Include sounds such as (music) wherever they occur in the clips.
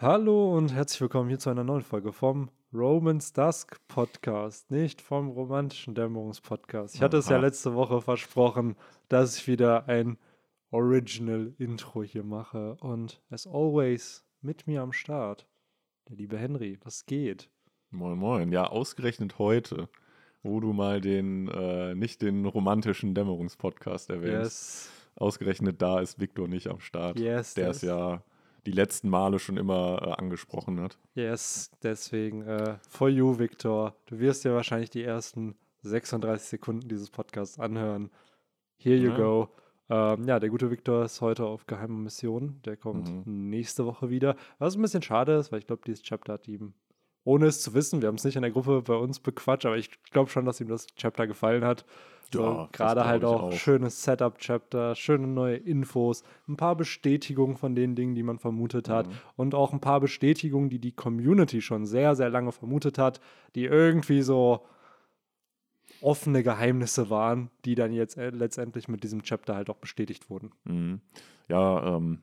Hallo und herzlich willkommen hier zu einer neuen Folge vom Romans Dusk Podcast, nicht vom romantischen Dämmerungspodcast. Ich hatte es ja Aha. letzte Woche versprochen, dass ich wieder ein Original Intro hier mache und as always mit mir am Start der liebe Henry. Was geht? Moin, moin. Ja, ausgerechnet heute, wo du mal den, äh, nicht den romantischen Dämmerungspodcast erwähnst. Yes, Ausgerechnet da ist Victor nicht am Start. yes, der des- es ja die letzten Male schon immer äh, angesprochen hat. yes. Deswegen äh, for you, Victor. Du wirst dir wahrscheinlich die ersten 36 Sekunden dieses Podcasts anhören. Here you Ja. go. Ähm, ja, der gute Victor ist heute auf geheimer Mission. Der kommt nächste Woche wieder. Was ein bisschen schade ist, weil ich glaube, dieses Chapter hat ihm, ohne es zu wissen, wir haben es nicht in der Gruppe bei uns bequatscht, aber ich glaube schon, dass ihm das Chapter gefallen hat. So, Ja, das Gerade halt auch, auch. schönes Setup-Chapter, schöne neue Infos, ein paar Bestätigungen von den Dingen, die man vermutet hat Mhm. und auch ein paar Bestätigungen, die die Community schon sehr, sehr lange vermutet hat, die irgendwie so offene Geheimnisse waren, die dann jetzt äh, letztendlich mit diesem Chapter halt auch bestätigt wurden. Mhm. Ja, ähm,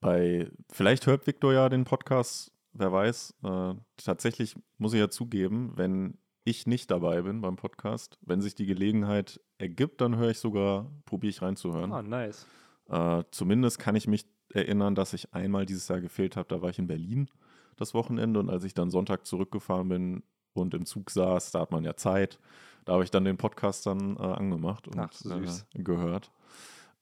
bei, vielleicht hört Victor ja den Podcast, wer weiß. Äh, tatsächlich muss ich ja zugeben, wenn ich nicht dabei bin beim Podcast, wenn sich die Gelegenheit ergibt, dann höre ich sogar, probiere ich reinzuhören. Ah, nice. Äh, zumindest kann ich mich erinnern, dass ich einmal dieses Jahr gefehlt habe. Da war ich in Berlin das Wochenende und als ich dann Sonntag zurückgefahren bin und im Zug saß, da hat man ja Zeit. Da habe ich dann den Podcast dann äh, angemacht und Ach, süß. Äh, gehört.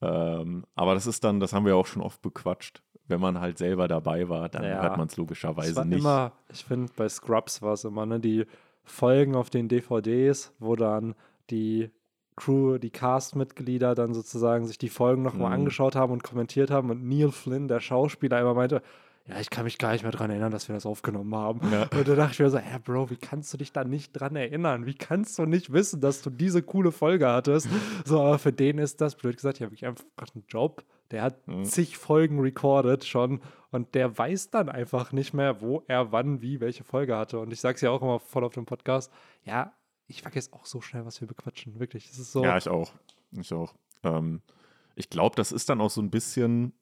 Ähm, aber das ist dann, das haben wir auch schon oft bequatscht. Wenn man halt selber dabei war, dann Ja. hört man es logischerweise nicht. immer, ich finde, bei Scrubs war es immer, ne, die Folgen auf den DVDs, wo dann die Crew, die Cast-Mitglieder dann sozusagen sich die Folgen nochmal Mhm. angeschaut haben und kommentiert haben und Neil Flynn, der Schauspieler, immer meinte, ja, ich kann mich gar nicht mehr dran erinnern, dass wir das aufgenommen haben. Ja. Und da dachte ich mir so, hä, Bro, wie kannst du dich da nicht dran erinnern? Wie kannst du nicht wissen, dass du diese coole Folge hattest? So, aber für den ist das, blöd gesagt, ja wirklich einfach einen Job. Der hat Mhm. zig Folgen recorded schon und der weiß dann einfach nicht mehr, wo er wann, wie, welche Folge hatte. Und ich sag's ja auch immer voll auf dem Podcast, ja, ich vergesse auch so schnell, was wir bequatschen. Wirklich. Es ist so. Ja, ich auch. Ich auch. Ähm, ich glaube, das ist dann auch so ein bisschen,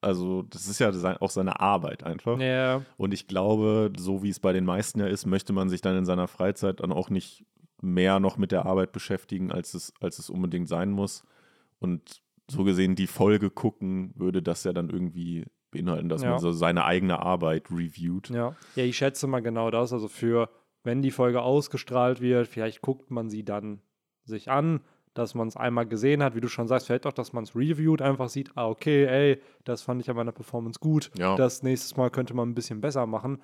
also das ist ja sein, auch seine Arbeit einfach. ja, Und ich glaube, so wie es bei den meisten ja ist, möchte man sich dann in seiner Freizeit dann auch nicht mehr noch mit der Arbeit beschäftigen, als es, als es unbedingt sein muss. Und so gesehen, die Folge gucken, würde das ja dann irgendwie beinhalten, dass Ja. man so seine eigene Arbeit reviewt. ja. Ja, ich schätze mal genau das. Also für, wenn die Folge ausgestrahlt wird, vielleicht guckt man sie dann sich an, dass man es einmal gesehen hat, wie du schon sagst, vielleicht auch, dass man es reviewt, einfach sieht, ah, okay, ey, das fand ich an meiner Performance gut. Ja. Das nächstes Mal könnte man ein bisschen besser machen.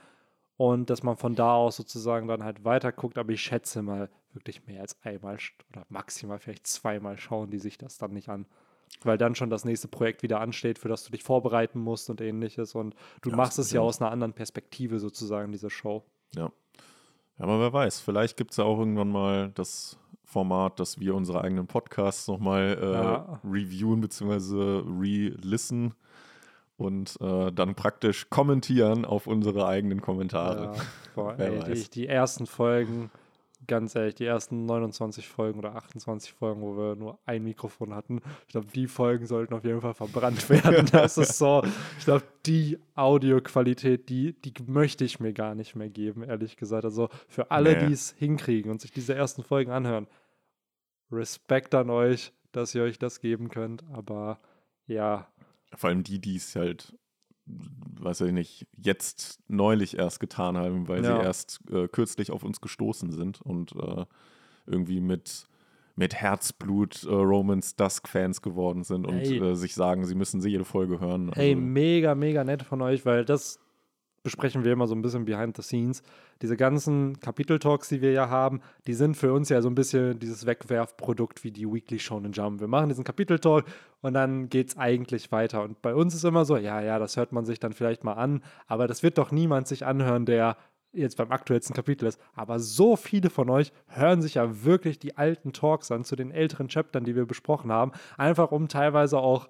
Und dass man von da aus sozusagen dann halt weiter guckt. Aber ich schätze mal, wirklich mehr als einmal oder maximal vielleicht zweimal schauen die sich das dann nicht an. Weil dann schon das nächste Projekt wieder ansteht, für das du dich vorbereiten musst und ähnliches. Und du Ja, machst es ja aus einer anderen Perspektive sozusagen, diese Show. Ja. Aber wer weiß, vielleicht gibt es ja auch irgendwann mal das Format, dass wir unsere eigenen Podcasts nochmal äh, Ja. reviewen bzw. re-listen und äh, dann praktisch kommentieren auf unsere eigenen Kommentare. Ja, boah, (laughs) ey, die, die ersten Folgen, ganz ehrlich, die ersten 29 Folgen oder 28 Folgen, wo wir nur ein Mikrofon hatten, ich glaube, die Folgen sollten auf jeden Fall verbrannt (laughs) werden. Das ist so, ich glaube, die Audioqualität, die, die möchte ich mir gar nicht mehr geben, ehrlich gesagt. Also für alle, Nee. die es hinkriegen und sich diese ersten Folgen anhören, Respekt an euch, dass ihr euch das geben könnt. Aber ja, Vor allem die, die es halt, weiß ich nicht, jetzt neulich erst getan haben, weil Ja. sie erst äh, kürzlich auf uns gestoßen sind und äh, irgendwie mit, mit Herzblut äh, Romans Dusk-Fans geworden sind und äh, sich sagen, sie müssen sie jede Folge hören. Ey, Also, mega, mega nett von euch, weil das besprechen wir immer so ein bisschen behind the scenes. Diese ganzen Kapitel-Talks, die wir ja haben, die sind für uns ja so ein bisschen dieses Wegwerfprodukt wie die Weekly Shonen Jump. Wir machen diesen Kapitel-Talk und dann geht es eigentlich weiter. Und bei uns ist immer so, ja, ja, das hört man sich dann vielleicht mal an, aber das wird doch niemand sich anhören, der jetzt beim aktuellsten Kapitel ist. Aber so viele von euch hören sich ja wirklich die alten Talks an zu den älteren Chaptern, die wir besprochen haben, einfach um teilweise auch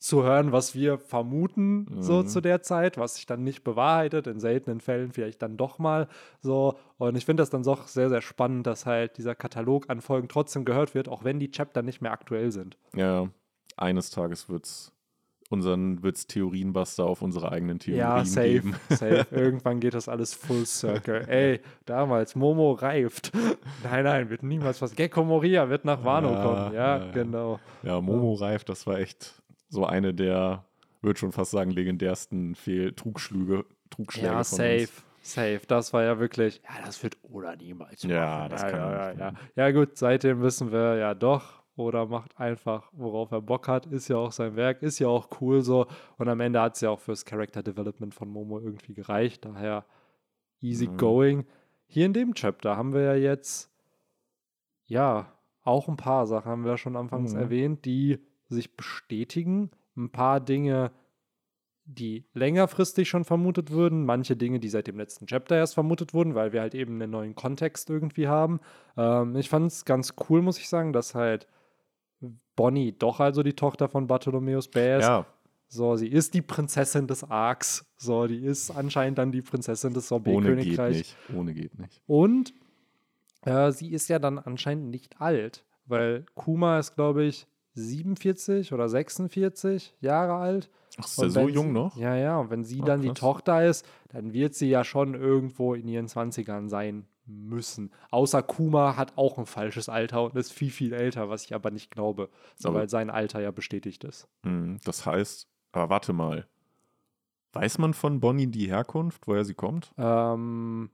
zu hören, was wir vermuten, so Mhm. zu der Zeit, was sich dann nicht bewahrheitet, in seltenen Fällen vielleicht dann doch mal so. Und ich finde das dann doch sehr, sehr spannend, dass halt dieser Katalog an Folgen trotzdem gehört wird, auch wenn die Chapter nicht mehr aktuell sind. ja, eines Tages wird es unseren wird es Theorienbuster auf unsere eigenen Theorien Ja, safe, geben. safe. (laughs) Irgendwann geht das alles full circle. (laughs) Ey, damals, Momo reift. Nein, nein, wird niemals was. Gecko Moria wird nach Wano Ja, kommen. Ja, ja, genau. Ja, Momo Reif, das war echt so eine der, würde schon fast sagen, legendärsten Fehl Trugschläge, Ja, safe. uns. Safe, das war ja wirklich, ja, das wird Oda niemals machen. Ja, das kann ja, er ja, ja. machen. ja, gut, seitdem wissen wir ja doch, Oda macht einfach, worauf er Bock hat, ist ja auch sein Werk, ist ja auch cool so und am Ende hat es ja auch fürs Character Development von Momo irgendwie gereicht, daher easy Mhm. going. Hier in dem Chapter haben wir ja jetzt, ja, auch ein paar Sachen haben wir ja schon anfangs Mhm. erwähnt, die sich bestätigen, ein paar Dinge, die längerfristig schon vermutet wurden, manche Dinge, die seit dem letzten Chapter erst vermutet wurden, weil wir halt eben einen neuen Kontext irgendwie haben. Ähm, ich fand es ganz cool, muss ich sagen, dass halt Bonnie doch also die Tochter von Bartholomäus Bär ist. Ja, So, sie ist die Prinzessin des Arks. So, die ist anscheinend dann die Prinzessin des ohne geht Sorbet-Königreichs. nicht. Ohne geht nicht. Und äh, sie ist ja dann anscheinend nicht alt, weil Kuma ist, glaube ich, 47 oder 46 Jahre alt. Ach, ist der so jung sie, noch? Ja, ja, und wenn sie Ah, dann die krass. Tochter ist, dann wird sie ja schon irgendwo in ihren 20ern sein müssen. Außer Kuma hat auch ein falsches Alter und ist viel, viel älter, was ich aber nicht glaube, Aber- weil sein Alter ja bestätigt ist. Hm, Das heißt, aber warte mal. Weiß man von Bonnie die Herkunft, woher sie kommt? Ähm,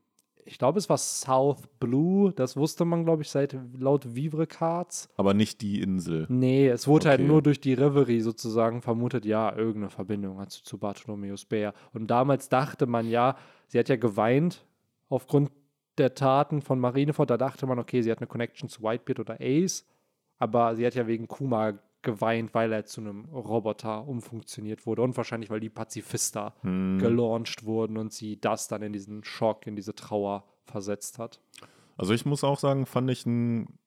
ich glaube, es war South Blue, das wusste man, glaube ich, seit laut Vivre Cards. Aber nicht die Insel. Nee, es wurde halt Okay. nur durch die Reverie sozusagen vermutet, ja, irgendeine Verbindung hat sie zu Bartholomäus Bär. Und damals dachte man ja, sie hat ja geweint aufgrund der Taten von Marineford. Da dachte man, okay, sie hat eine Connection zu Whitebeard oder Ace, aber sie hat ja wegen Kuma geweint, weil er zu einem Roboter umfunktioniert wurde und wahrscheinlich, weil die Pazifista Hm. gelauncht wurden und sie das dann in diesen Schock, in diese Trauer versetzt hat. Also ich muss auch sagen, fand ich ein,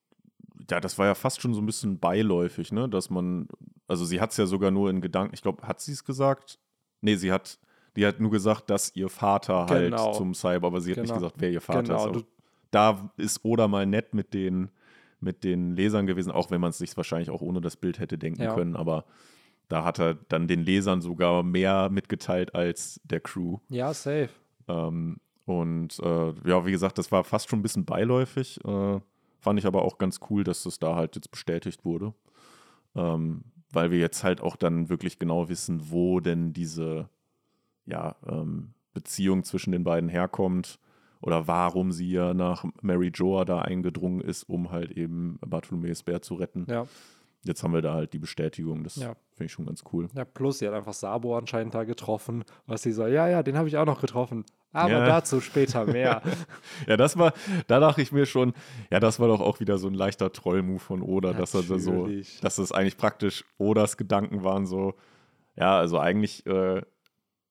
ja, das war ja fast schon so ein bisschen beiläufig, ne, dass man, also sie hat es ja sogar nur in Gedanken, ich glaube, hat sie es gesagt? Nee, sie hat, die hat nur gesagt, dass ihr Vater Genau. halt zum Cyber, aber sie hat nicht Genau. gesagt, wer ihr Vater Genau, ist. Da ist Oda mal nett mit den, mit den Lesern gewesen, auch wenn man es sich wahrscheinlich auch ohne das Bild hätte denken Ja. können, aber da hat er dann den Lesern sogar mehr mitgeteilt als der Crew. Ja, safe. Ähm, und äh, ja, wie gesagt, das war fast schon ein bisschen beiläufig. Äh, fand ich aber auch ganz cool, dass das da halt jetzt bestätigt wurde. Ähm, weil wir jetzt halt auch dann wirklich genau wissen, wo denn diese ja, ähm, Beziehung zwischen den beiden herkommt oder warum sie ja nach Mary Joa da eingedrungen ist, um halt eben Bartholomäus Bär zu retten. Ja. Jetzt haben wir da halt die Bestätigung. Das Ja. finde ich schon ganz cool. Ja, plus sie hat einfach Sabo anscheinend da getroffen, was sie so, ja, ja, den habe ich auch noch getroffen. Aber Ja. dazu später mehr. (laughs) Ja, das war, da dachte ich mir schon, ja, das war doch auch wieder so ein leichter Troll-Move von Oda, dass er so, Natürlich. dass das eigentlich praktisch Odas Gedanken waren so, ja, also eigentlich äh,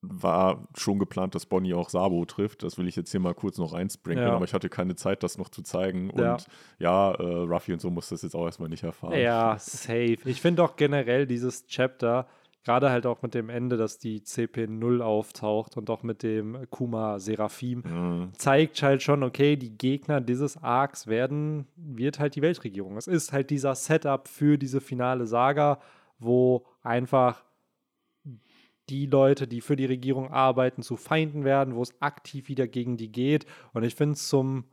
war schon geplant, dass Bonnie auch Sabo trifft. Das will ich jetzt hier mal kurz noch reinsprinkeln, Ja. aber ich hatte keine Zeit, das noch zu zeigen. Ja. Und ja, äh, Ruffy und so muss das jetzt auch erstmal nicht erfahren. ja, safe. Ich finde auch generell dieses Chapter, gerade halt auch mit dem Ende, dass die CP0 auftaucht und auch mit dem Kuma Seraphim, Mhm. zeigt halt schon, okay, die Gegner dieses Arcs werden, wird halt die Weltregierung. Es ist halt dieser Setup für diese finale Saga, wo einfach die Leute, die für die Regierung arbeiten, zu Feinden werden, wo es aktiv wieder gegen die geht. Und ich finde es zum,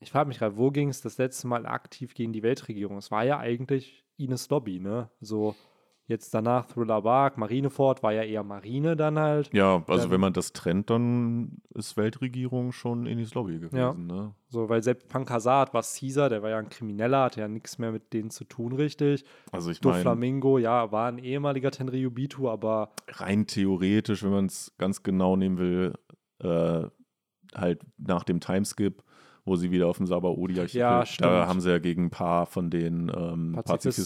ich frage mich gerade, wo ging es das letzte Mal aktiv gegen die Weltregierung? Es war ja eigentlich Ines Lobby, ne? So jetzt danach Thriller Bark, Marineford war ja eher Marine dann halt. Ja, also Dann- wenn man das trennt, dann ist Weltregierung schon Enis Lobby gewesen. Ja. Ne? So, weil selbst Pankasat war Caesar, der war ja ein Krimineller, hatte ja nichts mehr mit denen zu tun, richtig. Also ich meine, Doflamingo, ja, war ein ehemaliger Tenryubitu, aber rein theoretisch, wenn man es ganz genau nehmen will, äh, halt nach dem Timeskip, wo sie wieder auf dem Sabaody-Archipel, Ja, da haben sie ja gegen ein paar von den ähm, Pazifist-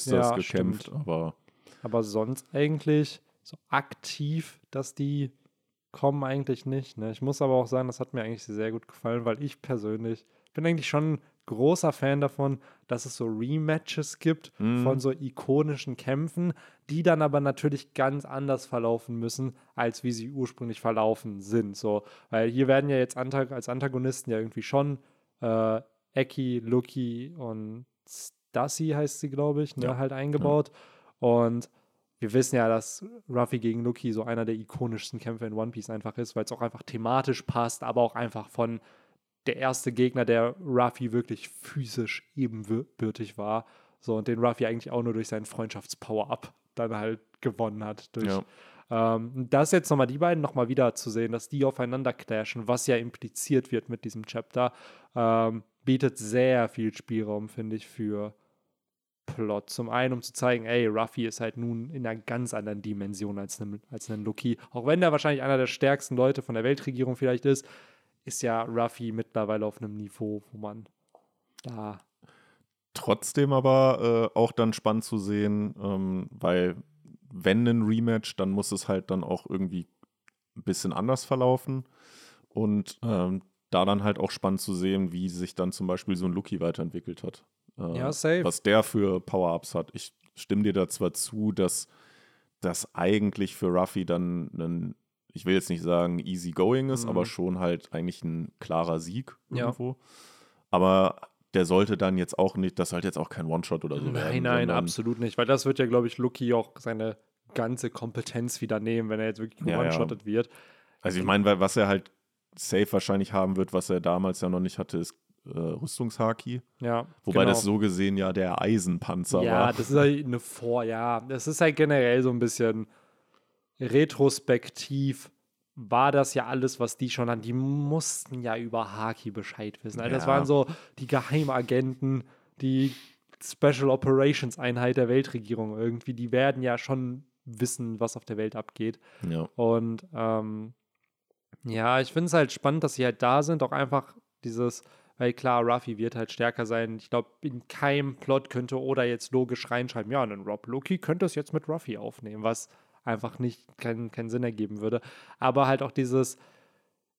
Pazifistas ja, gekämpft, stimmt. aber Aber sonst eigentlich so aktiv, dass die kommen eigentlich nicht. Ne? Ich muss aber auch sagen, das hat mir eigentlich sehr gut gefallen, weil ich persönlich bin eigentlich schon ein großer Fan davon, dass es so Rematches gibt Mhm. von so ikonischen Kämpfen, die dann aber natürlich ganz anders verlaufen müssen, als wie sie ursprünglich verlaufen sind. So, weil hier werden ja jetzt als Antagonisten ja irgendwie schon äh, Eki, Lucky und Stassi heißt sie, glaube ich, ne, Ja. halt eingebaut. Und wir wissen ja, dass Ruffy gegen Lucky so einer der ikonischsten Kämpfe in One Piece einfach ist, weil es auch einfach thematisch passt, aber auch einfach von der erste Gegner, der Ruffy wirklich physisch ebenbürtig war. So, und den Ruffy eigentlich auch nur durch seinen Freundschaftspower-Up dann halt gewonnen hat. Durch, Ja. ähm, das jetzt nochmal die beiden nochmal wieder zu sehen, dass die aufeinander clashen, was ja impliziert wird mit diesem Chapter, ähm, bietet sehr viel Spielraum, finde ich, für Plot. Zum einen, um zu zeigen, ey, Ruffy ist halt nun in einer ganz anderen Dimension als ein, als Lucky. Auch wenn der wahrscheinlich einer der stärksten Leute von der Weltregierung vielleicht ist, ist ja Ruffy mittlerweile auf einem Niveau, wo man da. Trotzdem aber äh, auch dann spannend zu sehen, ähm, weil wenn ein Rematch, dann muss es halt dann auch irgendwie ein bisschen anders verlaufen. Und ähm, da dann halt auch spannend zu sehen, wie sich dann zum Beispiel so ein Lucky weiterentwickelt hat. Äh, Ja, safe. Was der für Power-Ups hat. Ich stimme dir da zwar zu, dass das eigentlich für Ruffy dann ein, ich will jetzt nicht sagen easy going ist, Mhm. aber schon halt eigentlich ein klarer Sieg Ja. irgendwo. Aber der sollte dann jetzt auch nicht, das sollte jetzt auch kein One-Shot oder so werden. nein, nein, absolut nicht. Weil das wird ja, glaube ich, Lucky auch seine ganze Kompetenz wieder nehmen, wenn er jetzt wirklich Ja, ja. one-shotted wird. Also ich meine, weil- was er halt safe wahrscheinlich haben wird, was er damals ja noch nicht hatte, ist äh, Rüstungshaki. Ja. Wobei genau. das so gesehen ja der Eisenpanzer Ja, war. das ist halt eine Vor, ja. Das ist halt generell so ein bisschen retrospektiv war das ja alles, was die schon hatten. Die mussten ja über Haki Bescheid wissen. Also Das Ja. waren so die Geheimagenten, die Special Operations Einheit der Weltregierung irgendwie. Die werden ja schon wissen, was auf der Welt abgeht. Ja. Und ähm, ja, ich finde es halt spannend, dass sie halt da sind. Auch einfach dieses, weil klar, Ruffy wird halt stärker sein. Ich glaube, in keinem Plot könnte Oda jetzt logisch reinschreiben, ja, ein Rob Loki könnte es jetzt mit Ruffy aufnehmen, was einfach nicht keinen keinen Sinn ergeben würde. Aber halt auch dieses,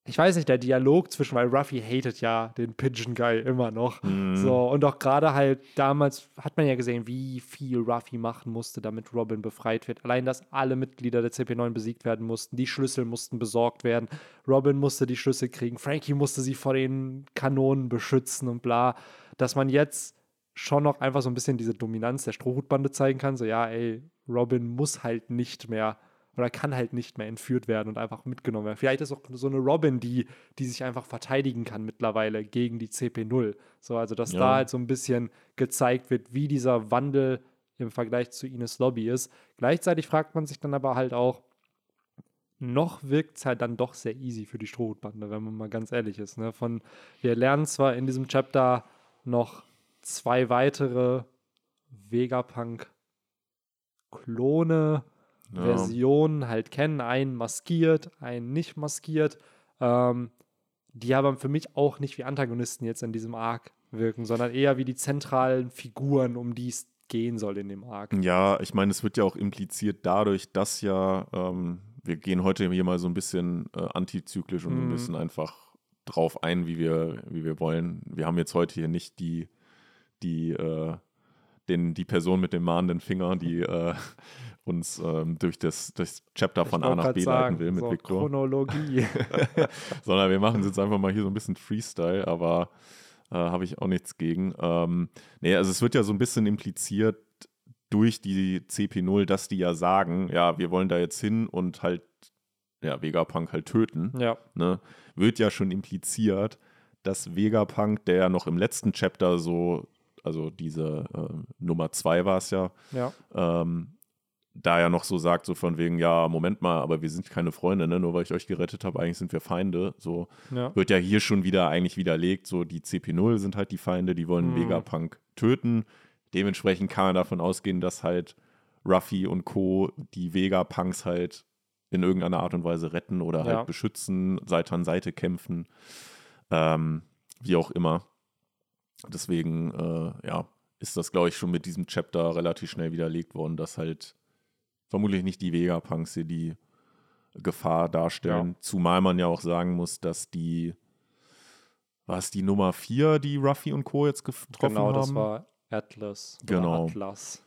ich weiß nicht, der Dialog zwischen, weil Ruffy hatet ja den Pigeon Guy immer noch. Mhm. So, und auch gerade halt damals hat man ja gesehen, wie viel Ruffy machen musste, damit Robin befreit wird. Allein, dass alle Mitglieder der CP9 besiegt werden mussten, die Schlüssel mussten besorgt werden. Robin musste die Schlüssel kriegen, Frankie musste sie vor den Kanonen beschützen und bla. Dass man jetzt schon noch einfach so ein bisschen diese Dominanz der Strohhutbande zeigen kann. So, ja, ey, Robin muss halt nicht mehr oder kann halt nicht mehr entführt werden und einfach mitgenommen werden. Vielleicht ist auch so eine Robin, die, die sich einfach verteidigen kann mittlerweile gegen die CP0. So, also dass Ja. da halt so ein bisschen gezeigt wird, wie dieser Wandel im Vergleich zu Ines Lobby ist. Gleichzeitig fragt man sich dann aber halt auch, noch wirkt es halt dann doch sehr easy für die Strohhutbande, wenn man mal ganz ehrlich ist. Ne? Von, wir lernen zwar in diesem Chapter noch zwei weitere Vegapunk-Klone, Ja. Versionen halt kennen, einen maskiert, einen nicht maskiert, ähm, die aber für mich auch nicht wie Antagonisten jetzt in diesem Arc wirken, sondern eher wie die zentralen Figuren, um die es gehen soll in dem Arc. Ja, ich meine, es wird ja auch impliziert dadurch, dass ja, ähm, wir gehen heute hier mal so ein bisschen äh, antizyklisch und so ein Mhm. bisschen einfach drauf ein, wie wir, wie wir wollen. Wir haben jetzt heute hier nicht die, die, äh, den, die Person mit dem mahnenden Finger, die äh, uns ähm, durch das, das Chapter von A nach B sagen, leiten will mit so Victor. Chronologie. (laughs) (laughs) sondern wir machen es jetzt einfach mal hier so ein bisschen Freestyle, aber äh, habe ich auch nichts gegen. Ähm, nee, also es wird ja so ein bisschen impliziert durch die CP0, dass die ja sagen, ja, wir wollen da jetzt hin und halt, ja, Vegapunk halt töten. ja, Ne? Wird ja schon impliziert, dass Vegapunk, der ja noch im letzten Chapter so, also diese äh, Nummer zwei war es ja, ja, ähm, da ja noch so sagt, so von wegen, ja, Moment mal, aber wir sind keine Freunde, ne? nur weil ich euch gerettet habe, eigentlich sind wir Feinde. So ja. wird ja hier schon wieder eigentlich widerlegt, so die CP0 sind halt die Feinde, die wollen Mhm. Vegapunk töten. Dementsprechend kann man davon ausgehen, dass halt Ruffy und Co. die Vegapunks halt in irgendeiner Art und Weise retten oder halt Ja. beschützen, Seite an Seite kämpfen, ähm, wie auch immer. Deswegen, äh, ja, ist das, glaube ich, schon mit diesem Chapter relativ schnell widerlegt worden, dass halt vermutlich nicht die Vegapunks hier die Gefahr darstellen. Zumal man ja auch sagen muss, dass die, war es die Nummer 4, die Ruffy und Co. jetzt getroffen Genau, haben? das war Atlas. Genau. Atlas.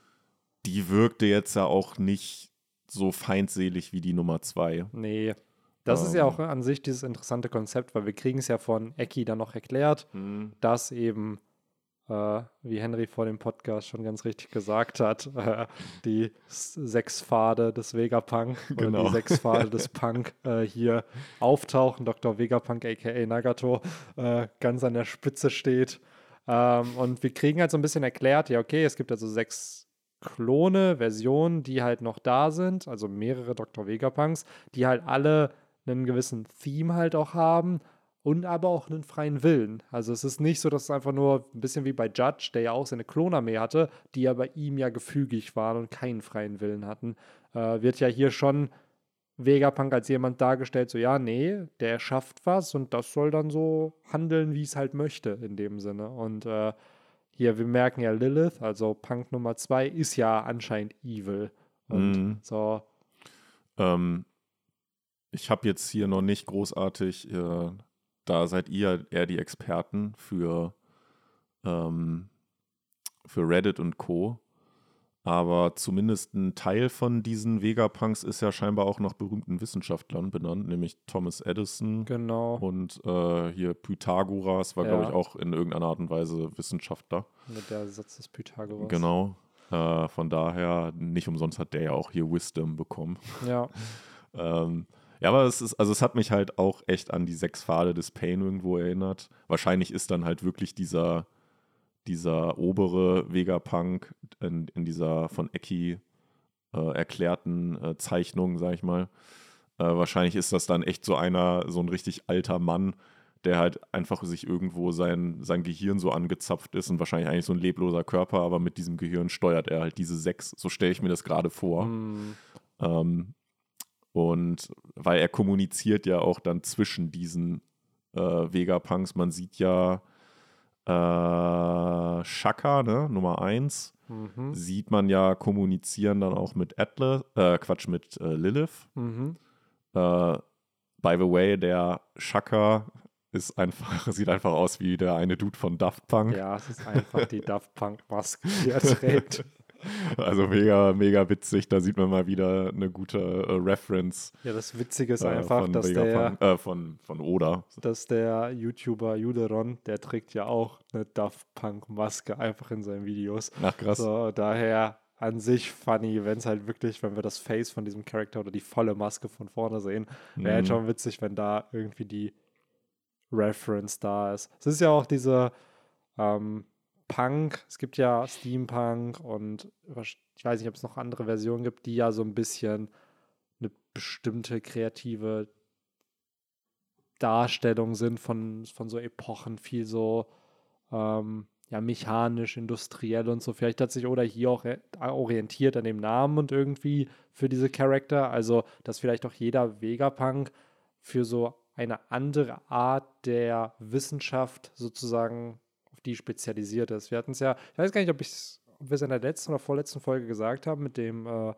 die wirkte jetzt ja auch nicht so feindselig wie die Nummer 2. Nee. Das ist ja Ähm. auch an sich dieses interessante Konzept, weil wir kriegen es ja von Eki dann noch erklärt, dass eben äh, wie Henry vor dem Podcast schon ganz richtig gesagt hat, äh, die sechs Pfade des Vegapunk (laughs) oder Genau. die sechs Pfade des Punk äh, hier auftauchen. Dr. Vegapunk, aka Nagato, äh, ganz an der Spitze steht. Ähm, und wir kriegen halt so ein bisschen erklärt, ja, okay, es gibt also sechs Klone, Versionen, die halt noch da sind, also mehrere Dr. Vegapunks, die halt alle einen gewissen Theme halt auch haben und aber auch einen freien Willen. Also es ist nicht so, dass es einfach nur ein bisschen wie bei Judge, der ja auch seine Klonarmee hatte, die aber ihm ja gefügig waren und keinen freien Willen hatten, äh, wird ja hier schon Vegapunk als jemand dargestellt, so ja, nee, der schafft was und das soll dann so handeln, wie es halt möchte in dem Sinne. Und äh, hier, wir merken ja Lilith, also Punk Nummer zwei, ist ja anscheinend evil. Und Mhm. so, Ähm, ich habe jetzt hier noch nicht großartig, äh, da seid ihr eher die Experten für, ähm, für Reddit und Co. Aber zumindest ein Teil von diesen Vegapunks ist ja scheinbar auch nach berühmten Wissenschaftlern benannt, nämlich Thomas Edison genau, und äh, hier Pythagoras war, glaube Ja. ich, auch in irgendeiner Art und Weise Wissenschaftler. mit der Satz des Pythagoras. Genau. Äh, von daher, nicht umsonst hat der ja auch hier Wisdom bekommen. Ja, (laughs) Ähm, ja, aber es ist, also es hat mich halt auch echt an die sechs Pfade des Pain irgendwo erinnert. Wahrscheinlich ist dann halt wirklich dieser, dieser obere Vegapunk in, in dieser von Ecki äh, erklärten äh, Zeichnung, sag ich mal. Äh, wahrscheinlich ist das dann echt so einer, so ein richtig alter Mann, der halt einfach sich irgendwo sein, sein Gehirn so angezapft ist und wahrscheinlich eigentlich so ein lebloser Körper, aber mit diesem Gehirn steuert er halt diese sechs. So stelle ich mir das gerade vor. Hm, Ähm, und weil er kommuniziert ja auch dann zwischen diesen äh, Vegapunks. Man sieht ja äh, Shaka, ne, Nummer 1, mhm, sieht man ja kommunizieren dann auch mit Atlas, äh, Quatsch, mit äh, Lilith. mhm. Äh, by the way, der Shaka ist einfach, (laughs) sieht einfach aus wie der eine Dude von Daft Punk. Ja, es ist einfach die Daft Punk-Maske, die er trägt. (laughs) Also mega, mega witzig. Da sieht man mal wieder eine gute äh, Reference Ja, das Witzige ist äh, einfach, von dass der, Vegapunk, äh, von, von Oda. dass der YouTuber Juderon, der trägt ja auch eine Daft Punk-Maske einfach in seinen Videos. Ach krass. So, daher an sich funny, wenn es halt wirklich, wenn wir das Face von diesem Charakter oder die volle Maske von vorne sehen, wäre halt Mhm. schon witzig, wenn da irgendwie die Reference da ist. Es ist ja auch diese ähm, Punk, es gibt ja Steampunk und ich weiß nicht, ob es noch andere Versionen gibt, die ja so ein bisschen eine bestimmte kreative Darstellung sind von, von so Epochen, viel so ähm, ja, mechanisch, industriell und so. Vielleicht hat sich Oda hier auch äh, orientiert an dem Namen und irgendwie für diese Charakter. Also, dass vielleicht auch jeder Vegapunk für so eine andere Art der Wissenschaft sozusagen die spezialisiert ist. Wir hatten es ja, ich weiß gar nicht, ob, ob wir es in der letzten oder vorletzten Folge gesagt haben, mit dem, äh,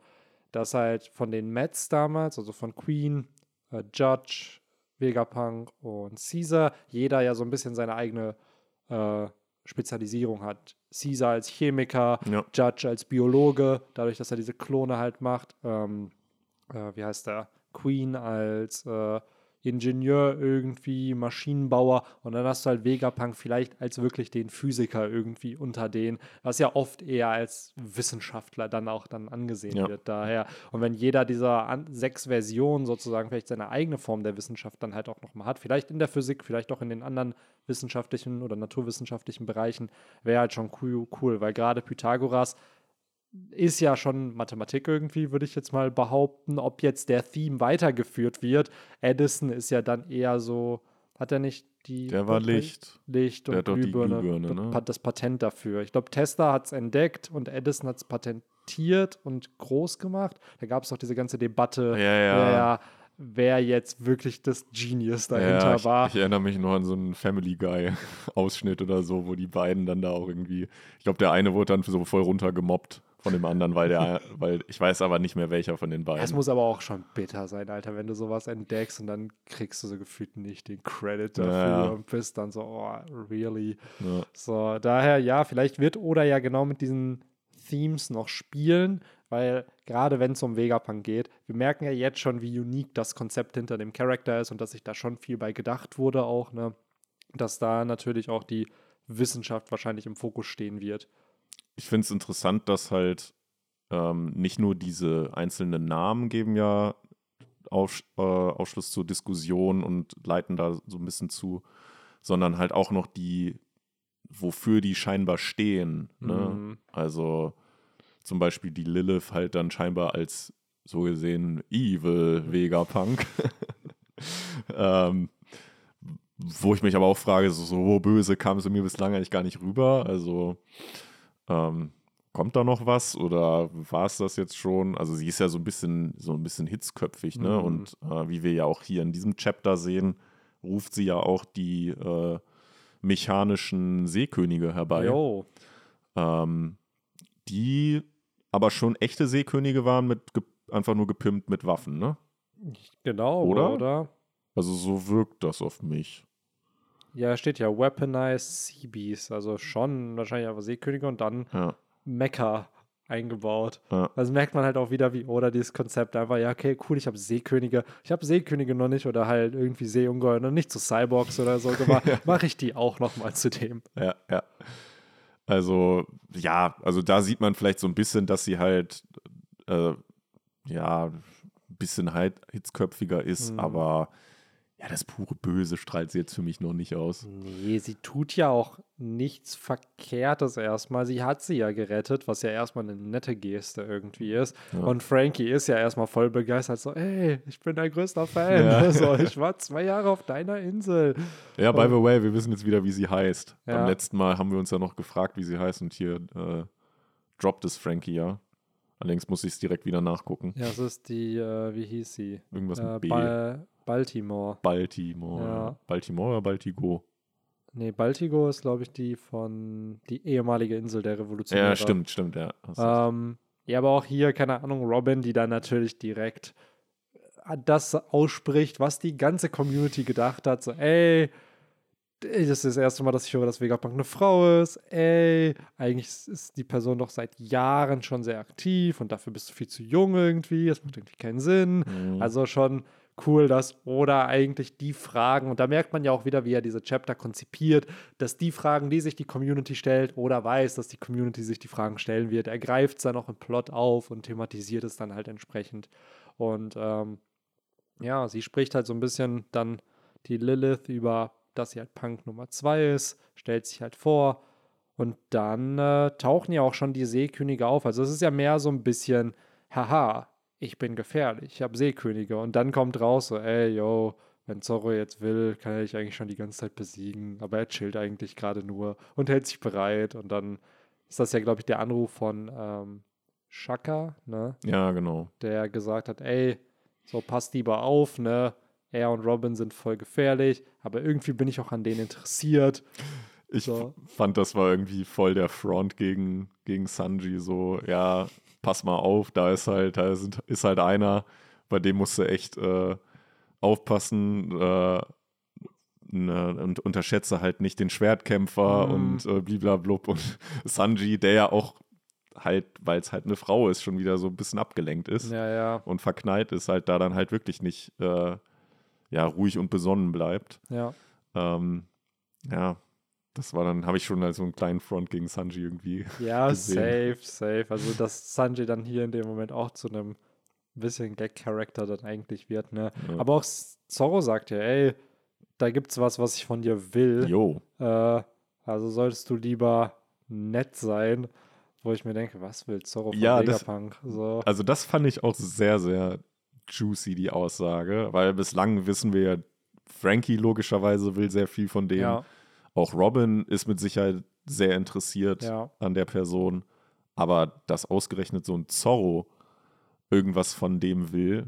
dass halt von den Mets damals, also von Queen, äh, Judge, Vegapunk und Caesar, jeder ja so ein bisschen seine eigene äh, Spezialisierung hat. Caesar als Chemiker, Ja. Judge als Biologe, dadurch, dass er diese Klone halt macht. Ähm, äh, wie heißt der? Queen als äh, Ingenieur irgendwie, Maschinenbauer und dann hast du halt Vegapunk vielleicht als wirklich den Physiker irgendwie unter denen, was ja oft eher als Wissenschaftler dann auch dann angesehen Ja. wird. Daher, und wenn jeder dieser an, sechs Versionen sozusagen vielleicht seine eigene Form der Wissenschaft dann halt auch nochmal hat, vielleicht in der Physik, vielleicht auch in den anderen wissenschaftlichen oder naturwissenschaftlichen Bereichen, wäre halt schon cool, cool weil gerade Pythagoras ist ja schon Mathematik irgendwie, würde ich jetzt mal behaupten. Ob jetzt der Theme weitergeführt wird, Edison ist ja dann eher so, hat er nicht die. Der war Licht. Licht und Glühbirne, Glühbirne, das- ne? hat das Patent dafür. Ich glaube, Tesla hat es entdeckt und Edison hat es patentiert und groß gemacht. Da gab es doch diese ganze Debatte, Ja, ja. Wer, wer jetzt wirklich das Genius dahinter Ja, ich, war. ich erinnere mich nur an so einen Family Guy-Ausschnitt (laughs) oder so, wo die beiden dann da auch irgendwie, ich glaube, der eine wurde dann so voll runtergemobbt von dem anderen, weil der, weil ich weiß aber nicht mehr welcher von den beiden. Es muss aber auch schon bitter sein, Alter, wenn du sowas entdeckst und dann kriegst du so gefühlt nicht den Credit dafür Ja, und bist dann so, oh, really? ja. So, daher, ja, vielleicht wird Oda ja genau mit diesen Themes noch spielen, weil gerade wenn es um Vegapunk geht, wir merken ja jetzt schon, wie unique das Konzept hinter dem Charakter ist und dass sich da schon viel bei gedacht wurde auch, ne? Dass da natürlich auch die Wissenschaft wahrscheinlich im Fokus stehen wird. Ich finde es interessant, dass halt ähm, nicht nur diese einzelnen Namen geben ja Auf, äh, Aufschluss zur Diskussion und leiten da so ein bisschen zu, sondern halt auch noch die, wofür die scheinbar stehen. Ne? Mhm. Also zum Beispiel die Lilith halt dann scheinbar als so gesehen Evil Vegapunk. (laughs) ähm, wo ich mich aber auch frage, so, so böse kam sie mir bislang eigentlich gar nicht rüber. Also ähm, kommt da noch was oder war es das jetzt schon? Also sie ist ja so ein bisschen, so ein bisschen hitzköpfig, ne? Mhm. Und äh, wie wir ja auch hier in diesem Chapter sehen, ruft sie ja auch die äh, mechanischen Seekönige herbei Jo, ähm, die aber schon echte Seekönige waren, mit einfach nur gepimpt mit Waffen, ne? genau, Oder? oder? Also so wirkt das auf mich. Ja, steht ja Weaponized Sea Beast, also schon wahrscheinlich aber Seekönige und dann Ja, Mecha eingebaut. ja. Also merkt man halt auch wieder, wie oder dieses Konzept einfach, ja, okay, cool, ich habe Seekönige. Ich habe Seekönige noch nicht oder halt irgendwie Seeungeheuer noch nicht zu Cyborgs oder so gemacht. (laughs) Mache ich die auch nochmal zu dem. Ja, ja. Also, ja, also da sieht man vielleicht so ein bisschen, dass sie halt, äh, ja, ein bisschen halt hitzköpfiger ist, Mhm. aber ja, das pure Böse strahlt sie jetzt für mich noch nicht aus. Nee, sie tut ja auch nichts Verkehrtes erstmal. Sie hat sie ja gerettet, was ja erstmal eine nette Geste irgendwie ist. Ja. Und Frankie ist ja erstmal voll begeistert, so, ey, ich bin dein größter Fan. Ja. (laughs) So, ich war zwei Jahre auf deiner Insel. Ja, by the way, wir wissen jetzt wieder, wie sie heißt. Ja. Beim letzten Mal haben wir uns ja noch gefragt, wie sie heißt und hier äh, droppt es Frankie ja. Allerdings muss ich es direkt wieder nachgucken. Ja, das ist die, äh, wie hieß sie? Irgendwas Äh, mit B. Bal Baltimore. Baltimore. Ja. Baltimore oder Baltigo? Nee, Baltigo ist, glaube ich, die von die ehemalige Insel der Revolutionäre. Ja, stimmt, stimmt, ja. Ähm, ja, aber auch hier, keine Ahnung, Robin, die dann natürlich direkt äh, das ausspricht, was die ganze Community gedacht hat. So, ey, das ist das erste Mal, dass ich höre, dass Vegapunk eine Frau ist. Ey, eigentlich ist- ist die Person doch seit Jahren schon sehr aktiv und dafür bist du viel zu jung irgendwie. Das macht irgendwie keinen Sinn. Mhm. Also schon cool, dass oder eigentlich die Fragen, und da merkt man ja auch wieder, wie er diese Chapter konzipiert, dass die Fragen, die sich die Community stellt, oder weiß, dass die Community sich die Fragen stellen wird, er greift es dann auch im Plot auf und thematisiert es dann halt entsprechend. Und ähm, ja, sie spricht halt so ein bisschen dann die Lilith über, dass sie halt Punk Nummer 2 ist, stellt sich halt vor. Und dann äh, tauchen ja auch schon die Seekönige auf. Also es ist ja mehr so ein bisschen, haha, ich bin gefährlich, ich habe Seekönige. Und dann kommt raus so, ey, yo, wenn Zorro jetzt will, kann er dich eigentlich schon die ganze Zeit besiegen. Aber er chillt eigentlich gerade nur und hält sich bereit. Und dann ist das ja, glaube ich, der Anruf von ähm, Shaka, ne? ja, genau. der gesagt hat, ey, so passt lieber auf, ne? Er und Robin sind voll gefährlich, aber irgendwie bin ich auch an denen interessiert. Ich So. fand, das war irgendwie voll der Front gegen, gegen Sanji. So, ja, pass mal auf, da ist halt, da sind, ist halt einer, bei dem musst du echt äh, aufpassen äh, ne, und unterschätze halt nicht den Schwertkämpfer Mhm. und äh, bliblablub. Und (laughs) Sanji, der ja auch halt, weil es halt eine Frau ist, schon wieder so ein bisschen abgelenkt ist Ja, ja, und verknallt ist, halt da dann halt wirklich nicht äh, ja, ruhig und besonnen bleibt. ja. Ähm, ja, das war dann, habe ich schon als so einen kleinen Front gegen Sanji irgendwie. (laughs) Ja, gesehen. safe, safe. Also, dass Sanji dann hier in dem Moment auch zu einem bisschen Gag-Charakter dann eigentlich wird, ne? Ja. Aber auch Zorro sagt ja, ey, da gibt's was, was ich von dir will. Jo, Äh, also solltest du lieber nett sein. Wo ich mir denke, was will Zorro von Ja, das- Vegapunk? So. also das fand ich auch sehr, sehr juicy, die Aussage, weil bislang wissen wir ja, Frankie logischerweise will sehr viel von dem. Ja, Auch Robin ist mit Sicherheit sehr interessiert ja. an der Person. Aber dass ausgerechnet so ein Zorro irgendwas von dem will,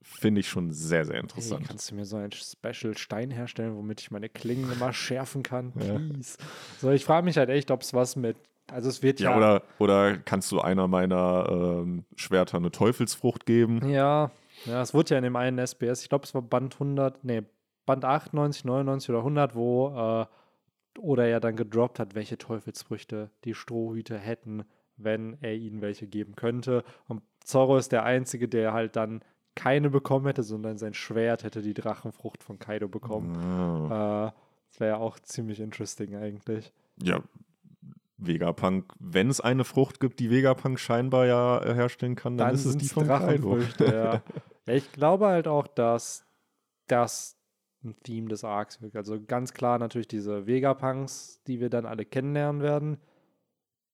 finde ich schon sehr, sehr Hey, interessant. kannst du mir so einen Special Stein herstellen, womit ich meine Klingen immer schärfen kann? Ja. Please. So, ich frage mich halt echt, ob es was mit. Also es wird ja. ja, oder, oder kannst du einer meiner ähm, Schwerter eine Teufelsfrucht geben? Ja, ja, es wurde ja in dem einen SBS, ich glaube, es war Band 100, nee, Band 98, 99 oder 100, wo äh, oder er dann gedroppt hat, welche Teufelsfrüchte die Strohhüte hätten, wenn er ihnen welche geben könnte. Und Zorro ist der Einzige, der halt dann keine bekommen hätte, sondern sein Schwert hätte die Drachenfrucht von Kaido bekommen. Ah. Äh, das wäre ja auch ziemlich interesting eigentlich. Ja, Vegapunk, wenn es eine Frucht gibt, die Vegapunk scheinbar ja herstellen kann, dann, dann ist es die von Drachenfrüchte, ja. (laughs) ja. Ich glaube halt auch, dass das ein Theme des Arcs. Also ganz klar natürlich diese Vegapunks, die wir dann alle kennenlernen werden,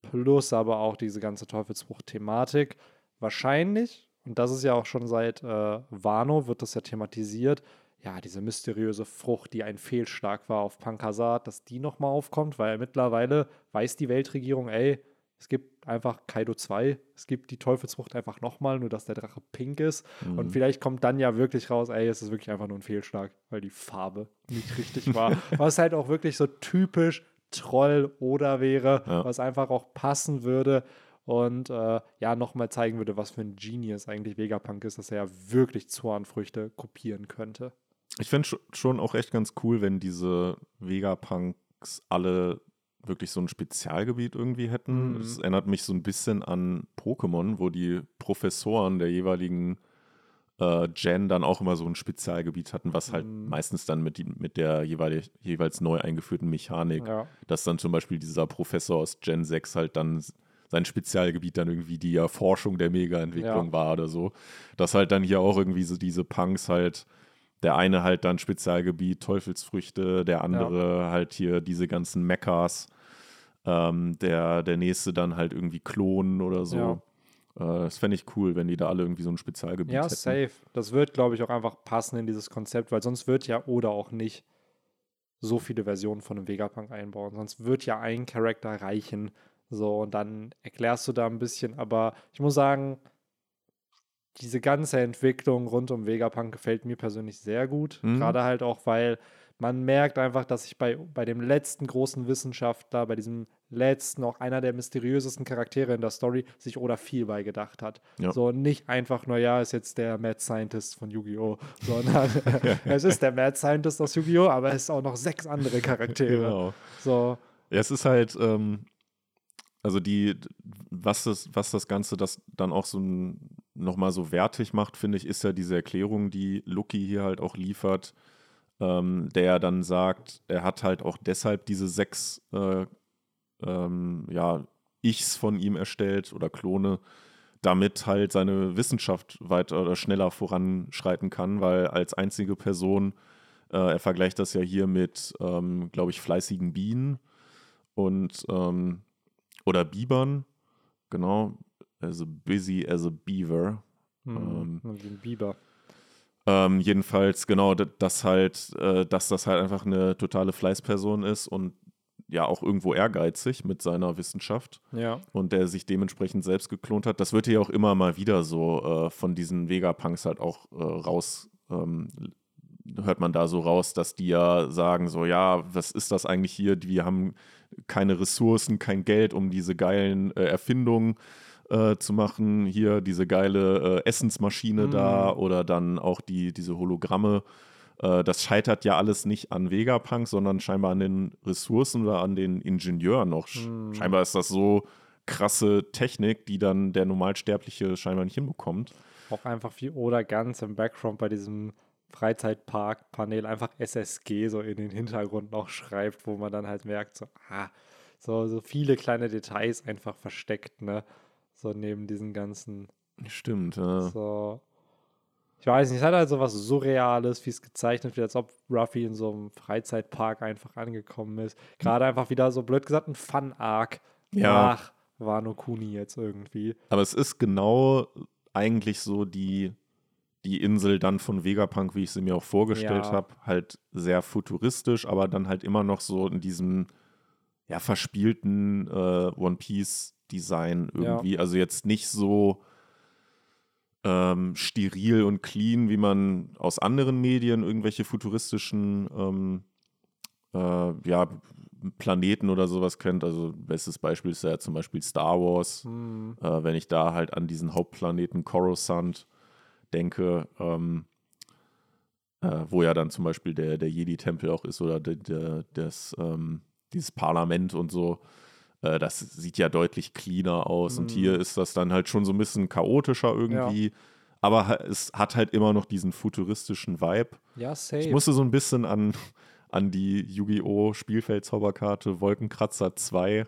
plus aber auch diese ganze Teufelsbruch-Thematik. Wahrscheinlich, und das ist ja auch schon seit äh, Wano, wird das ja thematisiert, ja, diese mysteriöse Frucht, die ein Fehlschlag war auf Pankasat, dass die nochmal aufkommt, weil mittlerweile weiß die Weltregierung, ey, es gibt einfach Kaido 2, es gibt die Teufelsfrucht einfach nochmal, nur dass der Drache pink ist. Mhm. Und vielleicht kommt dann ja wirklich raus, ey, es ist wirklich einfach nur ein Fehlschlag, weil die Farbe nicht richtig war. (laughs) was halt auch wirklich so typisch Troll oder wäre, ja. was einfach auch passen würde und äh, ja, nochmal zeigen würde, was für ein Genius eigentlich Vegapunk ist, dass er ja wirklich Zornfrüchte kopieren könnte. Ich finde schon auch echt ganz cool, wenn diese Vegapunks alle wirklich so ein Spezialgebiet irgendwie hätten. Mhm. Es erinnert mich so ein bisschen an Pokémon, wo die Professoren der jeweiligen äh, Gen dann auch immer so ein Spezialgebiet hatten, was halt mhm. meistens dann mit, die, mit der jeweilig, jeweils neu eingeführten Mechanik, ja. dass dann zum Beispiel dieser Professor aus Gen 6 halt dann sein Spezialgebiet dann irgendwie die Erforschung der Mega-Entwicklung ja. war oder so. Dass halt dann hier auch irgendwie so diese Punks halt der eine halt dann Spezialgebiet Teufelsfrüchte, der andere ja. halt hier diese ganzen Mechas, ähm, der, der nächste dann halt irgendwie Klonen oder so. Ja. Äh, das fände ich cool, wenn die da alle irgendwie so ein Spezialgebiet ja, hätten. Ja, safe. Das wird, glaube ich, auch einfach passen in dieses Konzept, weil sonst wird ja oder auch nicht so viele Versionen von einem Vegapunk einbauen. Sonst wird ja ein Charakter reichen. So, und dann erklärst du da ein bisschen. Aber ich muss sagen, diese ganze Entwicklung rund um Vegapunk gefällt mir persönlich sehr gut. Mhm. Gerade halt auch, weil man merkt einfach, dass sich bei, bei dem letzten großen Wissenschaftler, bei diesem letzten, auch einer der mysteriösesten Charaktere in der Story, sich Oda viel bei gedacht hat. Ja. So nicht einfach nur, ja, ist jetzt der Mad Scientist von Yu-Gi-Oh!, (laughs) sondern es ist der Mad Scientist aus Yu-Gi-Oh!, aber es ist auch noch sechs andere (laughs) Charaktere. Genau. So. Ja, es ist halt, ähm, also die, was das, was das Ganze das dann auch so nochmal so wertig macht, finde ich, ist ja diese Erklärung, die Lucky hier halt auch liefert, ähm, der dann sagt, er hat halt auch deshalb diese sechs äh, ähm, ja, Ichs von ihm erstellt oder Klone, damit halt seine Wissenschaft weiter oder schneller voranschreiten kann, weil als einzige Person, äh, er vergleicht das ja hier mit, ähm, glaube ich, fleißigen Bienen. Und ähm, oder Bibern, genau, as busy as a beaver. Hm, ähm, wie ein Biber. Ähm, jedenfalls, genau, dass halt, äh, dass das halt einfach eine totale Fleißperson ist und ja auch irgendwo ehrgeizig mit seiner Wissenschaft. Ja. Und der sich dementsprechend selbst geklont hat. Das wird ja auch immer mal wieder so äh, von diesen Vegapunks halt auch äh, raus, ähm, hört man da so raus, dass die ja sagen, so, ja, was ist das eigentlich hier? Wir haben keine Ressourcen, kein Geld, um diese geilen äh, Erfindungen äh, zu machen. Hier diese geile äh, Essensmaschine mhm. da oder dann auch die, diese Hologramme. Äh, das scheitert ja alles nicht an Vegapunk, sondern scheinbar an den Ressourcen oder an den Ingenieuren noch. Mhm. Scheinbar ist das so krasse Technik, die dann der Normalsterbliche scheinbar nicht hinbekommt. Auch einfach wie oder ganz im Background bei diesem Freizeitpark-Panel einfach SSG so in den Hintergrund noch schreibt, wo man dann halt merkt, so, ah, so, so viele kleine Details einfach versteckt, ne? So neben diesen ganzen. Stimmt, ja. So. Ich weiß nicht, es hat halt so was Surreales, wie es gezeichnet wird, als ob Ruffy in so einem Freizeitpark einfach angekommen ist. Gerade einfach wieder so blöd gesagt ein Fun-Arc ja. nach Wano Kuni jetzt irgendwie. Aber es ist genau eigentlich so die, die Insel dann von Vegapunk, wie ich sie mir auch vorgestellt ja. habe, halt sehr futuristisch, aber dann halt immer noch so in diesem ja, verspielten äh, One Piece Design irgendwie. Ja. Also jetzt nicht so ähm, steril und clean, wie man aus anderen Medien irgendwelche futuristischen ähm, äh, ja, Planeten oder sowas kennt. Also bestes Beispiel ist ja zum Beispiel Star Wars. Mhm. Äh, wenn ich da halt an diesen Hauptplaneten Coruscant denke, ähm, äh, wo ja dann zum Beispiel der, der Jedi-Tempel auch ist oder der, der, das, ähm, dieses Parlament und so. Äh, das sieht ja deutlich cleaner aus. Mhm. Und hier mhm. ist das dann halt schon so ein bisschen chaotischer irgendwie. Ja. Aber es hat halt immer noch diesen futuristischen Vibe. Ja, safe. Ich musste so ein bisschen an, an die Yu-Gi-Oh! Spielfeldzauberkarte Wolkenkratzer 2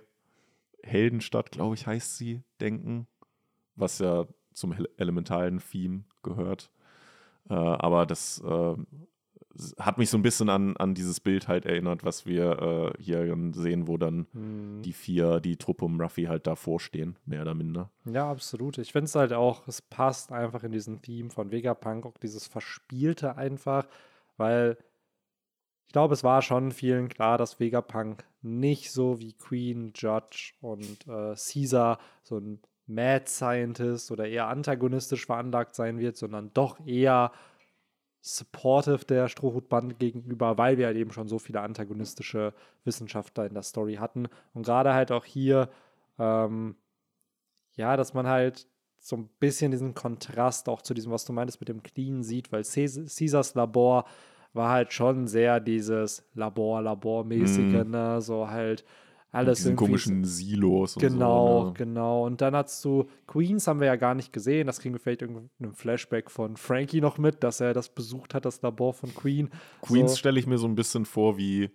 Heldenstadt, glaube ich, heißt sie, denken. Was ja zum ele- elementalen Theme gehört. Äh, aber das äh, hat mich so ein bisschen an, an dieses Bild halt erinnert, was wir äh, hier sehen, wo dann Hm. die vier, die Truppe um Ruffy halt davor stehen, mehr oder minder. Ja, absolut. Ich finde es halt auch, es passt einfach in diesen Theme von Vegapunk, auch dieses Verspielte einfach, weil ich glaube, es war schon vielen klar, dass Vegapunk nicht so wie Queen, Judge und äh, Caesar so ein Mad Scientist oder eher antagonistisch veranlagt sein wird, sondern doch eher supportive der Strohhutbande gegenüber, weil wir halt eben schon so viele antagonistische Wissenschaftler in der Story hatten. Und gerade halt auch hier, ähm, ja, dass man halt so ein bisschen diesen Kontrast auch zu diesem, was du meintest, mit dem Clean sieht, weil Caesars Labor war halt schon sehr dieses Labor-Labor-mäßige, ne? So halt alles so- komischen Silos und Genau, so. Ne? genau. Und dann hast du Queens haben wir ja gar nicht gesehen. Das kriegen wir vielleicht in einem Flashback von Frankie noch mit, dass er das besucht hat, das Labor von Queen. Queens so, stelle ich mir so ein bisschen vor wie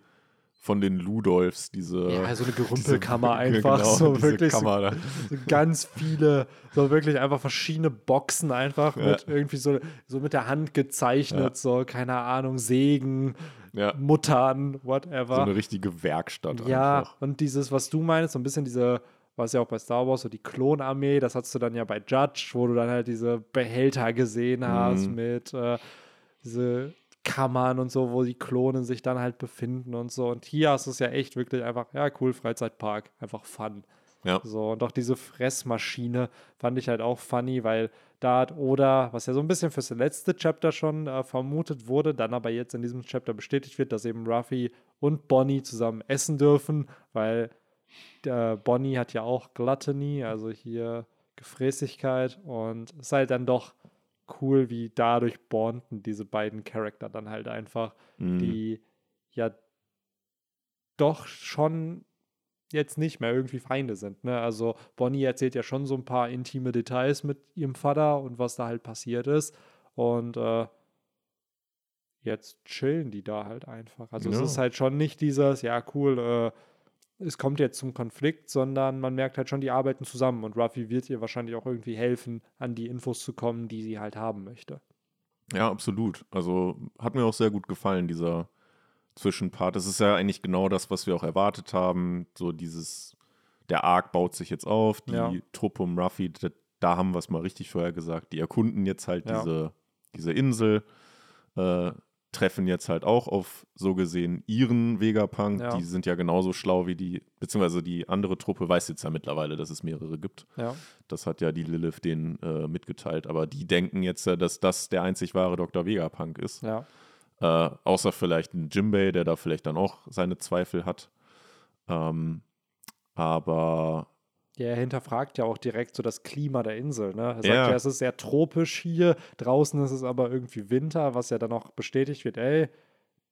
von den Ludolfs, diese. ja, so eine diese- (laughs) Gerümpelkammer einfach. genau, so wirklich so, Kammer (laughs) so ganz viele, so wirklich einfach verschiedene Boxen einfach Ja. mit irgendwie so, so mit der Hand gezeichnet, Ja. so, keine Ahnung, Sägen, Ja, Muttern, so whatever. eine richtige Werkstatt Ja, einfach. und dieses, was du meinst, so ein bisschen diese, was ja auch bei Star Wars, so die Klonarmee, das hast du dann ja bei Judge, wo du dann halt diese Behälter gesehen hast Mhm. mit äh, diese Kammern und so, wo die Klonen sich dann halt befinden und so. Und hier du es ja echt wirklich einfach, ja, cool, Freizeitpark, einfach Fun. Ja. So, und auch diese Fressmaschine fand ich halt auch funny, weil da hat Oda, was ja so ein bisschen fürs letzte Chapter schon äh, vermutet wurde, dann aber jetzt in diesem Chapter bestätigt wird, dass eben Ruffy und Bonnie zusammen essen dürfen, weil äh, Bonnie hat ja auch Gluttony, also hier Gefräßigkeit und es ist halt dann doch cool, wie dadurch bonden diese beiden Charakter dann halt einfach, Mhm. die ja doch schon jetzt nicht mehr irgendwie Feinde sind. Ne? Also Bonnie erzählt ja schon so ein paar intime Details mit ihrem Vater und was da halt passiert ist. Und äh, jetzt chillen die da halt einfach. Also es Ja. ist halt schon nicht dieses, ja cool, äh, es kommt jetzt zum Konflikt, sondern man merkt halt schon, die arbeiten zusammen und Ruffy wird ihr wahrscheinlich auch irgendwie helfen, an die Infos zu kommen, die sie halt haben möchte. Ja, absolut. Also hat mir auch sehr gut gefallen, dieser Zwischenpart. Das ist ja eigentlich genau das, was wir auch erwartet haben. So dieses, der Arc baut sich jetzt auf, die Ja. Truppe um Ruffy, da, da haben wir es mal richtig vorher gesagt. Die erkunden jetzt halt Ja. diese, diese Insel, äh, treffen jetzt halt auch auf so gesehen ihren Vegapunk. Ja. Die sind ja genauso schlau wie die, beziehungsweise die andere Truppe weiß jetzt ja mittlerweile, dass es mehrere gibt. Ja, Das hat ja die Lilith denen äh, mitgeteilt. Aber die denken jetzt ja, dass das der einzig wahre Dr. Vegapunk ist. ja. Äh, außer vielleicht ein Jimbei, der da vielleicht dann auch seine Zweifel hat. Ähm, aber Ja, er hinterfragt ja auch direkt so das Klima der Insel. Ne? Er sagt Ja. ja. es ist sehr tropisch hier, draußen ist es aber irgendwie Winter, was ja dann auch bestätigt wird, ey,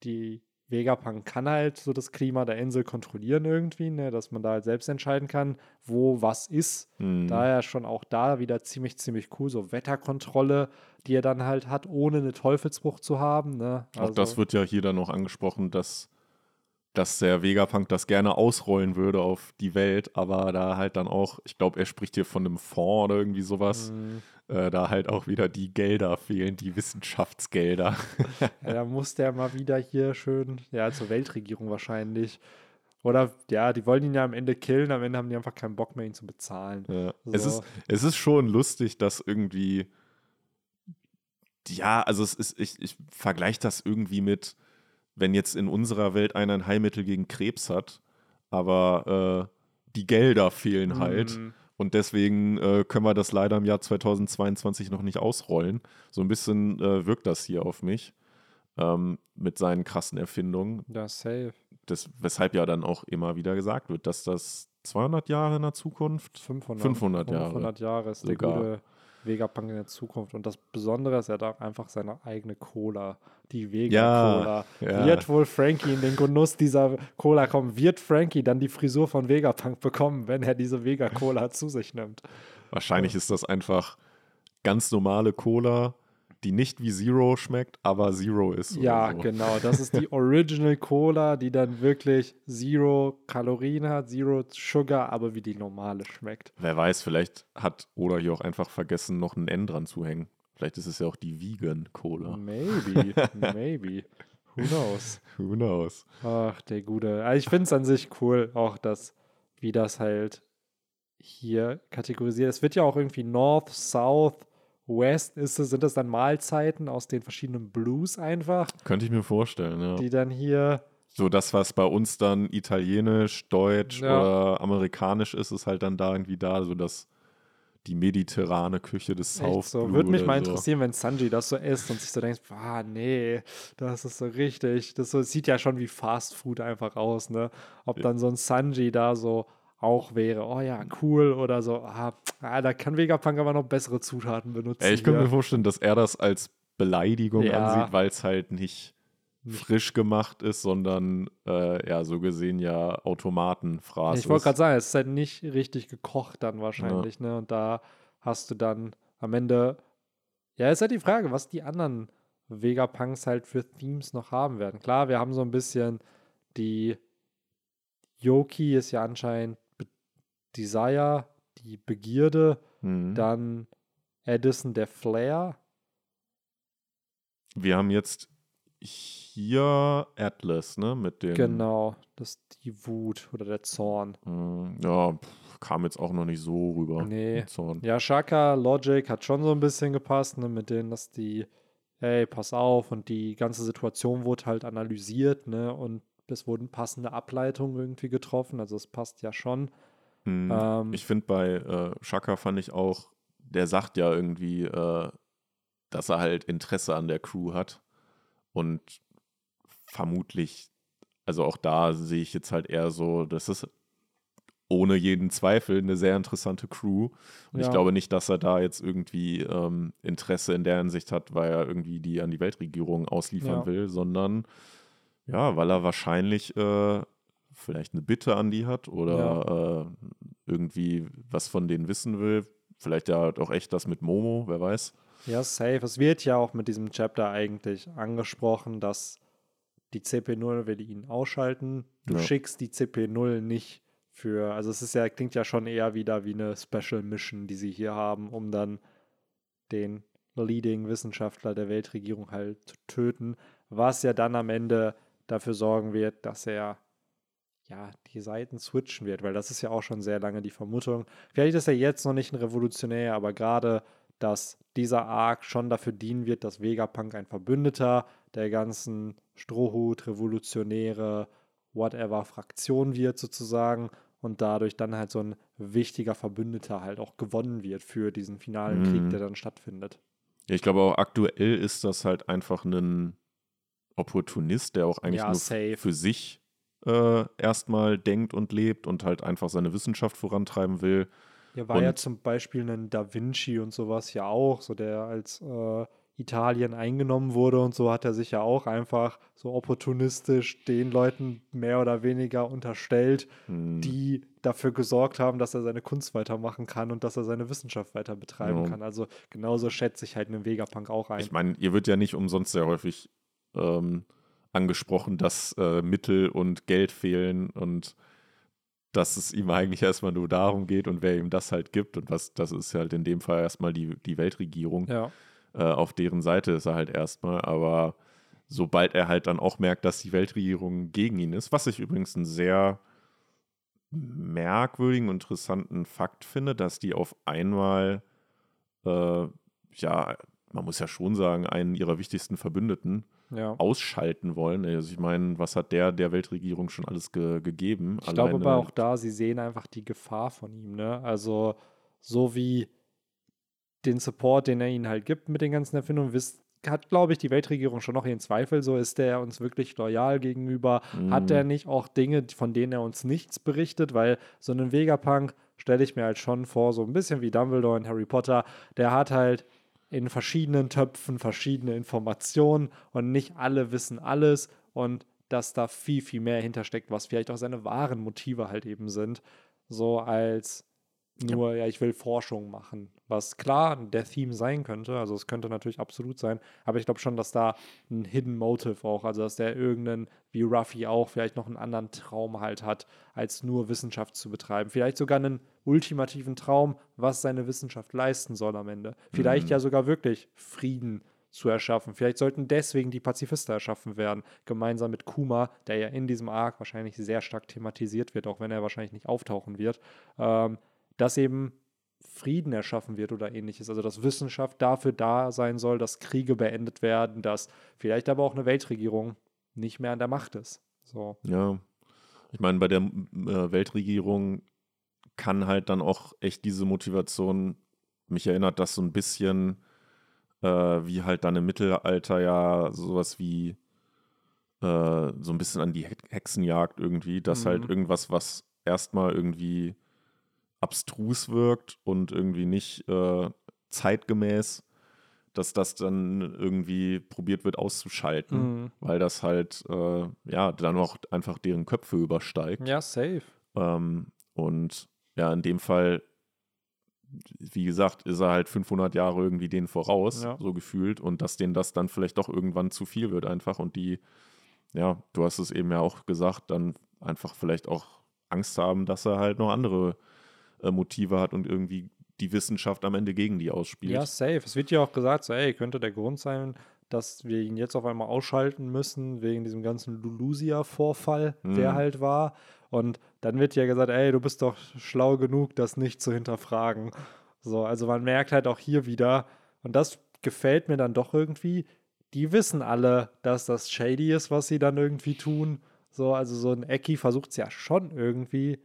die Vegapunk kann halt so das Klima der Insel kontrollieren irgendwie, ne? dass man da halt selbst entscheiden kann, wo was ist. mh, Daher schon auch da wieder ziemlich, ziemlich cool, so Wetterkontrolle, die er dann halt hat, ohne eine Teufelsbruch zu haben. Ne? auch das wird ja hier dann noch angesprochen, dass, dass der Vegapunk das gerne ausrollen würde auf die Welt, aber da halt dann auch, ich glaube, er spricht hier von einem Fonds oder irgendwie sowas, Mhm. äh, da halt auch wieder die Gelder fehlen, die Wissenschaftsgelder. Ja, da muss der mal wieder hier schön, ja, zur Weltregierung wahrscheinlich. Oder ja, die wollen ihn ja am Ende killen, am Ende haben die einfach keinen Bock mehr, ihn zu bezahlen. Ja. Es, So. ist, es ist schon lustig, dass irgendwie, ja, also es ist, ich, ich vergleiche das irgendwie mit, wenn jetzt in unserer Welt einer ein Heilmittel gegen Krebs hat, aber äh, die Gelder fehlen halt. Mm, Und deswegen äh, können wir das leider im Jahr 2022 noch nicht ausrollen. So ein bisschen äh, wirkt das hier auf mich ähm, mit seinen krassen Erfindungen. Ja, safe. Das, weshalb ja dann auch immer wieder gesagt wird, dass das 200 Jahre in der Zukunft 500, 500 Jahre 500 Jahre ist der sogar. gute Vegapunk in der Zukunft. Und das Besondere ist, er hat auch einfach seine eigene Cola. Die Vega-Cola. ja. Wird wohl Frankie in den Genuss dieser Cola kommen? Wird Frankie dann die Frisur von Vegapunk bekommen, wenn er diese Vega-Cola zu sich nimmt? Wahrscheinlich ist das einfach ganz normale Cola, die nicht wie Zero schmeckt, aber Zero ist. Ja, so. genau. Das ist die (laughs) Original Cola, die dann wirklich Zero Kalorien hat, Zero Sugar, aber wie die normale schmeckt. Wer weiß, vielleicht hat Oda hier auch einfach vergessen, noch ein N dran zu hängen. Vielleicht ist es ja auch die Vegan Cola. Maybe, (laughs) maybe. Who knows? Who knows? Ach, der gute. Also ich finde es an sich cool, auch das, wie das halt hier kategorisiert. Es wird ja auch irgendwie North, South, West. Ist es, sind das dann Mahlzeiten aus den verschiedenen Blues einfach, Könnte ich mir vorstellen, ja. die dann hier. So das, was bei uns dann italienisch, deutsch Ja. oder amerikanisch ist, ist halt dann da irgendwie da, so dass die mediterrane Küche des Echt South so. Würde mich mal so. interessieren, wenn Sanji das so isst und sich so denkt, ah nee, das ist so richtig. Das so, sieht ja schon wie Fast Food einfach aus, ne? Ob dann so ein Sanji da so auch wäre, oh ja, cool, oder so, ah, ah da kann Vegapunk aber noch bessere Zutaten benutzen. Ey, ich könnte mir vorstellen, dass er das als Beleidigung Ja. ansieht, weil es halt nicht frisch gemacht ist, sondern äh, ja, so gesehen ja Automatenfraß Ich wollte gerade sagen, es ist halt nicht richtig gekocht dann wahrscheinlich, ne? Und da hast du dann am Ende, ja, ist halt die Frage, was die anderen Vegapunks halt für Themes noch haben werden. Klar, wir haben so ein bisschen die Yoki ist ja anscheinend Desire, die Begierde, Mhm. dann Edison der Flair. Wir haben jetzt hier Atlas, ne, mit dem Genau, das ist die Wut oder der Zorn. Mm, Ja, pff, kam jetzt auch noch nicht so rüber. Nee. Zorn. Ja, Shaka, Logic hat schon so ein bisschen gepasst, ne, mit denen, dass die, hey, pass auf, und die ganze Situation wurde halt analysiert, ne, und es wurden passende Ableitungen irgendwie getroffen, also es passt ja schon. Mm, Ähm, Ich finde bei äh, Shaka fand ich auch, der sagt ja irgendwie, äh, dass er halt Interesse an der Crew hat. Und vermutlich, also auch da sehe ich jetzt halt eher so, das ist ohne jeden Zweifel eine sehr interessante Crew. Und ich Ja. glaube nicht, dass er da jetzt irgendwie ähm, Interesse in der Hinsicht hat, weil er irgendwie die an die Weltregierung ausliefern Ja. will, sondern ja, weil er wahrscheinlich äh, vielleicht eine Bitte an die hat oder äh, irgendwie was von denen wissen will. Vielleicht ja auch echt das mit Momo, wer weiß. Ja, safe. Es wird ja auch mit diesem Chapter eigentlich angesprochen, dass die CP0 will ihn ausschalten. Du Ja. schickst die CP0 nicht für, also es ist ja, klingt ja schon eher wieder wie eine Special Mission, die sie hier haben, um dann den Leading Wissenschaftler der Weltregierung halt zu töten, was ja dann am Ende dafür sorgen wird, dass er ja die Seiten switchen wird, weil das ist ja auch schon sehr lange die Vermutung. Vielleicht ist er jetzt noch nicht ein Revolutionär, aber gerade dass dieser Arc schon dafür dienen wird, dass Vegapunk ein Verbündeter der ganzen Strohhut, Revolutionäre, whatever Fraktion wird sozusagen und dadurch dann halt so ein wichtiger Verbündeter halt auch gewonnen wird für diesen finalen Mhm. Krieg, der dann stattfindet. Ja, ich glaube auch aktuell ist das halt einfach ein Opportunist, der auch eigentlich Ja, nur safe. für sich äh, erstmal denkt und lebt und halt einfach seine Wissenschaft vorantreiben will. Ja, war ja Und- zum Beispiel ein Da Vinci und sowas ja auch, so der als äh, Italien eingenommen wurde und so hat er sich ja auch einfach so opportunistisch den Leuten mehr oder weniger unterstellt, Hm, die dafür gesorgt haben, dass er seine Kunst weitermachen kann und dass er seine Wissenschaft weiter betreiben Ja. kann. Also genauso schätze ich halt einen Vegapunk auch ein. Ich meine, ihr wird ja nicht umsonst sehr häufig ähm, angesprochen, dass äh, Mittel und Geld fehlen und dass es ihm eigentlich erstmal nur darum geht und wer ihm das halt gibt. Und was, das ist halt in dem Fall erstmal die, die Weltregierung. ja. Äh, auf deren Seite ist er halt erstmal. Aber sobald er halt dann auch merkt, dass die Weltregierung gegen ihn ist, was ich übrigens einen sehr merkwürdigen, interessanten Fakt finde, dass die auf einmal, äh, ja, man muss ja schon sagen, einen ihrer wichtigsten Verbündeten ja. ausschalten wollen. Also ich meine, was hat der der Weltregierung schon alles ge gegeben? Ich glaube aber auch da, sie sehen einfach die Gefahr von ihm, ne? Also so wie den Support, den er ihnen halt gibt mit den ganzen Erfindungen, wisst, hat, glaube ich, die Weltregierung schon noch ihren Zweifel. So ist der uns wirklich loyal gegenüber. Hat Mhm. er nicht auch Dinge, von denen er uns nichts berichtet? Weil so einen Vegapunk stelle ich mir halt schon vor, so ein bisschen wie Dumbledore in Harry Potter, der hat halt in verschiedenen Töpfen verschiedene Informationen und nicht alle wissen alles und dass da viel, viel mehr hintersteckt, was vielleicht auch seine wahren Motive halt eben sind. So als nur, ja, ich will Forschung machen was klar der Theme sein könnte. Also es könnte natürlich absolut sein, aber ich glaube schon, dass da ein Hidden Motive auch, also dass der irgendeinen, wie Ruffy auch, vielleicht noch einen anderen Traum halt hat, als nur Wissenschaft zu betreiben. Vielleicht sogar einen ultimativen Traum, was seine Wissenschaft leisten soll am Ende. Vielleicht Mhm. ja sogar wirklich Frieden zu erschaffen. Vielleicht sollten deswegen die Pazifisten erschaffen werden, gemeinsam mit Kuma, der ja in diesem Arc wahrscheinlich sehr stark thematisiert wird, auch wenn er wahrscheinlich nicht auftauchen wird, ähm, dass eben Frieden erschaffen wird oder ähnliches. Also dass Wissenschaft dafür da sein soll, dass Kriege beendet werden, dass vielleicht aber auch eine Weltregierung nicht mehr an der Macht ist. So. Ja, ich meine, bei der äh, Weltregierung kann halt dann auch echt diese Motivation, mich erinnert das so ein bisschen, äh, wie halt dann im Mittelalter ja sowas wie äh, so ein bisschen an die He- Hexenjagd irgendwie, dass Mhm. halt irgendwas, was erstmal irgendwie abstrus wirkt und irgendwie nicht äh, zeitgemäß, dass das dann irgendwie probiert wird auszuschalten Mhm. weil das halt, äh, ja, dann auch einfach deren Köpfe übersteigt. Ja, safe. Ähm, und ja, in dem Fall, wie gesagt, ist er halt 500 Jahre irgendwie denen voraus, Ja. so gefühlt, und dass denen das dann vielleicht doch irgendwann zu viel wird einfach und die, ja, du hast es eben ja auch gesagt, dann einfach vielleicht auch Angst haben, dass er halt noch andere äh, Motive hat und irgendwie die Wissenschaft am Ende gegen die ausspielt. Ja, safe. Es wird ja auch gesagt, so, ey, könnte der Grund sein, dass wir ihn jetzt auf einmal ausschalten müssen, wegen diesem ganzen Lulusia-Vorfall, der Mhm. halt war. Und dann wird ja gesagt, ey, du bist doch schlau genug, das nicht zu hinterfragen. So, also man merkt halt auch hier wieder, und das gefällt mir dann doch irgendwie, die wissen alle, dass das shady ist, was sie dann irgendwie tun. So, also so ein Eki versucht es ja schon irgendwie,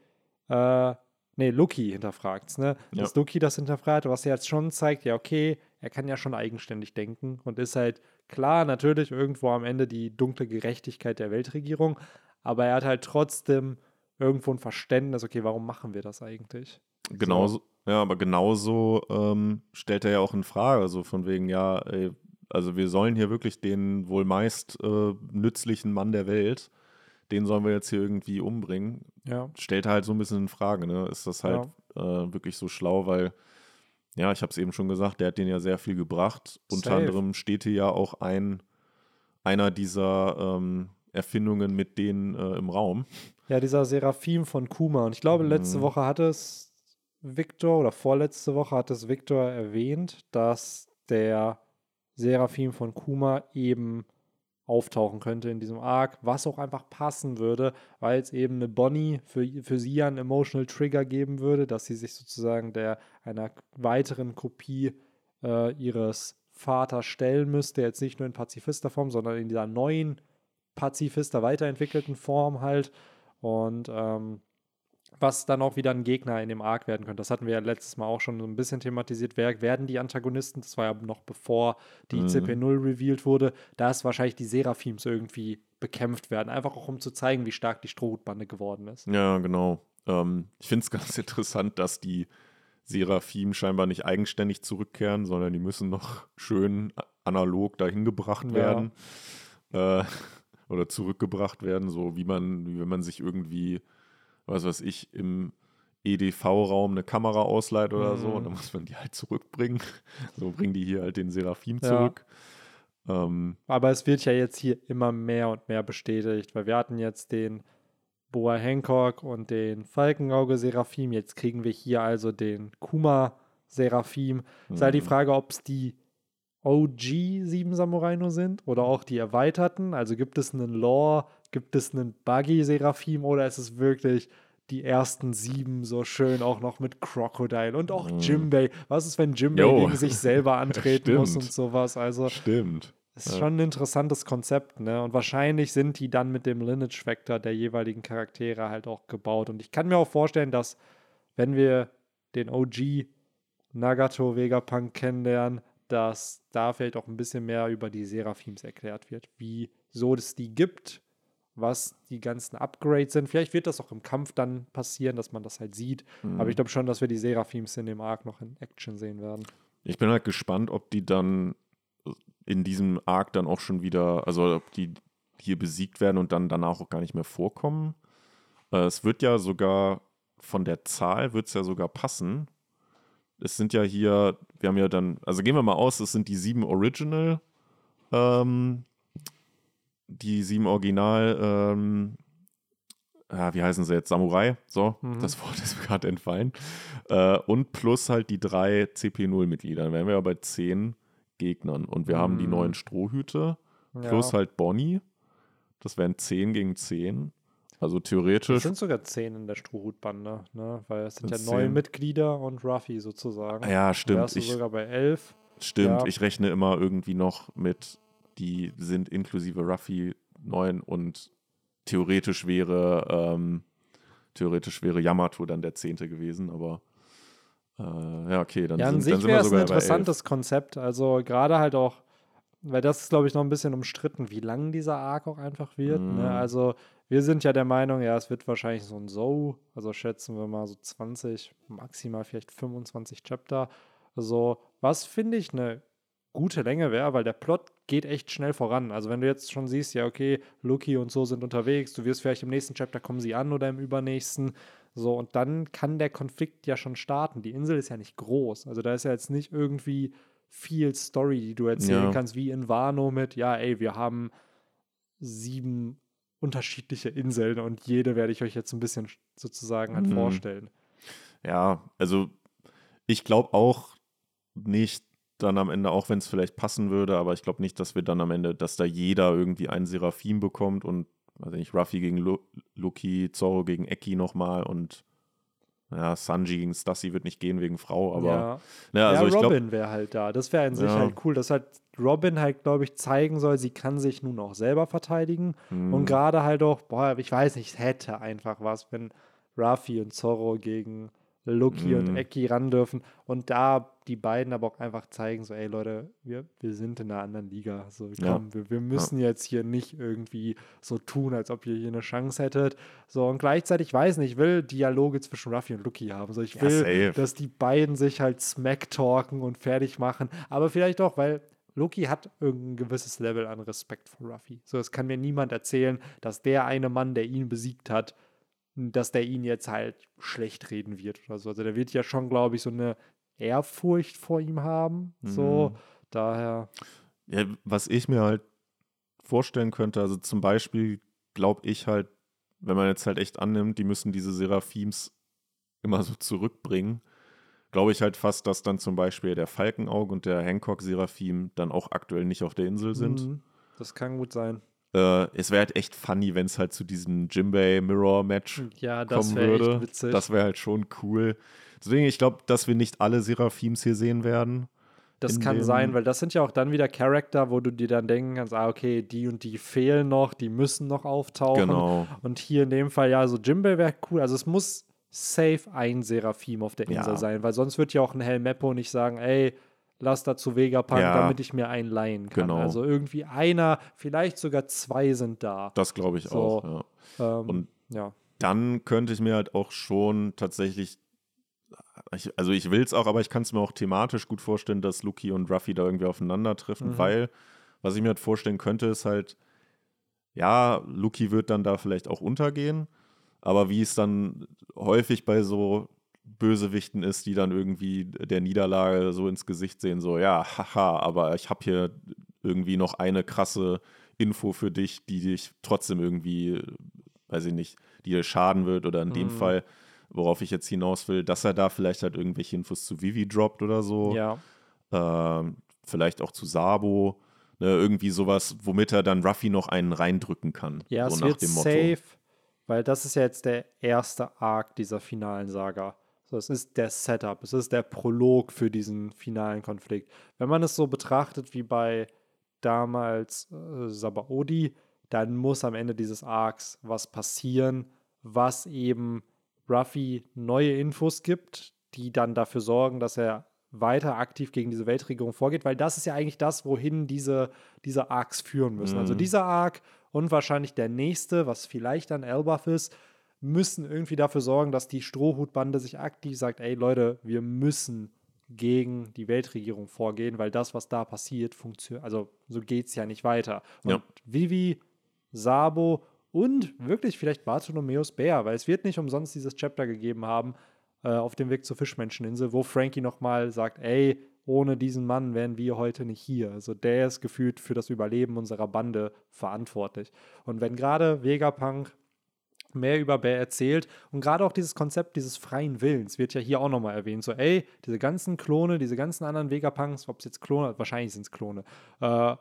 äh, nee, Lucky hinterfragt's, ne? Ja. Dass Lucky das hinterfragt, was er jetzt schon zeigt, ja, okay, er kann ja schon eigenständig denken und ist halt klar, natürlich irgendwo am Ende die dunkle Gerechtigkeit der Weltregierung, aber er hat halt trotzdem irgendwo ein Verständnis, okay, warum machen wir das eigentlich? Genauso, ja, aber genauso ähm, stellt er ja auch in Frage, so von wegen, ja, ey, also wir sollen hier wirklich den wohl meist äh, nützlichen Mann der Welt, den sollen wir jetzt hier irgendwie umbringen. Ja, Stellt halt so ein bisschen in Frage, ne? Ist das halt äh, wirklich so schlau, weil, ja, ich habe es eben schon gesagt, der hat denen ja sehr viel gebracht. Unter Safe. anderem steht hier ja auch ein, einer dieser ähm, Erfindungen mit denen äh, im Raum. Ja, dieser Seraphim von Kuma. Und ich glaube, letzte Mhm. Woche hat es Victor oder vorletzte Woche hat es Victor erwähnt, dass der Seraphim von Kuma eben auftauchen könnte in diesem Arc, was auch einfach passen würde, weil es eben eine Bonnie für, für sie ja einen Emotional Trigger geben würde, dass sie sich sozusagen der einer weiteren Kopie äh, ihres Vaters stellen müsste, jetzt nicht nur in Pazifisterform, sondern in dieser neuen Pazifister weiterentwickelten Form halt. Und ähm, was dann auch wieder ein Gegner in dem Arc werden könnte. Das hatten wir ja letztes Mal auch schon so ein bisschen thematisiert. Wer werden die Antagonisten? Das war ja noch bevor die Mhm. CP0 revealed wurde, dass wahrscheinlich die Seraphims irgendwie bekämpft werden. Einfach auch um zu zeigen, wie stark die Strohhutbande geworden ist. Ja, genau. Ähm, ich finde es (laughs) ganz interessant, dass die Seraphim scheinbar nicht eigenständig zurückkehren, sondern die müssen noch schön analog dahin gebracht Ja. werden. Äh, (laughs) oder zurückgebracht werden, so wie man, wie wenn man sich irgendwie, was weiß ich, im EDV-Raum eine Kamera ausleiht oder so Mhm. und dann muss man die halt zurückbringen. (laughs) So bringen die hier halt den Seraphim Ja. zurück. Ähm, Aber es wird ja jetzt hier immer mehr und mehr bestätigt, weil wir hatten jetzt den Boa Hancock und den Falkenauge Seraphim. Jetzt kriegen wir hier also den Kuma Seraphim. Ist halt die Mhm. Frage, ob es die OG sieben Samurai nur sind oder auch die erweiterten. Also gibt es einen Lore, gibt es einen Buggy Seraphim oder ist es wirklich die ersten sieben so schön auch noch mit Crocodile und auch Mhm. Jimbei. Was ist, wenn Jimbei Jo. gegen sich selber (laughs) antreten muss und sowas? Also Stimmt. ist schon ein interessantes Konzept, ne? Und wahrscheinlich sind die dann mit dem Lineage Factor der jeweiligen Charaktere halt auch gebaut. Und ich kann mir auch vorstellen, dass wenn wir den OG Nagato Vegapunk kennenlernen, dass da vielleicht auch ein bisschen mehr über die Seraphims erklärt wird, wieso es die gibt, was die ganzen Upgrades sind. Vielleicht wird das auch im Kampf dann passieren, dass man das halt sieht. Mhm. Aber ich glaube schon, dass wir die Seraphims in dem Arc noch in Action sehen werden. Ich bin halt gespannt, ob die dann in diesem Arc dann auch schon wieder, also ob die hier besiegt werden und dann danach auch gar nicht mehr vorkommen. Äh, es wird ja sogar von der Zahl wird es ja sogar passen. es sind ja hier, wir haben ja dann, also gehen wir mal aus, es sind die sieben Original, ähm, die sieben Original, ähm, ja, wie heißen sie jetzt? Samurai, so, Mhm. das (laughs) Wort ist mir gerade entfallen. Äh, und plus halt die drei CP0-Mitglieder. Dann wären wir ja bei zehn Gegnern. Und wir haben die Mhm. neuen Strohhüte, plus ja. halt Bonnie. Das wären 10 gegen 10. Also Es theoretisch. sind sogar zehn in der Strohhutbande, ne? Weil es sind ja neue zehn? Mitglieder und Ruffy sozusagen. Ja, stimmt. wärst du Ich, sogar bei elf. stimmt. ja. Ich rechne immer irgendwie noch mit, die sind inklusive Ruffy 9 und theoretisch wäre, ähm, theoretisch wäre Yamato dann der Zehnte gewesen, aber äh, ja, okay, dann, Ja, an sind, sich dann sind wäre wir es ein sogar elf. interessantes Konzept. Also gerade halt auch, weil das ist, glaube ich, noch ein bisschen umstritten, wie lang dieser Arc auch einfach wird. Mhm. Ne? Also wir sind ja der Meinung, ja, es wird wahrscheinlich so ein So, also schätzen wir mal so 20, maximal vielleicht 25 Chapter. Also was finde ich eine gute Länge wäre, weil der Plot geht echt schnell voran. Also wenn du jetzt schon siehst, ja, okay, Lucky und so sind unterwegs, du wirst vielleicht im nächsten Chapter kommen sie an oder im übernächsten. So, und dann kann der Konflikt ja schon starten. Die Insel ist ja nicht groß. Also da ist ja jetzt nicht irgendwie viel Story, die du erzählen Ja. kannst, wie in Wano mit, ja, ey, wir haben sieben unterschiedliche Inseln und jede werde ich euch jetzt ein bisschen sozusagen halt Mhm. vorstellen. Ja, also ich glaube auch nicht dann am Ende, auch wenn es vielleicht passen würde, aber ich glaube nicht, dass wir dann am Ende, dass da jeder irgendwie einen Seraphim bekommt und, weiß ich nicht, Ruffy gegen Lu Lucky, Zorro gegen Eki nochmal und ja, Sanji gegen Stassi wird nicht gehen wegen Frau, aber ja, ne, also ja Robin wäre halt da. Das wäre an sich Ja. halt cool, dass halt Robin halt, glaube ich, zeigen soll, sie kann sich nun auch selber verteidigen. hm, Und gerade halt auch, boah, ich weiß nicht, es hätte einfach was, wenn Ruffy und Zorro gegen Lucky und Mhm. Eki ran dürfen und da die beiden aber auch einfach zeigen, so, ey Leute, wir, wir sind in einer anderen Liga. So, Ja. komm, wir, wir müssen jetzt hier nicht irgendwie so tun, als ob ihr hier eine Chance hättet. So, und gleichzeitig, weiß nicht, ich will Dialoge zwischen Ruffy und Lucky haben. So, ich Ja, will, safe. dass die beiden sich halt smack-talken und fertig machen. Aber vielleicht auch, weil Loki hat irgendein gewisses Level an Respekt vor Ruffy. So, es kann mir niemand erzählen, dass der eine Mann, der ihn besiegt hat, dass der ihn jetzt halt schlecht reden wird oder so. Also der wird ja schon, glaube ich, so eine Ehrfurcht vor ihm haben. So, Mhm. daher. Ja, was ich mir halt vorstellen könnte, also zum Beispiel glaube ich halt, wenn man jetzt halt echt annimmt, die müssen diese Seraphims immer so zurückbringen, glaube ich halt fast, dass dann zum Beispiel der Falkenauge und der Hancock-Seraphim dann auch aktuell nicht auf der Insel sind. Mhm, Das kann gut sein. Äh, es wäre halt echt funny, wenn es halt zu diesem Jimbei-Mirror-Match Ja, das kommen würde. echt witzig. Das wäre halt schon cool. Deswegen, ich glaube, dass wir nicht alle Seraphims hier sehen werden. Das kann sein, weil das sind ja auch dann wieder Charakter, wo du dir dann denken kannst, ah, okay, die und die fehlen noch, die müssen noch auftauchen. Genau. Und hier in dem Fall, ja, so Jimbei wäre cool. Also es muss safe ein Seraphim auf der Insel Ja. sein, weil sonst wird ja auch ein Helmeppo nicht sagen, ey, lass da zu Vegapunk, Ja. damit ich mir einen leihen kann. Genau. Also irgendwie einer, vielleicht sogar zwei sind da. Das glaube ich So. auch. Ja. Ähm, Und ja. dann könnte ich mir halt auch schon tatsächlich, ich, also ich will es auch, aber ich kann es mir auch thematisch gut vorstellen, dass Luki und Ruffy da irgendwie aufeinandertreffen, Mhm. weil was ich mir halt vorstellen könnte, ist halt, ja, Luki wird dann da vielleicht auch untergehen, aber wie es dann häufig bei so Bösewichten ist, die dann irgendwie der Niederlage so ins Gesicht sehen, so, ja, haha, aber ich habe hier irgendwie noch eine krasse Info für dich, die dich trotzdem irgendwie, weiß ich nicht, die dir schaden wird oder in dem Mhm. Fall, worauf ich jetzt hinaus will, dass er da vielleicht halt irgendwelche Infos zu Vivi droppt oder so. Ja. Ähm, vielleicht auch zu Sabo. Ne, irgendwie sowas, womit er dann Ruffy noch einen reindrücken kann. Ja, so es nach wird dem Motto. safe, weil das ist ja jetzt der erste Arc dieser finalen Saga. So, es ist der Setup, es ist der Prolog für diesen finalen Konflikt. Wenn man es so betrachtet wie bei damals äh, Sabaody, dann muss am Ende dieses Arcs was passieren, was eben Ruffy neue Infos gibt, die dann dafür sorgen, dass er weiter aktiv gegen diese Weltregierung vorgeht, weil das ist ja eigentlich das, wohin diese, diese Arcs führen müssen. Also Mhm. dieser Arc und wahrscheinlich der nächste, was vielleicht dann Elbaf ist, müssen irgendwie dafür sorgen, dass die Strohhutbande sich aktiv sagt, ey Leute, wir müssen gegen die Weltregierung vorgehen, weil das, was da passiert, funktioniert, also so geht es ja nicht weiter. Und Ja. Vivi, Sabo und wirklich vielleicht Bartholomäus Bär, weil es wird nicht umsonst dieses Chapter gegeben haben, äh, auf dem Weg zur Fischmenscheninsel, wo Frankie nochmal sagt, ey, ohne diesen Mann wären wir heute nicht hier. Also der ist gefühlt für das Überleben unserer Bande verantwortlich. Und wenn gerade Vegapunk mehr über Bear erzählt und gerade auch dieses Konzept dieses freien Willens wird ja hier auch nochmal erwähnt. So, ey, diese ganzen Klone, diese ganzen anderen Vegapunks, ob es jetzt Klone, wahrscheinlich sind es Klone, äh,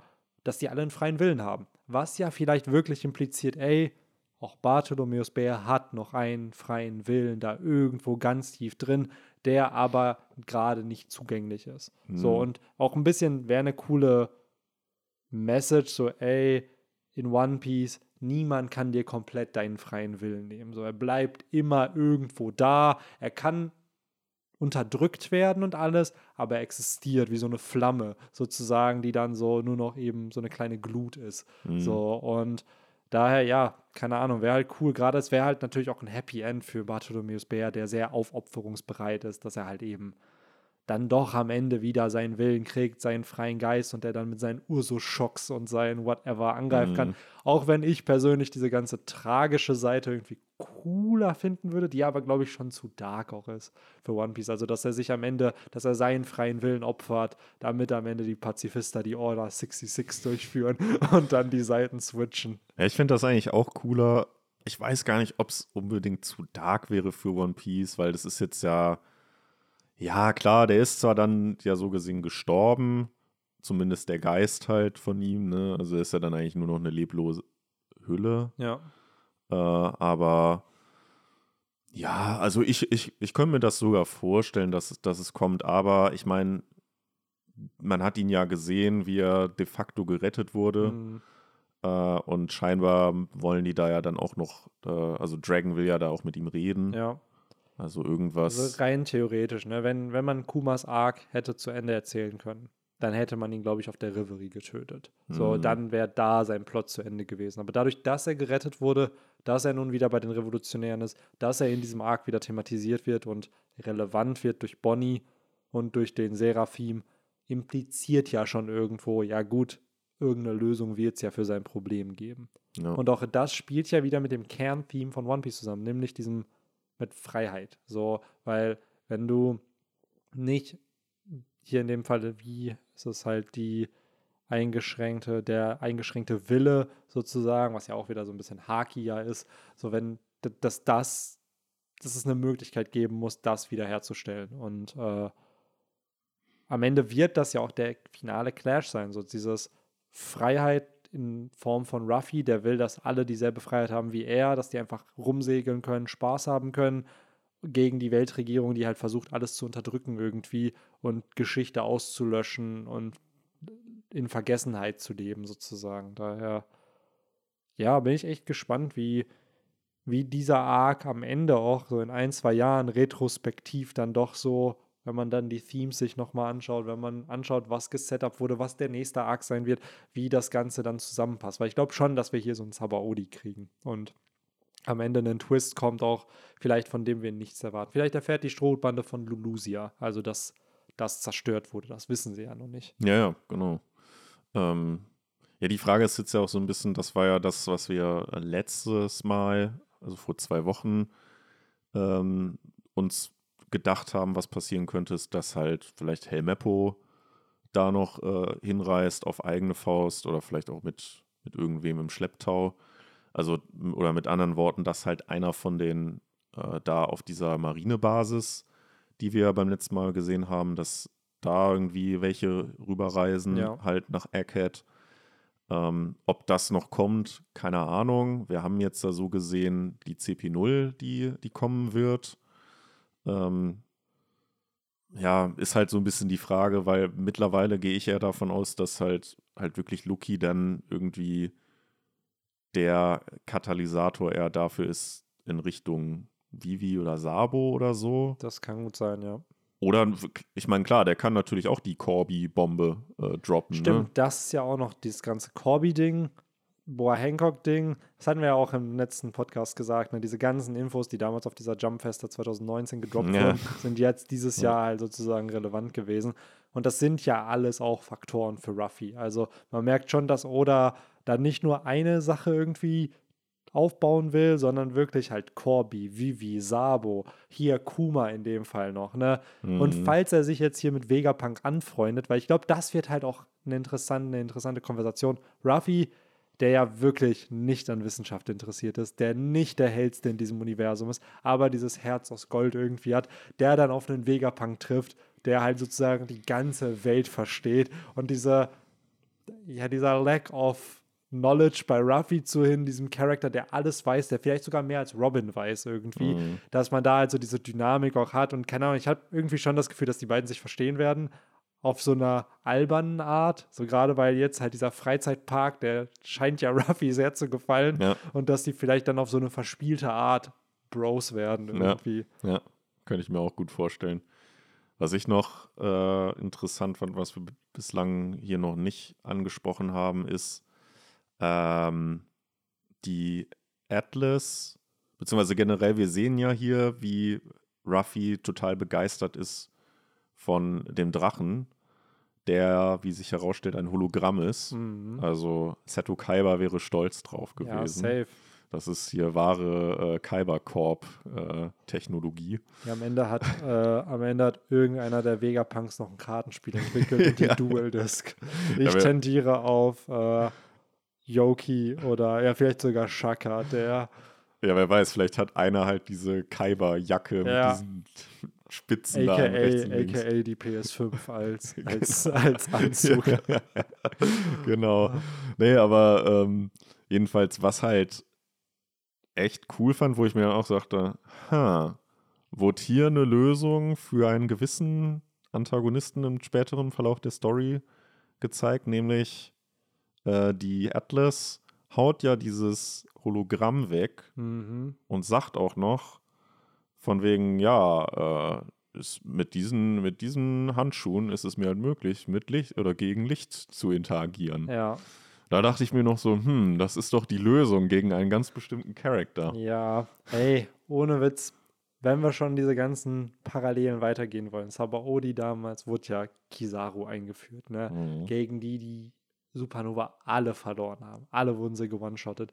dass die alle einen freien Willen haben. Was ja vielleicht wirklich impliziert, ey, auch Bartholomäus Bär hat noch einen freien Willen da irgendwo ganz tief drin, der aber gerade nicht zugänglich ist. Mhm. So, und auch ein bisschen wäre eine coole Message, so, ey, in One Piece, niemand kann dir komplett deinen freien Willen nehmen. So, er bleibt immer irgendwo da. Er kann unterdrückt werden und alles, aber er existiert wie so eine Flamme sozusagen, die dann so nur noch eben so eine kleine Glut ist. Mhm. So und daher, ja, keine Ahnung, wäre halt cool. Gerade es wäre halt natürlich auch ein Happy End für Bartholomäus Bär, der sehr aufopferungsbereit ist, dass er halt eben dann doch am Ende wieder seinen Willen kriegt, seinen freien Geist und der dann mit seinen Urso-Schocks und seinen Whatever angreifen mhm. kann. Auch wenn ich persönlich diese ganze tragische Seite irgendwie cooler finden würde, die aber, glaube ich, schon zu dark auch ist für One Piece. Also, dass er sich am Ende, dass er seinen freien Willen opfert, damit am Ende die Pazifister die Order 66 durchführen (laughs) und dann die Seiten switchen. Ja, ich finde das eigentlich auch cooler. Ich weiß gar nicht, ob es unbedingt zu dark wäre für One Piece, weil das ist jetzt ja ja, klar, der ist zwar dann ja so gesehen gestorben, zumindest der Geist halt von ihm, ne? Also ist er dann eigentlich nur noch eine leblose Hülle. Ja. Äh, aber ja, also ich, ich, ich könnte mir das sogar vorstellen, dass, dass es kommt, aber ich meine, man hat ihn ja gesehen, wie er de facto gerettet wurde. Mhm. Äh, und scheinbar wollen die da ja dann auch noch, äh, also Dragon will ja da auch mit ihm reden. Ja. Also irgendwas. Also rein theoretisch, ne? Wenn, wenn man Kumas Arc hätte zu Ende erzählen können, dann hätte man ihn, glaube ich, auf der Reverie getötet. So, mhm. dann wäre da sein Plot zu Ende gewesen. Aber dadurch, dass er gerettet wurde, dass er nun wieder bei den Revolutionären ist, dass er in diesem Arc wieder thematisiert wird und relevant wird durch Bonnie und durch den Seraphim, impliziert ja schon irgendwo, ja gut, irgendeine Lösung wird es ja für sein Problem geben. Ja. Und auch das spielt ja wieder mit dem Kerntheme von One Piece zusammen, nämlich diesem mit Freiheit. So, weil wenn du nicht hier in dem Fall, wie ist es halt die eingeschränkte, der eingeschränkte Wille sozusagen, was ja auch wieder so ein bisschen hakier ist, so wenn dass das, dass es eine Möglichkeit geben muss, das wiederherzustellen. Und äh, am Ende wird das ja auch der finale Clash sein, so dieses Freiheit in Form von Ruffy, der will, dass alle dieselbe Freiheit haben wie er, dass die einfach rumsegeln können, Spaß haben können, gegen die Weltregierung, die halt versucht, alles zu unterdrücken irgendwie und Geschichte auszulöschen und in Vergessenheit zu leben, sozusagen. Daher, ja, bin ich echt gespannt, wie, wie dieser Arc am Ende auch so in ein, zwei Jahren retrospektiv dann doch so wenn man dann die Themes sich nochmal anschaut, wenn man anschaut, was gesetup wurde, was der nächste Arc sein wird, wie das Ganze dann zusammenpasst. Weil ich glaube schon, dass wir hier so ein Sabaody kriegen und am Ende ein Twist kommt auch, vielleicht von dem wir nichts erwarten. Vielleicht erfährt die Strohbande von Lulusia, also dass das zerstört wurde. Das wissen sie ja noch nicht. Ja, ja, genau. Ähm, ja, die Frage ist jetzt ja auch so ein bisschen, das war ja das, was wir letztes Mal, also vor zwei Wochen, ähm, uns gedacht haben, was passieren könnte, ist, dass halt vielleicht Helmeppo da noch äh, hinreist auf eigene Faust oder vielleicht auch mit, mit irgendwem im Schlepptau. Also, oder mit anderen Worten, dass halt einer von den äh, da auf dieser Marinebasis, die wir beim letzten Mal gesehen haben, dass da irgendwie welche rüberreisen, ja. halt nach Egghead. Ähm, ob das noch kommt, keine Ahnung. Wir haben jetzt da so gesehen die CP0, die, die kommen wird. Ähm, ja, ist halt so ein bisschen die Frage, weil mittlerweile gehe ich ja davon aus, dass halt halt wirklich Luki dann irgendwie der Katalysator eher dafür ist in Richtung Vivi oder Sabo oder so. Das kann gut sein, ja. Oder, ich meine, klar, der kann natürlich auch die Corby-Bombe äh, droppen. Stimmt, ne? das ist ja auch noch dieses ganze Corby-Ding. Boa Hancock-Ding, das hatten wir ja auch im letzten Podcast gesagt, ne? diese ganzen Infos, die damals auf dieser Jumpfeste 2019 gedroppt ja. wurden, sind jetzt dieses ja. Jahr halt sozusagen relevant gewesen. Und das sind ja alles auch Faktoren für Ruffy. Also man merkt schon, dass Oda da nicht nur eine Sache irgendwie aufbauen will, sondern wirklich halt Corby, Vivi, Sabo, hier Kuma in dem Fall noch. Ne? Mhm. Und falls er sich jetzt hier mit Vegapunk anfreundet, weil ich glaube, das wird halt auch eine interessante, eine interessante Konversation. Ruffy, der ja wirklich nicht an Wissenschaft interessiert ist, der nicht der hellste in diesem Universum ist, aber dieses Herz aus Gold irgendwie hat, der dann auf einen Vegapunk trifft, der halt sozusagen die ganze Welt versteht und dieser, ja, dieser Lack of Knowledge bei Ruffy zu hin, diesem Charakter, der alles weiß, der vielleicht sogar mehr als Robin weiß irgendwie, mhm. dass man da halt so diese Dynamik auch hat und keine Ahnung, ich habe irgendwie schon das Gefühl, dass die beiden sich verstehen werden auf so einer albernen Art, so gerade weil jetzt halt dieser Freizeitpark, der scheint ja (laughs) Ruffy sehr zu gefallen ja. und dass die vielleicht dann auf so eine verspielte Art Bros werden irgendwie. Ja, ja. könnte ich mir auch gut vorstellen. Was ich noch äh, interessant fand, was wir bislang hier noch nicht angesprochen haben, ist, ähm, die Atlas, beziehungsweise generell, wir sehen ja hier, wie Ruffy total begeistert ist von dem Drachen, der, wie sich herausstellt, ein Hologramm ist. Mhm. Also Seto Kaiba wäre stolz drauf gewesen. Ja, safe. Das ist hier wahre äh, Kyber-Corp-Technologie. Äh, ja, am Ende hat äh, am Ende hat irgendeiner der Vegapunks noch ein Kartenspiel entwickelt und die (laughs) ja. Dual Disc. Ich ja, tendiere auf äh, Yoki oder ja, vielleicht sogar Shaka, der. Ja, wer weiß, vielleicht hat einer halt diese Kaiba-Jacke ja. mit diesen Spitzen AKA, AKA die PS5 als, (laughs) als, als Anzug. (laughs) genau. Nee, aber ähm, jedenfalls, was halt echt cool fand, wo ich mir dann auch sagte, ha, wurde hier eine Lösung für einen gewissen Antagonisten im späteren Verlauf der Story gezeigt, nämlich äh, die Atlas haut ja dieses Hologramm weg mhm. und sagt auch noch, von wegen, ja, äh, ist mit, diesen, mit diesen Handschuhen ist es mir halt möglich, mit Licht oder gegen Licht zu interagieren. Ja. Da dachte ich mir noch so, hm, das ist doch die Lösung gegen einen ganz bestimmten Charakter. Ja, ey, ohne Witz, wenn wir schon diese ganzen Parallelen weitergehen wollen. Sabaody damals wurde ja Kizaru eingeführt, ne? Mhm. Gegen die, die Supernova alle verloren haben. Alle wurden sie gewone-shottet.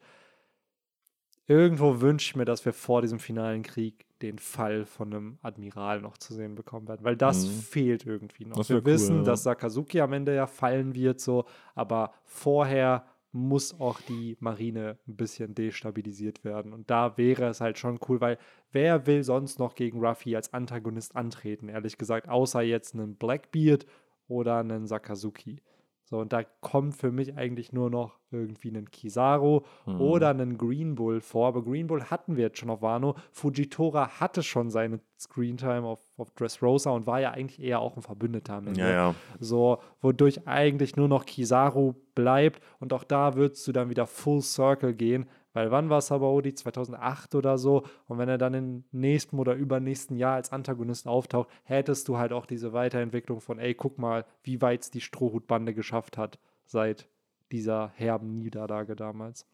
Irgendwo wünsche ich mir, dass wir vor diesem finalen Krieg den Fall von einem Admiral noch zu sehen bekommen werden, weil das mhm. fehlt irgendwie noch. Wir cool, wissen, ja. dass Sakazuki am Ende ja fallen wird, so, aber vorher muss auch die Marine ein bisschen destabilisiert werden. Und da wäre es halt schon cool, weil wer will sonst noch gegen Ruffy als Antagonist antreten, ehrlich gesagt, außer jetzt einen Blackbeard oder einen Sakazuki. So, und da kommt für mich eigentlich nur noch irgendwie einen Kizaru mhm. oder einen Green Bull vor. Aber Green Bull hatten wir jetzt schon auf Wano. Fujitora hatte schon seine Screentime auf, auf Dressrosa und war ja eigentlich eher auch ein Verbündeter am Ende. Ja, ja. So, wodurch eigentlich nur noch Kizaru bleibt. Und auch da würdest du dann wieder Full Circle gehen, weil wann war Sabaody? 2008 oder so. Und wenn er dann im nächsten oder übernächsten Jahr als Antagonist auftaucht, hättest du halt auch diese Weiterentwicklung von, ey, guck mal, wie weit es die Strohhutbande geschafft hat seit dieser herben Niederlage damals.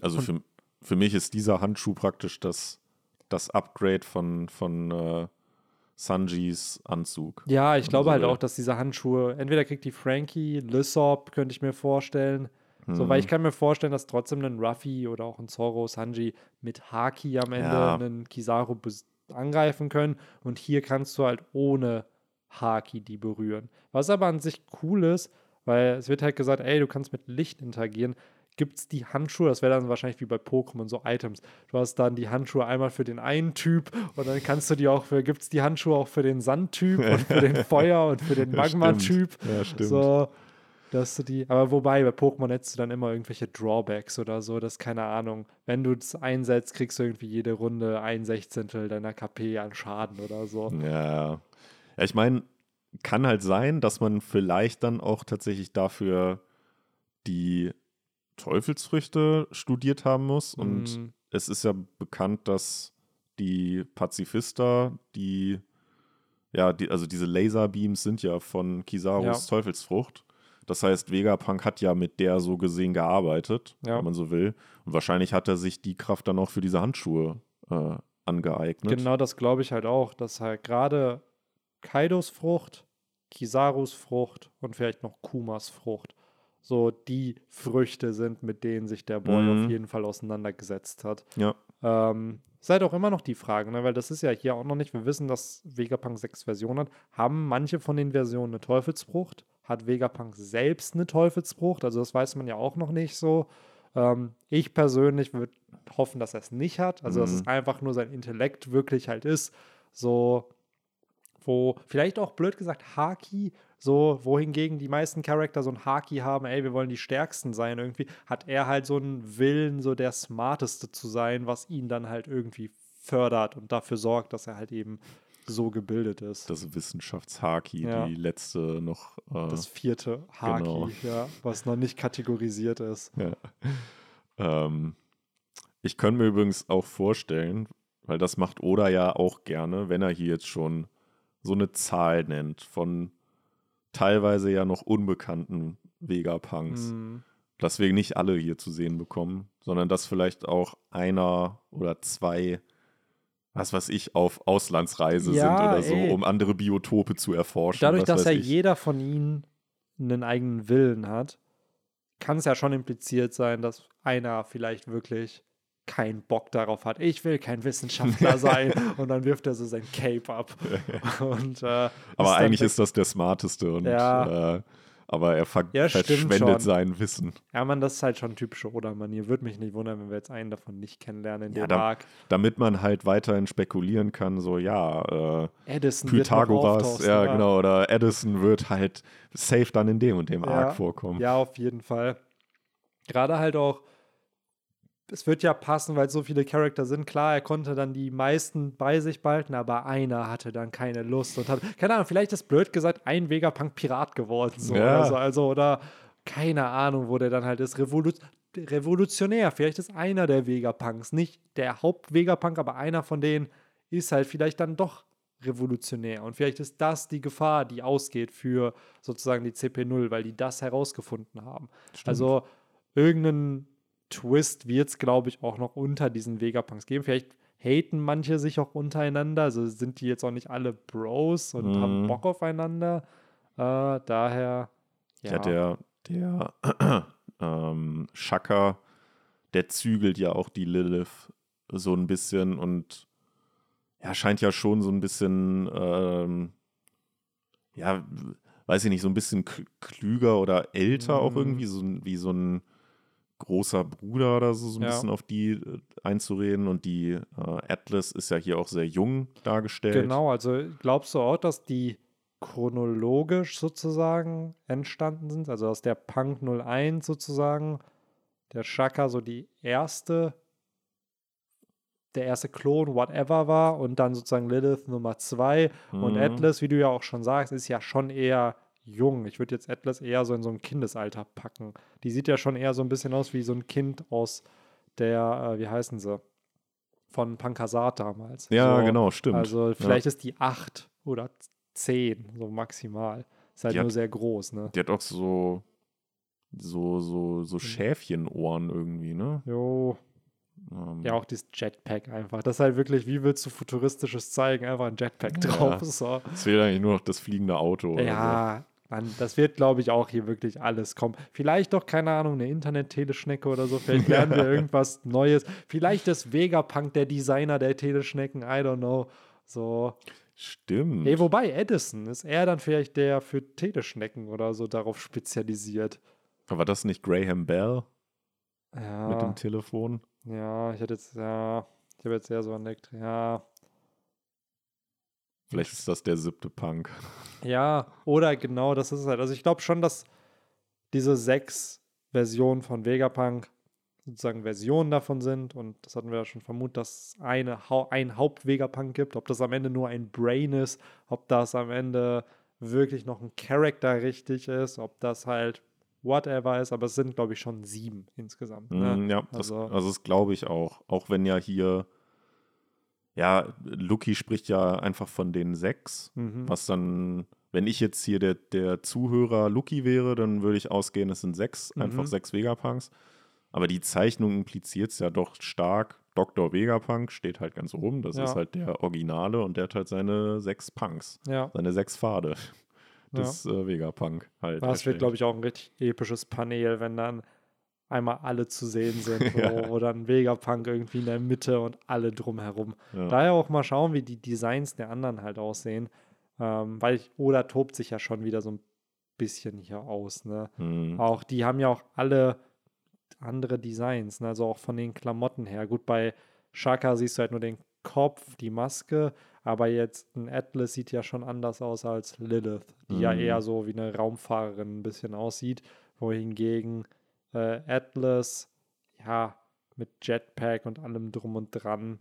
Also für, für mich ist dieser Handschuh praktisch das, das Upgrade von, von äh, Sanjis Anzug. Ja, ich glaube halt auch, dass diese Handschuhe, entweder kriegt die Frankie, Lysop, könnte ich mir vorstellen, so, weil ich mhm. kann mir vorstellen, dass trotzdem ein Ruffy oder auch ein Zoro Sanji mit Haki am Ende ja. einen Kizaru angreifen können. Und hier kannst du halt ohne Haki die berühren. Was aber an sich cool ist, weil es wird halt gesagt, ey, du kannst mit Licht interagieren. Gibt es die Handschuhe, das wäre dann wahrscheinlich wie bei Pokémon, so Items. Du hast dann die Handschuhe einmal für den einen Typ und dann kannst du die auch für, gibt es die Handschuhe auch für den Sandtyp und für den (laughs) Feuer und für den Magma-Typ. Ja, stimmt. So, dass du die, aber wobei, bei Pokémon hättest du dann immer irgendwelche Drawbacks oder so, das ist keine Ahnung. Wenn du es einsetzt, kriegst du irgendwie jede Runde ein Sechzehntel deiner KP an Schaden oder so. Ja. Ja, ich meine, kann halt sein, dass man vielleicht dann auch tatsächlich dafür die Teufelsfrüchte studiert haben muss. Und mm. es ist ja bekannt, dass die Pazifister, die, ja, die, also diese Laserbeams sind ja von Kisarus ja. Teufelsfrucht. Das heißt, Vegapunk hat ja mit der so gesehen gearbeitet, ja. wenn man so will. Und wahrscheinlich hat er sich die Kraft dann auch für diese Handschuhe äh, angeeignet. Genau, das glaube ich halt auch, dass halt gerade Kaidos Frucht, Kisarus Frucht und vielleicht noch Kumas Frucht so die Früchte sind, mit denen sich der Boy Mhm. auf jeden Fall auseinandergesetzt hat. Ja. Ähm, ist halt auch immer noch die Frage, ne? weil das ist ja hier auch noch nicht, wir wissen, dass Vegapunk sechs Versionen hat. Haben manche von den Versionen eine Teufelsfrucht? Hat Vegapunk selbst eine Teufelsfrucht? Also das weiß man ja auch noch nicht so. Ähm, ich persönlich würde hoffen, dass er es nicht hat. Also dass Mhm. es einfach nur sein Intellekt wirklich halt ist. So, wo vielleicht auch blöd gesagt Haki, so wohingegen die meisten Charakter so ein Haki haben, ey, wir wollen die stärksten sein irgendwie, hat er halt so einen Willen, so der smarteste zu sein, was ihn dann halt irgendwie fördert und dafür sorgt, dass er halt eben so gebildet ist. Das Wissenschaftshaki, Ja. die letzte noch. Äh, Das vierte Haki, Genau. ja, was noch nicht kategorisiert ist. Ja. Ähm, ich könnte mir übrigens auch vorstellen, weil das macht Oda ja auch gerne, wenn er hier jetzt schon so eine Zahl nennt von teilweise ja noch unbekannten Vegapunks, Mhm. dass wir nicht alle hier zu sehen bekommen, sondern dass vielleicht auch einer oder zwei, was weiß ich, auf Auslandsreise Ja, sind oder so, ey. um andere Biotope zu erforschen. Dadurch, dass ja ich. jeder von ihnen einen eigenen Willen hat, kann es ja schon impliziert sein, dass einer vielleicht wirklich keinen Bock darauf hat. Ich will kein Wissenschaftler (laughs) sein. und dann wirft er so sein Cape ab. (laughs) Und, äh, Aber eigentlich ist das der smarteste und Ja. äh, aber er ver Ja, verschwendet sein Wissen. Ja, man, das ist halt schon typische Oder-Manier. Würde mich nicht wundern, wenn wir jetzt einen davon nicht kennenlernen in Ja, dem da- Arc. Damit man halt weiterhin spekulieren kann, so ja, äh, Edison Pythagoras, auftauchen, ja genau, oder Edison wird halt safe dann in dem und dem Ja. Arc vorkommen. Ja, auf jeden Fall. Gerade halt auch, es wird ja passen, weil es so viele Charakter sind. Klar, er konnte dann die meisten bei sich behalten, aber einer hatte dann keine Lust und hat, keine Ahnung, vielleicht ist blöd gesagt, ein Vegapunk Pirat geworden. So, Ja. oder, so, also, oder keine Ahnung, wo der dann halt ist. Revolu revolutionär. Vielleicht ist einer der Vegapunks, nicht der Haupt-Vegapunk, aber einer von denen ist halt vielleicht dann doch revolutionär. Und vielleicht ist das die Gefahr, die ausgeht für sozusagen die CP0, weil die das herausgefunden haben. Also irgendeinen Twist wird es, glaube ich, auch noch unter diesen Vegapunks geben. Vielleicht haten manche sich auch untereinander. Also sind die jetzt auch nicht alle Bros und haben Mhm. Bock aufeinander. Äh, daher, ja. Ja, der, der (clears throat) ähm, Shaka, der zügelt ja auch die Lilith so ein bisschen und ja, scheint ja schon so ein bisschen, ähm, ja, weiß ich nicht, so ein bisschen klüger oder älter auch Mhm. irgendwie, so wie so ein großer Bruder oder so, so ein Ja. bisschen auf die äh, einzureden. Und die äh, Atlas ist ja hier auch sehr jung dargestellt. Genau, also glaubst du auch, dass die chronologisch sozusagen entstanden sind? Also dass der Punk 01 sozusagen, der Shaka so die erste, der erste Klon, whatever war und dann sozusagen Lilith Nummer 2 und Mhm. Atlas, wie du ja auch schon sagst, ist ja schon eher jung. Ich würde jetzt Atlas eher so in so ein Kindesalter packen. Die sieht ja schon eher so ein bisschen aus wie so ein Kind aus der, äh, wie heißen sie? Von Pankasat damals. Ja, so, genau, stimmt. Also vielleicht ist die 8 oder 10, so maximal. Ist halt Die hat- nur sehr groß, ne? Die hat auch so, so, so, Mhm. so Schäfchenohren irgendwie, ne? Jo. Ähm, Ja, auch dieses Jetpack einfach. Das ist halt wirklich, wie willst du Futuristisches zeigen? Einfach ein Jetpack Ja. drauf. So. Es fehlt eigentlich nur noch das fliegende Auto. oder Ja, Mann, das wird, glaube ich, auch hier wirklich alles kommen. Vielleicht doch, keine Ahnung, eine Internet-Teleschnecke oder so. Vielleicht lernen wir (laughs) irgendwas Neues. Vielleicht ist Vegapunk der Designer der Teleschnecken. I don't know. So. Stimmt. Nee, wobei, Edison ist er dann vielleicht der für Teleschnecken oder so darauf spezialisiert. War das nicht Graham Bell Ja. mit dem Telefon? Ja, ich hätte jetzt, ja, ich habe jetzt eher so entdeckt, ja. Vielleicht ist das der siebte Punk. Ja, oder genau, das ist es halt. Also ich glaube schon, dass diese sechs Versionen von Vegapunk sozusagen Versionen davon sind und das hatten wir ja schon vermutet, dass eine, Hau- ein Haupt-Vegapunk gibt, ob das am Ende nur ein Brain ist, ob das am Ende wirklich noch ein Charakter richtig ist, ob das halt whatever ist, aber es sind, glaube ich, schon sieben insgesamt. Ne? Mm, ja, das, Also- also das glaube ich auch. Auch wenn ja hier, ja, Lucky spricht ja einfach von den sechs, Mhm. was dann, wenn ich jetzt hier der, der Zuhörer Lucky wäre, dann würde ich ausgehen, es sind sechs, Mhm. einfach sechs Vegapunks. Aber die Zeichnung impliziert es ja doch stark. Dr. Vegapunk steht halt ganz oben, das Ja. ist halt der Originale und der hat halt seine sechs Punks, Ja. seine sechs Pfade. des äh, Vegapunk halt. Das wird, glaube ich, auch ein richtig episches Panel, wenn dann einmal alle zu sehen sind, (laughs) wo, Ja. wo dann Vegapunk irgendwie in der Mitte und alle drumherum. Ja. Daher auch mal schauen, wie die Designs der anderen halt aussehen. Ähm, weil ich, Oda tobt sich ja schon wieder so ein bisschen hier aus. Ne? Hm. Auch die haben ja auch alle andere Designs, ne? also auch von den Klamotten her. Gut, bei Shaka siehst du halt nur den Kopf, die Maske, aber jetzt ein Atlas sieht ja schon anders aus als Lilith, die ja Mhm. eher so wie eine Raumfahrerin ein bisschen aussieht, wohingegen äh, Atlas, ja, mit Jetpack und allem drum und dran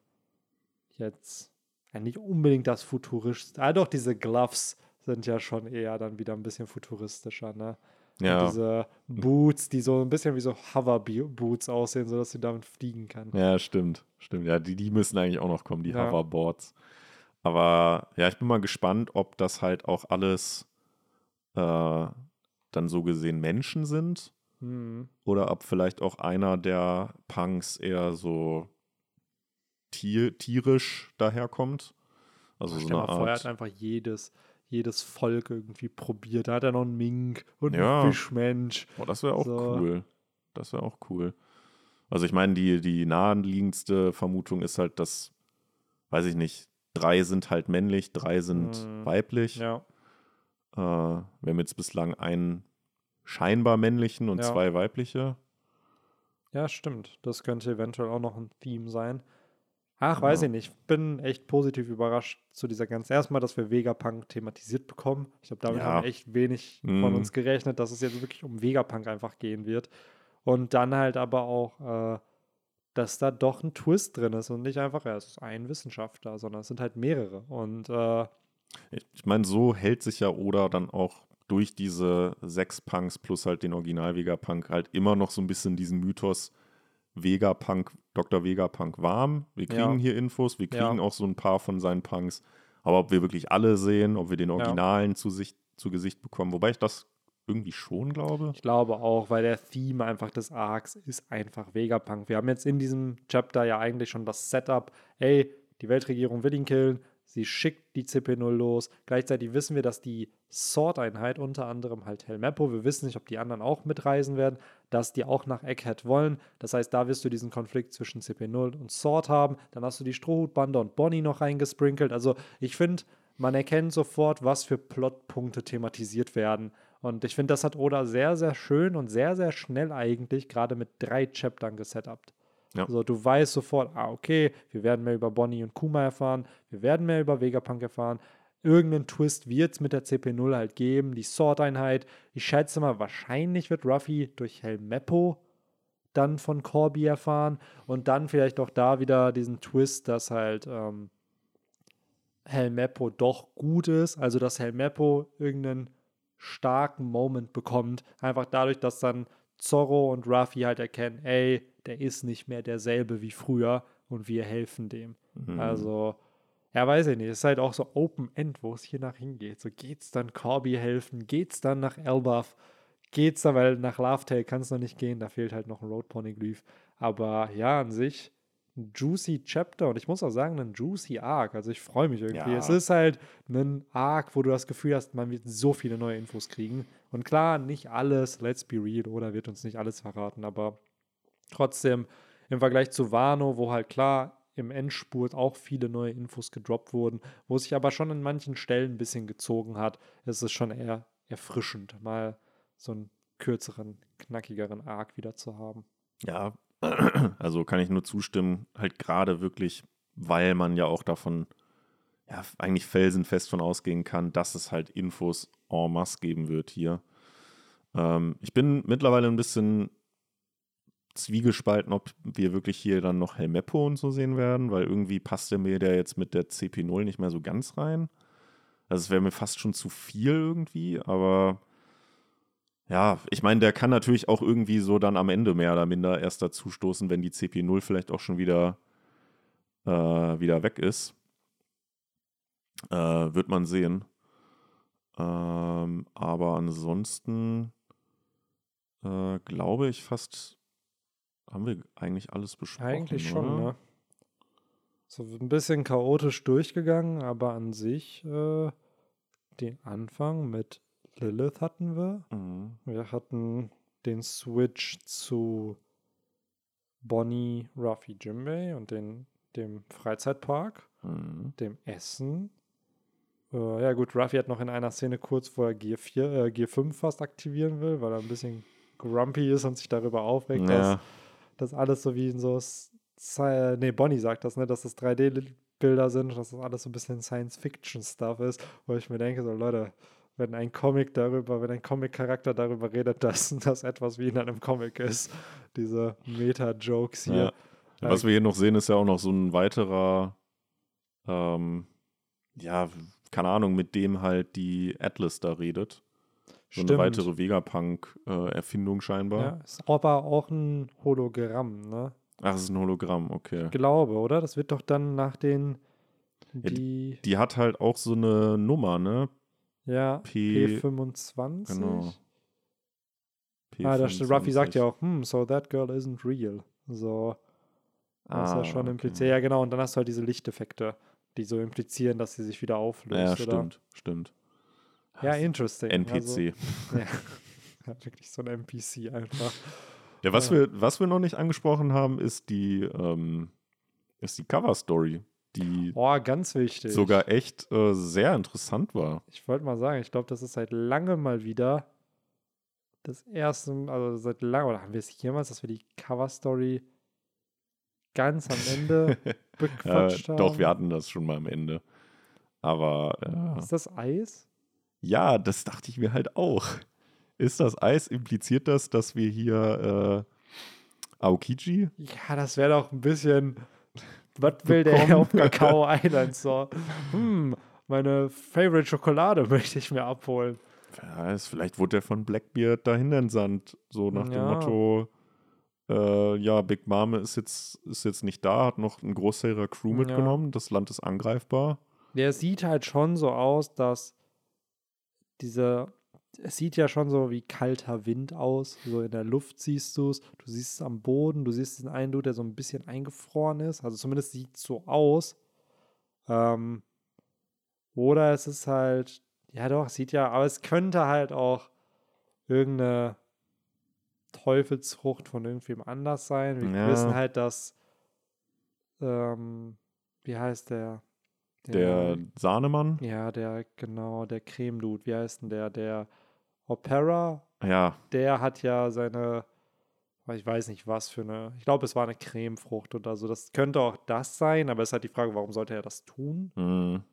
jetzt ja, nicht unbedingt das Futurist. Ah, doch, diese Gloves sind ja schon eher dann wieder ein bisschen futuristischer, ne? Und Ja. diese Boots, die so ein bisschen wie so Hover-Boots aussehen, sodass sie damit fliegen kann. Ja, stimmt. Stimmt. Ja, die, die müssen eigentlich auch noch kommen, die Ja. Hoverboards. Aber ja, ich bin mal gespannt, ob das halt auch alles äh, dann so gesehen Menschen sind Hm. oder ob vielleicht auch einer der Punks eher so tier, tierisch daherkommt. Also so Stell eine Art. hat einfach jedes, jedes Volk irgendwie probiert. Da hat er noch einen Mink und Ja. einen Fischmensch. Oh, das wäre auch So. cool. Das wäre auch cool. Also ich meine, die, die naheliegendste Vermutung ist halt, dass, weiß ich nicht, drei sind halt männlich, drei sind Mhm. weiblich. Ja, Äh, wir haben jetzt bislang einen scheinbar männlichen und Ja. zwei weibliche. ja, stimmt. Das könnte eventuell auch noch ein Theme sein. Ach, weiß Ja. ich nicht. Bin echt positiv überrascht zu dieser ganzen. Erstmal, dass wir Vegapunk thematisiert bekommen. Ich glaube, damit Ja. haben echt wenig von Mhm. uns gerechnet, dass es jetzt wirklich um Vegapunk einfach gehen wird. Und dann halt aber auch, äh, dass da doch ein Twist drin ist und nicht einfach, ja, es ist ein Wissenschaftler, sondern es sind halt mehrere. Und äh, Ich ich meine, so hält sich ja Oda dann auch durch diese sechs Punks plus halt den Original Vegapunk halt immer noch so ein bisschen diesen Mythos Vegapunk, Dr. Vegapunk warm. Wir Ja. kriegen hier Infos, wir Ja. kriegen auch so ein paar von seinen Punks. Aber ob wir wirklich alle sehen, ob wir den Originalen zu, Sicht, zu Gesicht bekommen, wobei ich das irgendwie schon glaube. Ich glaube auch, weil der Theme einfach des Arcs ist einfach Vegapunk. Wir haben jetzt in diesem Chapter ja eigentlich schon das Setup, ey, die Weltregierung will ihn killen, sie schickt die CP0 los. Gleichzeitig wissen wir, dass die Sword-Einheit, unter anderem halt Helmeppo, wir wissen nicht, ob die anderen auch mitreisen werden, dass die auch nach Egghead wollen. Das heißt, da wirst du diesen Konflikt zwischen CP0 und Sword haben. Dann hast du die Strohhutbande und Bonnie noch reingesprinkelt. Also ich finde, man erkennt sofort, was für Plotpunkte thematisiert werden. Und ich finde, das hat Oda sehr, sehr schön und sehr, sehr schnell eigentlich gerade mit drei Chaptern gesetupt. Ja. Also du weißt sofort, ah, okay, wir werden mehr über Bonnie und Kuma erfahren, wir werden mehr über Vegapunk erfahren. Irgendeinen Twist wird es mit der CP0 halt geben, die Sword-Einheit. Ich schätze mal, wahrscheinlich wird Ruffy durch Helmeppo dann von Corby erfahren und dann vielleicht auch da wieder diesen Twist, dass halt ähm, Helmeppo doch gut ist, also dass Helmeppo irgendeinen starken Moment bekommt, einfach dadurch, dass dann Zorro und Ruffy halt erkennen, ey, der ist nicht mehr derselbe wie früher und wir helfen dem. Mhm. Also, ja, weiß ich nicht, es ist halt auch so Open-End, wo es hier nach hingeht. So geht's dann Corby helfen, geht's dann nach Elbaf, geht's dann, weil nach Laughtail kann es noch nicht gehen, da fehlt halt noch ein Road Poneglyph. Aber ja, an sich ein juicy Chapter und ich muss auch sagen, ein juicy Arc. Also ich freue mich irgendwie. Ja. Es ist halt ein Arc, wo du das Gefühl hast, man wird so viele neue Infos kriegen. Und klar, nicht alles, let's be real, oder wird uns nicht alles verraten, aber trotzdem im Vergleich zu Wano, wo halt klar im Endspurt auch viele neue Infos gedroppt wurden, wo sich aber schon an manchen Stellen ein bisschen gezogen hat, ist es schon eher erfrischend, mal so einen kürzeren, knackigeren Arc wieder zu haben. Ja, (clears throat) also kann ich nur zustimmen, halt gerade wirklich, weil man ja auch davon ja, eigentlich felsenfest von ausgehen kann, dass es halt Infos en masse geben wird hier. Ähm, ich bin mittlerweile ein bisschen zwiegespalten, ob wir wirklich hier dann noch Helmeppo und so sehen werden, weil irgendwie passt der mir der jetzt mit der CP0 nicht mehr so ganz rein. Also es wäre mir fast schon zu viel irgendwie, aber ja, ich meine, der kann natürlich auch irgendwie so dann am Ende mehr oder minder erst dazu stoßen, wenn die CP0 vielleicht auch schon wieder, äh, wieder weg ist. Äh, wird man sehen. Ähm, aber ansonsten äh, glaube ich fast, haben wir eigentlich alles besprochen. Eigentlich schon, oder? ne? So ein bisschen chaotisch durchgegangen, aber an sich äh, den Anfang mit Lilith hatten wir. Mhm. Wir hatten den Switch zu Bonnie, Ruffy, Jimbei und den, dem Freizeitpark, Mhm. dem Essen. Äh, ja gut, Ruffy hat noch in einer Szene kurz, wo er Gear, 4, äh, Gear 5 fast aktivieren will, weil er ein bisschen grumpy ist und sich darüber aufregt, dass Ja, das alles so wie in so, nee, Bonnie sagt das, ne, dass das 3D-Bilder sind, dass das alles so ein bisschen Science-Fiction-Stuff ist, wo ich mir denke, so Leute, wenn ein Comic darüber, wenn ein Comic-Charakter darüber redet, (laughs) dass das etwas wie in einem Comic ist, diese Meta-Jokes hier. ja. Was wir hier noch sehen, ist ja auch noch so ein weiterer, ähm, ja, keine Ahnung, mit dem halt die Atlas da redet. So eine weitere Vegapunk-Erfindung scheinbar. Ja, ist aber auch ein Hologramm, ne? Ach, es ist ein Hologramm, okay. Glaube, oder? Das wird doch dann nach den, Ja, die, Die hat halt auch so eine Nummer, ne? ja, P- P25. Genau. Ah, da steht, Ruffy sagt ja P25. auch, hm, so that girl isn't real. So, das ist Ah, ja schon okay. impliziert. Ja, genau, und dann hast du halt diese Lichteffekte, die so implizieren, dass sie sich wieder auflöst, Ja, oder? stimmt, stimmt. Ja, interesting. NPC. Also, (laughs) (laughs) ja. wirklich so ein NPC einfach. ja, was, ja. Wir, was wir noch nicht angesprochen haben, ist die, ähm, ist die Cover-Story, die Boah, ganz wichtig. sogar echt äh, sehr interessant war. Ich wollte mal sagen, ich glaube, das ist seit langem mal wieder das erste, also seit langem, oder haben wir es jemals, dass wir die Cover-Story ganz am Ende (laughs) Äh, bequatscht haben? doch, wir hatten das schon mal am Ende. Aber äh, Ist das Eis? Ja, das dachte ich mir halt auch. Ist das Eis, impliziert das, dass wir hier äh, Aokiji? Ja, das wäre doch ein bisschen. Was will der Bekommen. auf Kakao (laughs) Island so? Hm, meine Favorite Schokolade (laughs) möchte ich mir abholen. Wer weiß, vielleicht wurde er von Blackbeard dahin entsandt. So nach dem Ja. Motto, äh, ja, Big Mame ist jetzt, ist jetzt nicht da, hat noch einen Großteil ihrer Crew Ja. mitgenommen, das Land ist angreifbar. Der sieht halt schon so aus, dass diese. Es sieht ja schon so wie kalter Wind aus. So in der Luft siehst du es. Du siehst es am Boden. Du siehst den einen Dude, der so ein bisschen eingefroren ist. Also zumindest sieht es so aus. Ähm, oder es ist halt. Ja, doch, sieht ja. Aber es könnte halt auch irgendeine Teufelsfrucht von irgendwem anders sein. Wir Ja. wissen halt, dass. Ähm, wie heißt der? Der Sahnemann, Ja, der, genau, der Creme-Dude. Wie heißt denn der? Der Opera, ja, der hat ja seine, ich weiß nicht was für eine, ich glaube, es war eine Cremefrucht oder so. Das könnte auch das sein, aber es ist halt die Frage, warum sollte er das tun? mh,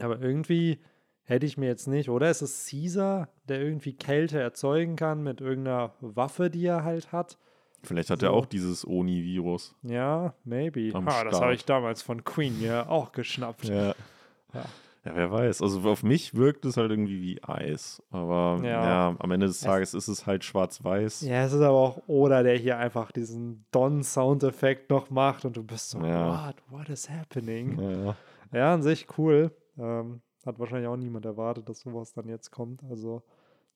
Aber irgendwie hätte ich mir jetzt nicht, oder ist es Caesar, der irgendwie Kälte erzeugen kann mit irgendeiner Waffe, die er halt hat? Vielleicht hat So. er auch dieses Oni-Virus. Ja, maybe. Am Ah, das habe ich damals von Queen ja auch geschnappt. Ja. Ja. Ja, wer weiß. Also auf mich wirkt es halt irgendwie wie Eis. Aber Ja. ja, am Ende des Es- Tages ist es halt schwarz-weiß. Ja, es ist aber auch Oda, der hier einfach diesen Don-Soundeffekt noch macht und du bist so, Ja. what, what is happening? Ja. Ja, an sich cool. Ähm, hat wahrscheinlich auch niemand erwartet, dass sowas dann jetzt kommt. Also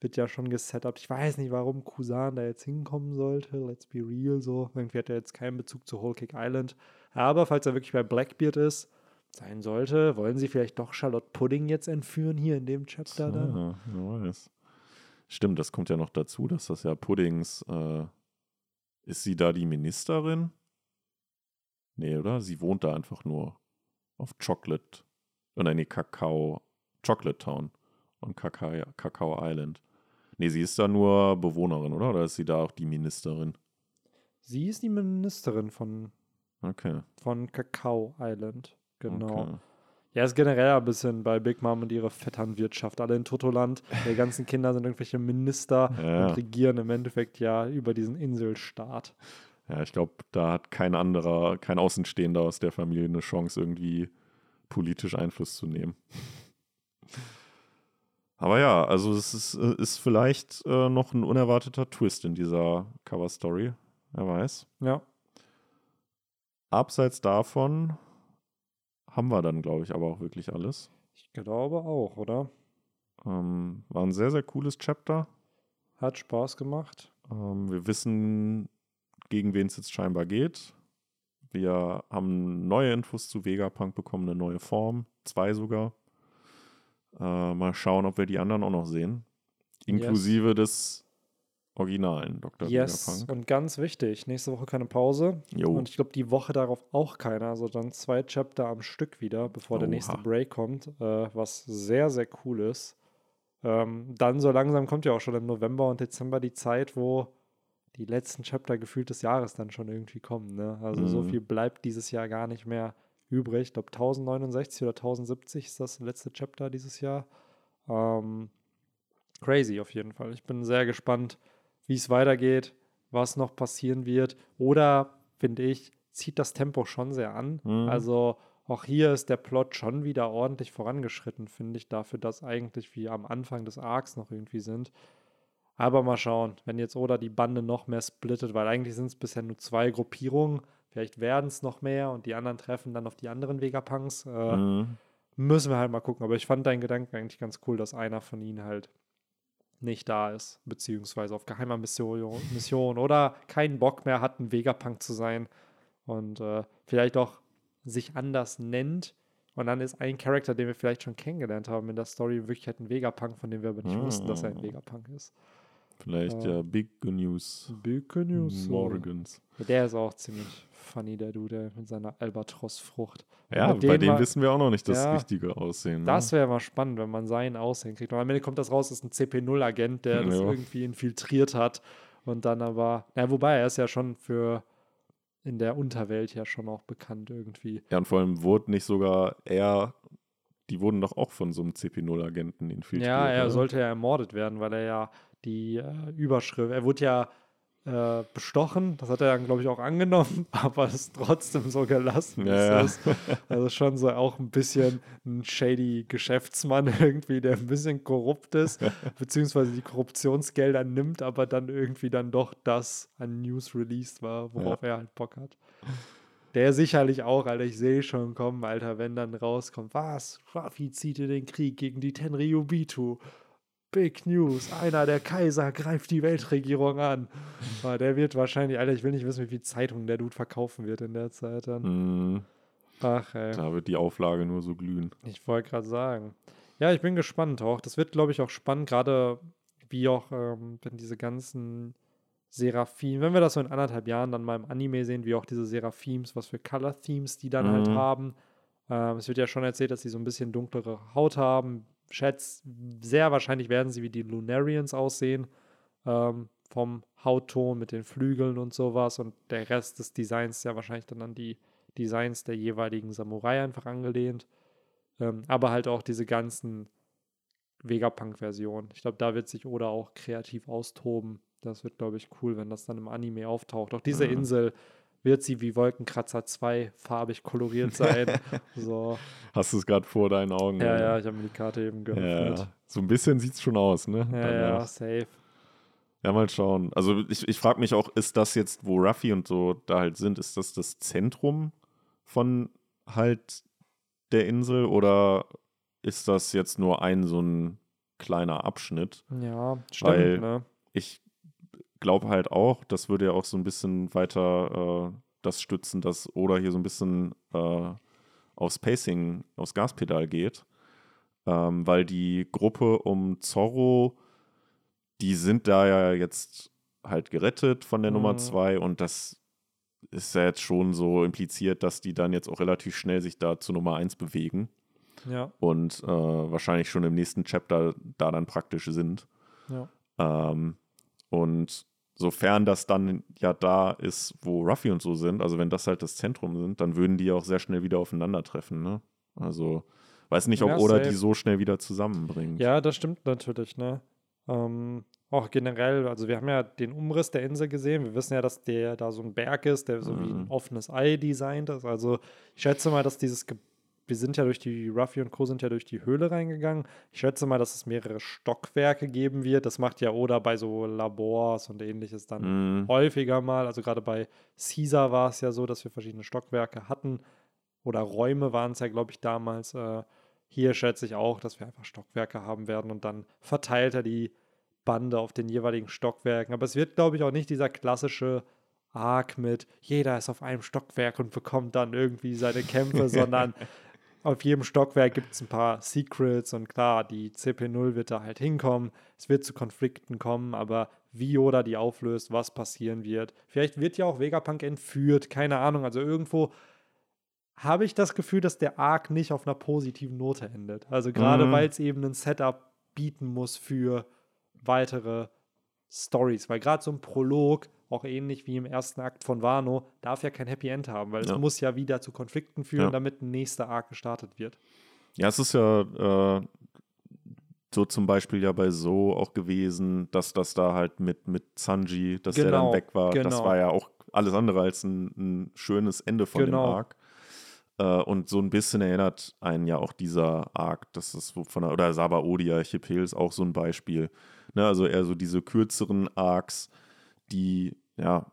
wird ja schon gesetupt. Ich weiß nicht, warum Kusan da jetzt hinkommen sollte. Let's be real. So, irgendwie hat er jetzt keinen Bezug zu Whole Cake Island. Aber falls er wirklich bei Blackbeard ist, sein sollte, wollen sie vielleicht doch Charlotte Pudding jetzt entführen hier in dem Chapter dann? Ja, wer weiß. Stimmt, das kommt ja noch dazu, dass das ja Puddings. Äh, ist sie da die Ministerin? Nee, oder? Sie wohnt da einfach nur auf Chocolate. Oh nein, nee, Kakao. Chocolate Town und Kakao, Kakao Island. Nee, sie ist da nur Bewohnerin, oder? Oder ist sie da auch die Ministerin? Sie ist die Ministerin von, Okay. von Kakao Island. Genau. Okay. Ja, ist generell ein bisschen bei Big Mom und ihrer Vetternwirtschaft. Alle in Totoland, (laughs) die ganzen Kinder sind irgendwelche Minister Ja. und regieren im Endeffekt ja über diesen Inselstaat. Ja, ich glaube, da hat kein anderer, kein Außenstehender aus der Familie eine Chance, irgendwie politisch Einfluss zu nehmen. (laughs) Aber ja, also es ist, äh, ist vielleicht äh, noch ein unerwarteter Twist in dieser Cover-Story. Wer weiß. Ja. Abseits davon haben wir dann, glaube ich, aber auch wirklich alles. Ich glaube auch, oder? Ähm, war ein sehr, sehr cooles Chapter. Hat Spaß gemacht. Ähm, wir wissen, gegen wen es jetzt scheinbar geht. Wir haben neue Infos zu Vegapunk bekommen, eine neue Form, zwei sogar. Äh, mal schauen, ob wir die anderen auch noch sehen. Inklusive des originalen Dr. Yes, Vegapunk. und ganz wichtig, nächste Woche keine Pause. Jo. Und ich glaube, die Woche darauf auch keine. Also dann zwei Chapter am Stück wieder, bevor der nächste Oha. Break kommt, äh, was sehr, sehr cool ist. Ähm, dann so langsam kommt ja auch schon im November und Dezember die Zeit, wo die letzten Chapter gefühlt des Jahres dann schon irgendwie kommen. Ne? Also so Mhm. viel bleibt dieses Jahr gar nicht mehr übrig. Ich glaube 1069 oder 1070 ist das letzte Chapter dieses Jahr. Ähm, crazy auf jeden Fall. Ich bin sehr gespannt, wie es weitergeht, was noch passieren wird. Oder, finde ich, zieht das Tempo schon sehr an. Mhm. Also auch hier ist der Plot schon wieder ordentlich vorangeschritten, finde ich, dafür, dass eigentlich wir am Anfang des Arcs noch irgendwie sind. Aber mal schauen, wenn jetzt Oda die Bande noch mehr splittet, weil eigentlich sind es bisher nur zwei Gruppierungen. Vielleicht werden es noch mehr und die anderen treffen dann auf die anderen Vegapunks. Äh, Mhm. Müssen wir halt mal gucken. Aber ich fand deinen Gedanken eigentlich ganz cool, dass einer von ihnen halt nicht da ist, beziehungsweise auf geheimer Mission, Mission oder keinen Bock mehr hat, ein Vegapunk zu sein und äh, vielleicht auch sich anders nennt. Und dann ist ein Charakter, den wir vielleicht schon kennengelernt haben in der Story, in Wirklichkeit ein Vegapunk, von dem wir aber nicht wussten, dass er ein Ah. Vegapunk ist. Vielleicht Ja. ja Big News Big News. morgens. Der ist auch ziemlich funny, der Dude mit seiner Albatros-Frucht. Wenn Ja, bei dem mal- wissen wir auch noch nicht das Ja. richtige Aussehen. Ne? Das wäre mal spannend, wenn man sein Aussehen kriegt. Und am Ende kommt das raus, ist ein CP0-Agent, der das Ja. irgendwie infiltriert hat. Und dann aber, na, wobei er ist ja schon für in der Unterwelt ja schon auch bekannt irgendwie. Ja, und vor allem wurde nicht sogar er, die wurden doch auch von so einem CP0-Agenten infiltriert. ja, er oder? sollte ja ermordet werden, weil er ja die äh, Überschrift, er wurde ja äh, bestochen, das hat er dann, glaube ich, auch angenommen, (laughs) aber ist trotzdem so gelassen, Ja, es ist. Also schon so auch ein bisschen ein shady Geschäftsmann (laughs) irgendwie, der ein bisschen korrupt ist, (laughs) beziehungsweise die Korruptionsgelder nimmt, aber dann irgendwie dann doch das an News released war, worauf er halt Bock hat. Der sicherlich auch, Alter, ich sehe schon kommen, Alter, wenn dann rauskommt, was, Ruffy zieht in den Krieg gegen die Tenryubitu. Big News, einer der Kaiser greift die Weltregierung an. (laughs) Aber der wird wahrscheinlich, Alter, ich will nicht wissen, wie viel Zeitungen der Dude verkaufen wird in der Zeit dann. Mhm. Ach, ey. Da wird die Auflage nur so glühen. Ich wollte gerade sagen. Ja, ich bin gespannt auch. Das wird, glaube ich, auch spannend, gerade wie auch, ähm, wenn diese ganzen Seraphim, wenn wir das so in anderthalb Jahren dann mal im Anime sehen, wie auch diese Seraphims, was für Color-Themes die dann halt Mhm. haben. Ähm, es wird ja schon erzählt, dass sie so ein bisschen dunklere Haut haben. Schätz, sehr wahrscheinlich werden sie wie die Lunarians aussehen. Ähm, vom Hautton mit den Flügeln und sowas. Und der Rest des Designs ja wahrscheinlich dann an die Designs der jeweiligen Samurai einfach angelehnt. Ähm, aber halt auch diese ganzen Vegapunk-Versionen. Ich glaube, da wird sich Oda auch kreativ austoben. Das wird, glaube ich, cool, wenn das dann im Anime auftaucht. Auch diese Mhm. Insel wird sie wie Wolkenkratzer 2 farbig koloriert sein. (laughs) so. Hast du es gerade vor deinen Augen? Ja, ja, ich habe mir die Karte eben geöffnet. ja. So ein bisschen sieht es schon aus, ne? Ja, ja, safe. Ja, mal schauen. Also ich, ich frage mich auch, ist das jetzt, wo Ruffy und so da halt sind, ist das das Zentrum von halt der Insel oder ist das jetzt nur ein so ein kleiner Abschnitt? Ja, stimmt, Weil- ne? Ich glaube halt auch, das würde ja auch so ein bisschen weiter äh, das stützen, dass Oda hier so ein bisschen äh, aufs Pacing, aufs Gaspedal geht. Ähm, weil die Gruppe um Zorro, die sind da ja jetzt halt gerettet von der Nummer Mhm. 2 und das ist ja jetzt schon so impliziert, dass die dann jetzt auch relativ schnell sich da zu Nummer 1 bewegen Ja, und äh, wahrscheinlich schon im nächsten Chapter da dann praktisch sind. ja. Ähm, und sofern das dann ja da ist, wo Ruffy und so sind, also wenn das halt das Zentrum sind, dann würden die auch sehr schnell wieder aufeinandertreffen. Ne? Also weiß nicht, ob Ja, Oda safe. die so schnell wieder zusammenbringt. Ja, das stimmt natürlich, ne? Ähm, auch generell, also wir haben ja den Umriss der Insel gesehen. Wir wissen ja, dass der da so ein Berg ist, der so wie ein Mhm. offenes Ei designt ist. Also ich schätze mal, dass dieses, Ge wir sind ja durch die, Ruffy und Co. sind ja durch die Höhle reingegangen. Ich schätze mal, dass es mehrere Stockwerke geben wird. Das macht ja Oda bei so Labors und ähnliches dann Mhm. häufiger mal. Also gerade bei Caesar war es ja so, dass wir verschiedene Stockwerke hatten. Oder Räume waren es ja, glaube ich, damals. Äh, hier schätze ich auch, dass wir einfach Stockwerke haben werden und dann verteilt er die Bande auf den jeweiligen Stockwerken. Aber es wird, glaube ich, auch nicht dieser klassische Arc mit jeder ist auf einem Stockwerk und bekommt dann irgendwie seine Kämpfe, (laughs) sondern auf jedem Stockwerk gibt es ein paar Secrets und klar, die CP0 wird da halt hinkommen. Es wird zu Konflikten kommen, aber wie Yoda die auflöst, was passieren wird. Vielleicht wird ja auch Vegapunk entführt, keine Ahnung. Also irgendwo habe ich das Gefühl, dass der Arc nicht auf einer positiven Note endet. Also gerade Mhm. weil es eben ein Setup bieten muss für weitere Stories. Weil gerade so ein Prolog, auch ähnlich wie im ersten Akt von Wano, darf ja kein Happy End haben, weil Ja. es muss ja wieder zu Konflikten führen, Ja. damit ein nächster Arc gestartet wird. Ja, es ist ja äh, so zum Beispiel ja bei So auch gewesen, dass das da halt mit, mit Sanji, dass der Genau, dann weg war. Das genau. war ja auch alles andere als ein, ein schönes Ende von Genau. dem Arc. Äh, und so ein bisschen erinnert einen ja auch dieser Arc, das ist von der, oder Sabaody, Archipel ist auch so ein Beispiel. Ne, also eher so diese kürzeren Arcs, die ja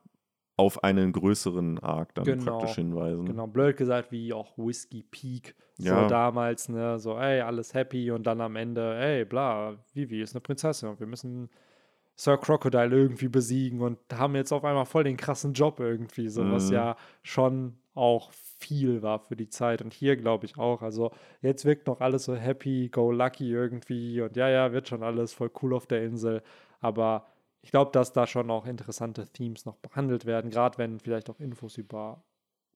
auf einen größeren Arc dann Genau, praktisch hinweisen. Genau, blöd gesagt, wie auch Whiskey Peak. Ja. So damals, ne, so, ey, alles happy und dann am Ende, ey, bla, Vivi ist eine Prinzessin und wir müssen Sir Crocodile irgendwie besiegen und haben jetzt auf einmal voll den krassen Job irgendwie, so was Mhm. ja schon auch viel war für die Zeit und hier glaube ich auch. Also jetzt wirkt noch alles so happy, go lucky irgendwie und ja, ja, wird schon alles voll cool auf der Insel, aber ich glaube, dass da schon auch interessante Themes noch behandelt werden, gerade wenn vielleicht auch Infos über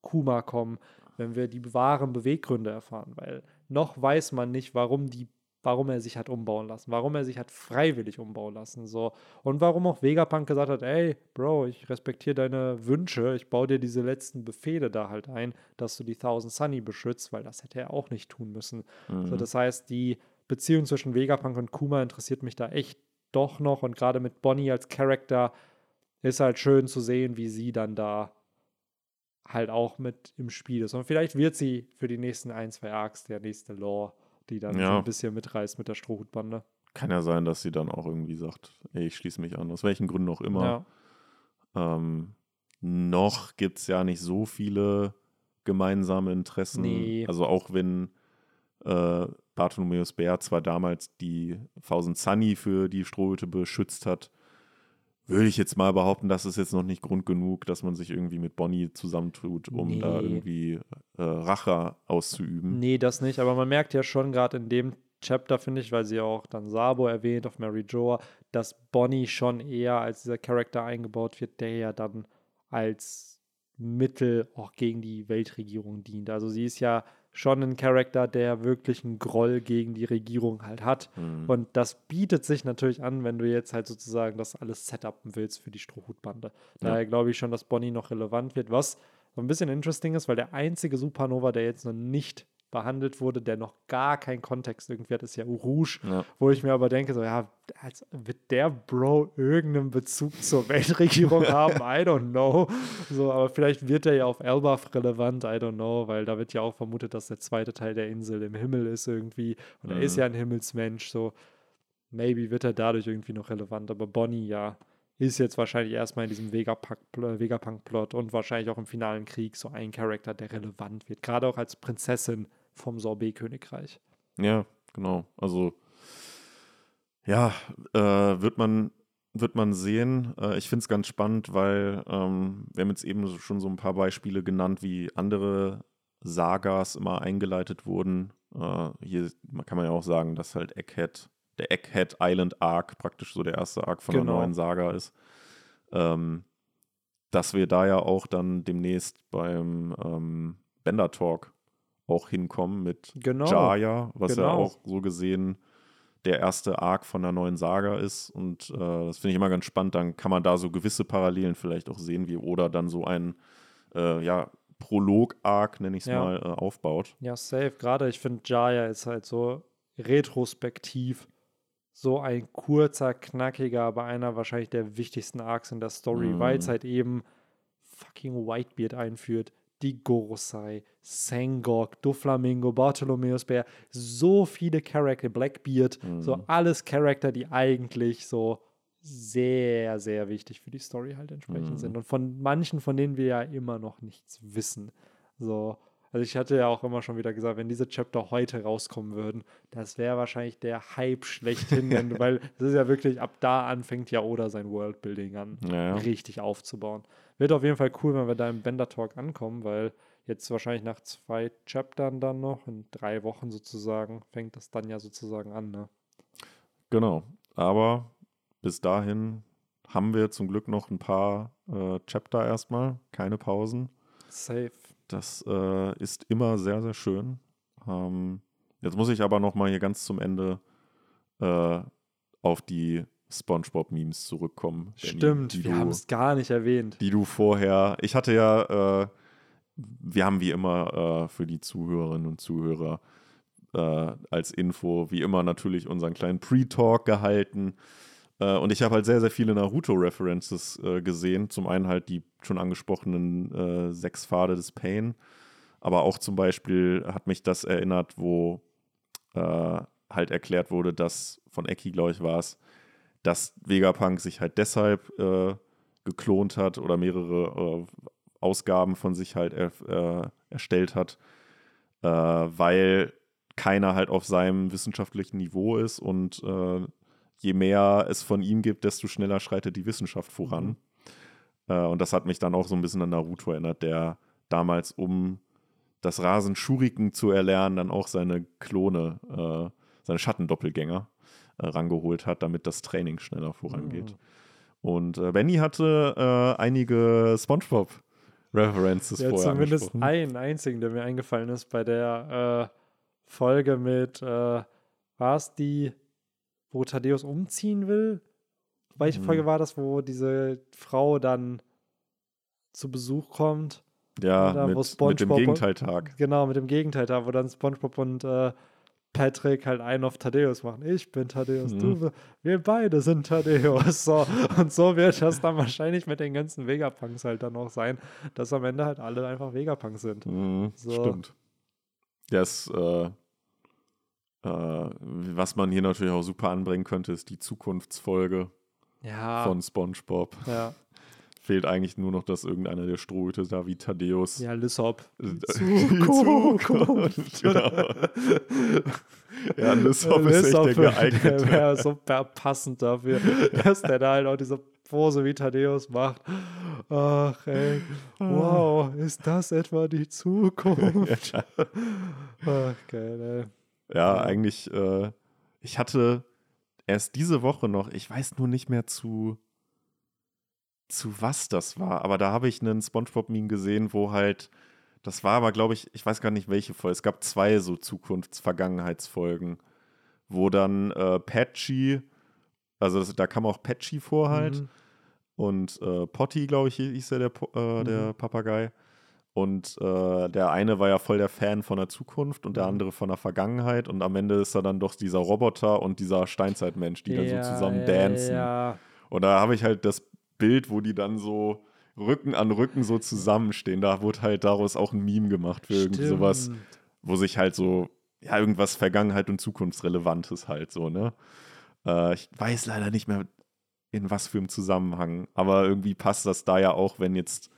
Kuma kommen, wenn wir die wahren Beweggründe erfahren, weil noch weiß man nicht, warum die warum er sich hat umbauen lassen, warum er sich hat freiwillig umbauen lassen, so und warum auch Vegapunk gesagt hat, ey, Bro, ich respektiere deine Wünsche, ich baue dir diese letzten Befehle da halt ein, dass du die Thousand Sunny beschützt, weil das hätte er auch nicht tun müssen. So, Mhm. das heißt, die Beziehung zwischen Vegapunk und Kuma interessiert mich da echt doch noch und gerade mit Bonnie als Charakter ist halt schön zu sehen, wie sie dann da halt auch mit im Spiel ist. Und vielleicht wird sie für die nächsten ein, zwei Arcs der nächste Lore, die dann so Ja. ein bisschen mitreißt mit der Strohhutbande. Kann ja sein, dass sie dann auch irgendwie sagt, ey, ich schließe mich an, aus welchen Gründen auch immer. Ja. Ähm, noch gibt es ja nicht so viele gemeinsame Interessen. Nee. Also auch wenn äh, Bartholomäus Bär zwar damals die Thousand Sunny für die Strohhüte beschützt hat, würde ich jetzt mal behaupten, das ist jetzt noch nicht Grund genug, dass man sich irgendwie mit Bonnie zusammentut, um da Nee. irgendwie äh, Rache auszuüben. Nee, das nicht, aber man merkt ja schon gerade in dem Chapter, finde ich, weil sie auch dann Sabo erwähnt auf Mary Joa, dass Bonnie schon eher als dieser Charakter eingebaut wird, der ja dann als Mittel auch gegen die Weltregierung dient. Also sie ist ja schon ein Charakter, der wirklich einen Groll gegen die Regierung halt hat. Mhm. Und das bietet sich natürlich an, wenn du jetzt halt sozusagen das alles setupen willst für die Strohhutbande. Daher glaube ich schon, dass Bonnie noch relevant wird, was so ein bisschen interesting ist, weil der einzige Supernova, der jetzt noch nicht behandelt wurde, der noch gar keinen Kontext irgendwie hat, ist ja Rouge, Ja. wo ich mir aber denke, so ja, als wird der Bro irgendeinen Bezug zur Weltregierung (laughs) haben? I don't know. So, aber vielleicht wird er ja auf Elbaf relevant, I don't know, weil da wird ja auch vermutet, dass der zweite Teil der Insel im Himmel ist irgendwie und er ist Mhm. ja ein Himmelsmensch, so maybe wird er dadurch irgendwie noch relevant, aber Bonnie ja ist jetzt wahrscheinlich erstmal in diesem Vegapunk- Vegapunk-Plot und wahrscheinlich auch im finalen Krieg so ein Charakter, der relevant wird, gerade auch als Prinzessin vom Sorbet-Königreich. Ja, genau. Also ja, äh, wird man wird man sehen. Äh, ich finde es ganz spannend, weil ähm, wir haben jetzt eben schon so ein paar Beispiele genannt, wie andere Sagas immer eingeleitet wurden. Äh, hier kann man ja auch sagen, dass halt Egghead, der Egghead Island Arc praktisch so der erste Arc von Genau. der neuen Saga ist. Ähm, dass wir da ja auch dann demnächst beim ähm, Bender Talk auch hinkommen mit Genau. Jaya, was ja Genau. auch so gesehen der erste Arc von der neuen Saga ist. Und äh, das finde ich immer ganz spannend. Dann kann man da so gewisse Parallelen vielleicht auch sehen, wie Oda dann so einen äh, ja, Prolog-Arc, nenne ich es Ja. mal, äh, aufbaut. Ja, safe. Gerade ich finde, Jaya ist halt so retrospektiv so ein kurzer, knackiger, aber einer wahrscheinlich der wichtigsten Arcs in der Story, Mhm. weil es halt eben fucking Whitebeard einführt, die Gorosei, Sengok, Doflamingo, Bartholomeus Bär, so viele Charakter, Blackbeard, so Mhm. alles Charakter, die eigentlich so sehr, sehr wichtig für die Story halt entsprechend Mhm. sind. Und von manchen, von denen wir ja immer noch nichts wissen. So, also ich hatte ja auch immer schon wieder gesagt, wenn diese Chapter heute rauskommen würden, das wäre wahrscheinlich der Hype schlechthin, wenn, (laughs) weil es ist ja wirklich, ab da anfängt ja Oda sein Worldbuilding an, ja. richtig aufzubauen. Wird auf jeden Fall cool, wenn wir da im Bender Talk ankommen, weil jetzt wahrscheinlich nach zwei Chaptern dann noch, in drei Wochen sozusagen, fängt das dann ja sozusagen an. Ne? Genau. Aber bis dahin haben wir zum Glück noch ein paar äh, Chapter erstmal, keine Pausen. Safe. Das äh, ist immer sehr, sehr schön. Ähm, jetzt muss ich aber noch mal hier ganz zum Ende äh, auf die SpongeBob-Memes zurückkommen. Benny, Stimmt, wir haben es gar nicht erwähnt. Die du vorher, ich hatte ja, äh, wir haben wie immer äh, für die Zuhörerinnen und Zuhörer äh, als Info, wie immer natürlich unseren kleinen Pre-Talk gehalten. Äh, und ich habe halt sehr, sehr viele Naruto-References äh, gesehen. Zum einen halt die schon angesprochenen äh, sechs Pfade des Pain. Aber auch zum Beispiel hat mich das erinnert, wo halt erklärt wurde, dass von Eki, glaube ich, war es, dass Vegapunk sich halt deshalb äh, geklont hat oder mehrere äh, Ausgaben von sich halt er, erstellt hat, weil keiner halt auf seinem wissenschaftlichen Niveau ist und je mehr es von ihm gibt, desto schneller schreitet die Wissenschaft voran. Mhm. Äh, und das hat mich dann auch so ein bisschen an Naruto erinnert, der damals, um das Rasen Shuriken zu erlernen, dann auch seine Klone, äh, seine Schattendoppelgänger äh, rangeholt hat, damit das Training schneller vorangeht. Mhm. Und äh, Benny hatte äh, einige SpongeBob References ja, vorher zumindest einen einzigen, der mir eingefallen ist bei der äh, Folge mit, war es die wo Thaddeus umziehen will. Welche mhm. Folge war das, wo diese Frau dann zu Besuch kommt? Ja, mit, mit, dem Gegenteiltag. Genau, mit dem Gegenteiltag, wo dann SpongeBob und äh, Patrick halt einen auf Thaddeus machen. Ich bin Thaddeus, mhm. du, wir beide sind Thaddeus. So. Und so wird das dann wahrscheinlich mit den ganzen Vegapunks halt dann auch sein, dass am Ende halt alle einfach Vegapunks sind. Mhm, so. Stimmt. Ja, es äh, äh, was man hier natürlich auch super anbringen könnte, ist die Zukunftsfolge ja. von SpongeBob. Ja. Fehlt eigentlich nur noch, dass irgendeiner der Strohhüte da wie Thaddeus. Ja, Lissop. Zukunft. (laughs) (laughs) (laughs) genau. ja, Lissop ist echt der geeignete. wäre super passend dafür, dass der da halt auch diese Pose wie Thaddeus macht. Ach, ey. Wow, ist das etwa die Zukunft? Ach, geil, ey. Ja, eigentlich, äh, ich hatte erst diese Woche noch, ich weiß nur nicht mehr zu, zu was das war, aber da habe ich einen Spongebob-Meme gesehen, wo halt, das war aber, glaube ich, ich weiß gar nicht welche Folge, es gab zwei so Zukunfts-Vergangenheitsfolgen, wo dann äh, Patchy, also das, da kam auch Patchy vor halt mhm. und äh, Potty, glaube ich, hieß ja der, äh, mhm. der Papagei. Und äh, der eine war ja voll der Fan von der Zukunft und der mhm. andere von der Vergangenheit. Und am Ende ist er dann doch dieser Roboter und dieser Steinzeitmensch, die ja, dann so zusammen ja, dancen. Ja. Und da habe ich halt das Bild, wo die dann so Rücken an Rücken so zusammenstehen. Da wurde halt daraus auch ein Meme gemacht für irgendwie sowas, wo sich halt so, ja, irgendwas Vergangenheit und Zukunftsrelevantes halt so, ne? Äh, ich weiß leider nicht mehr, in was für einem Zusammenhang. Aber irgendwie passt das da ja auch, wenn jetzt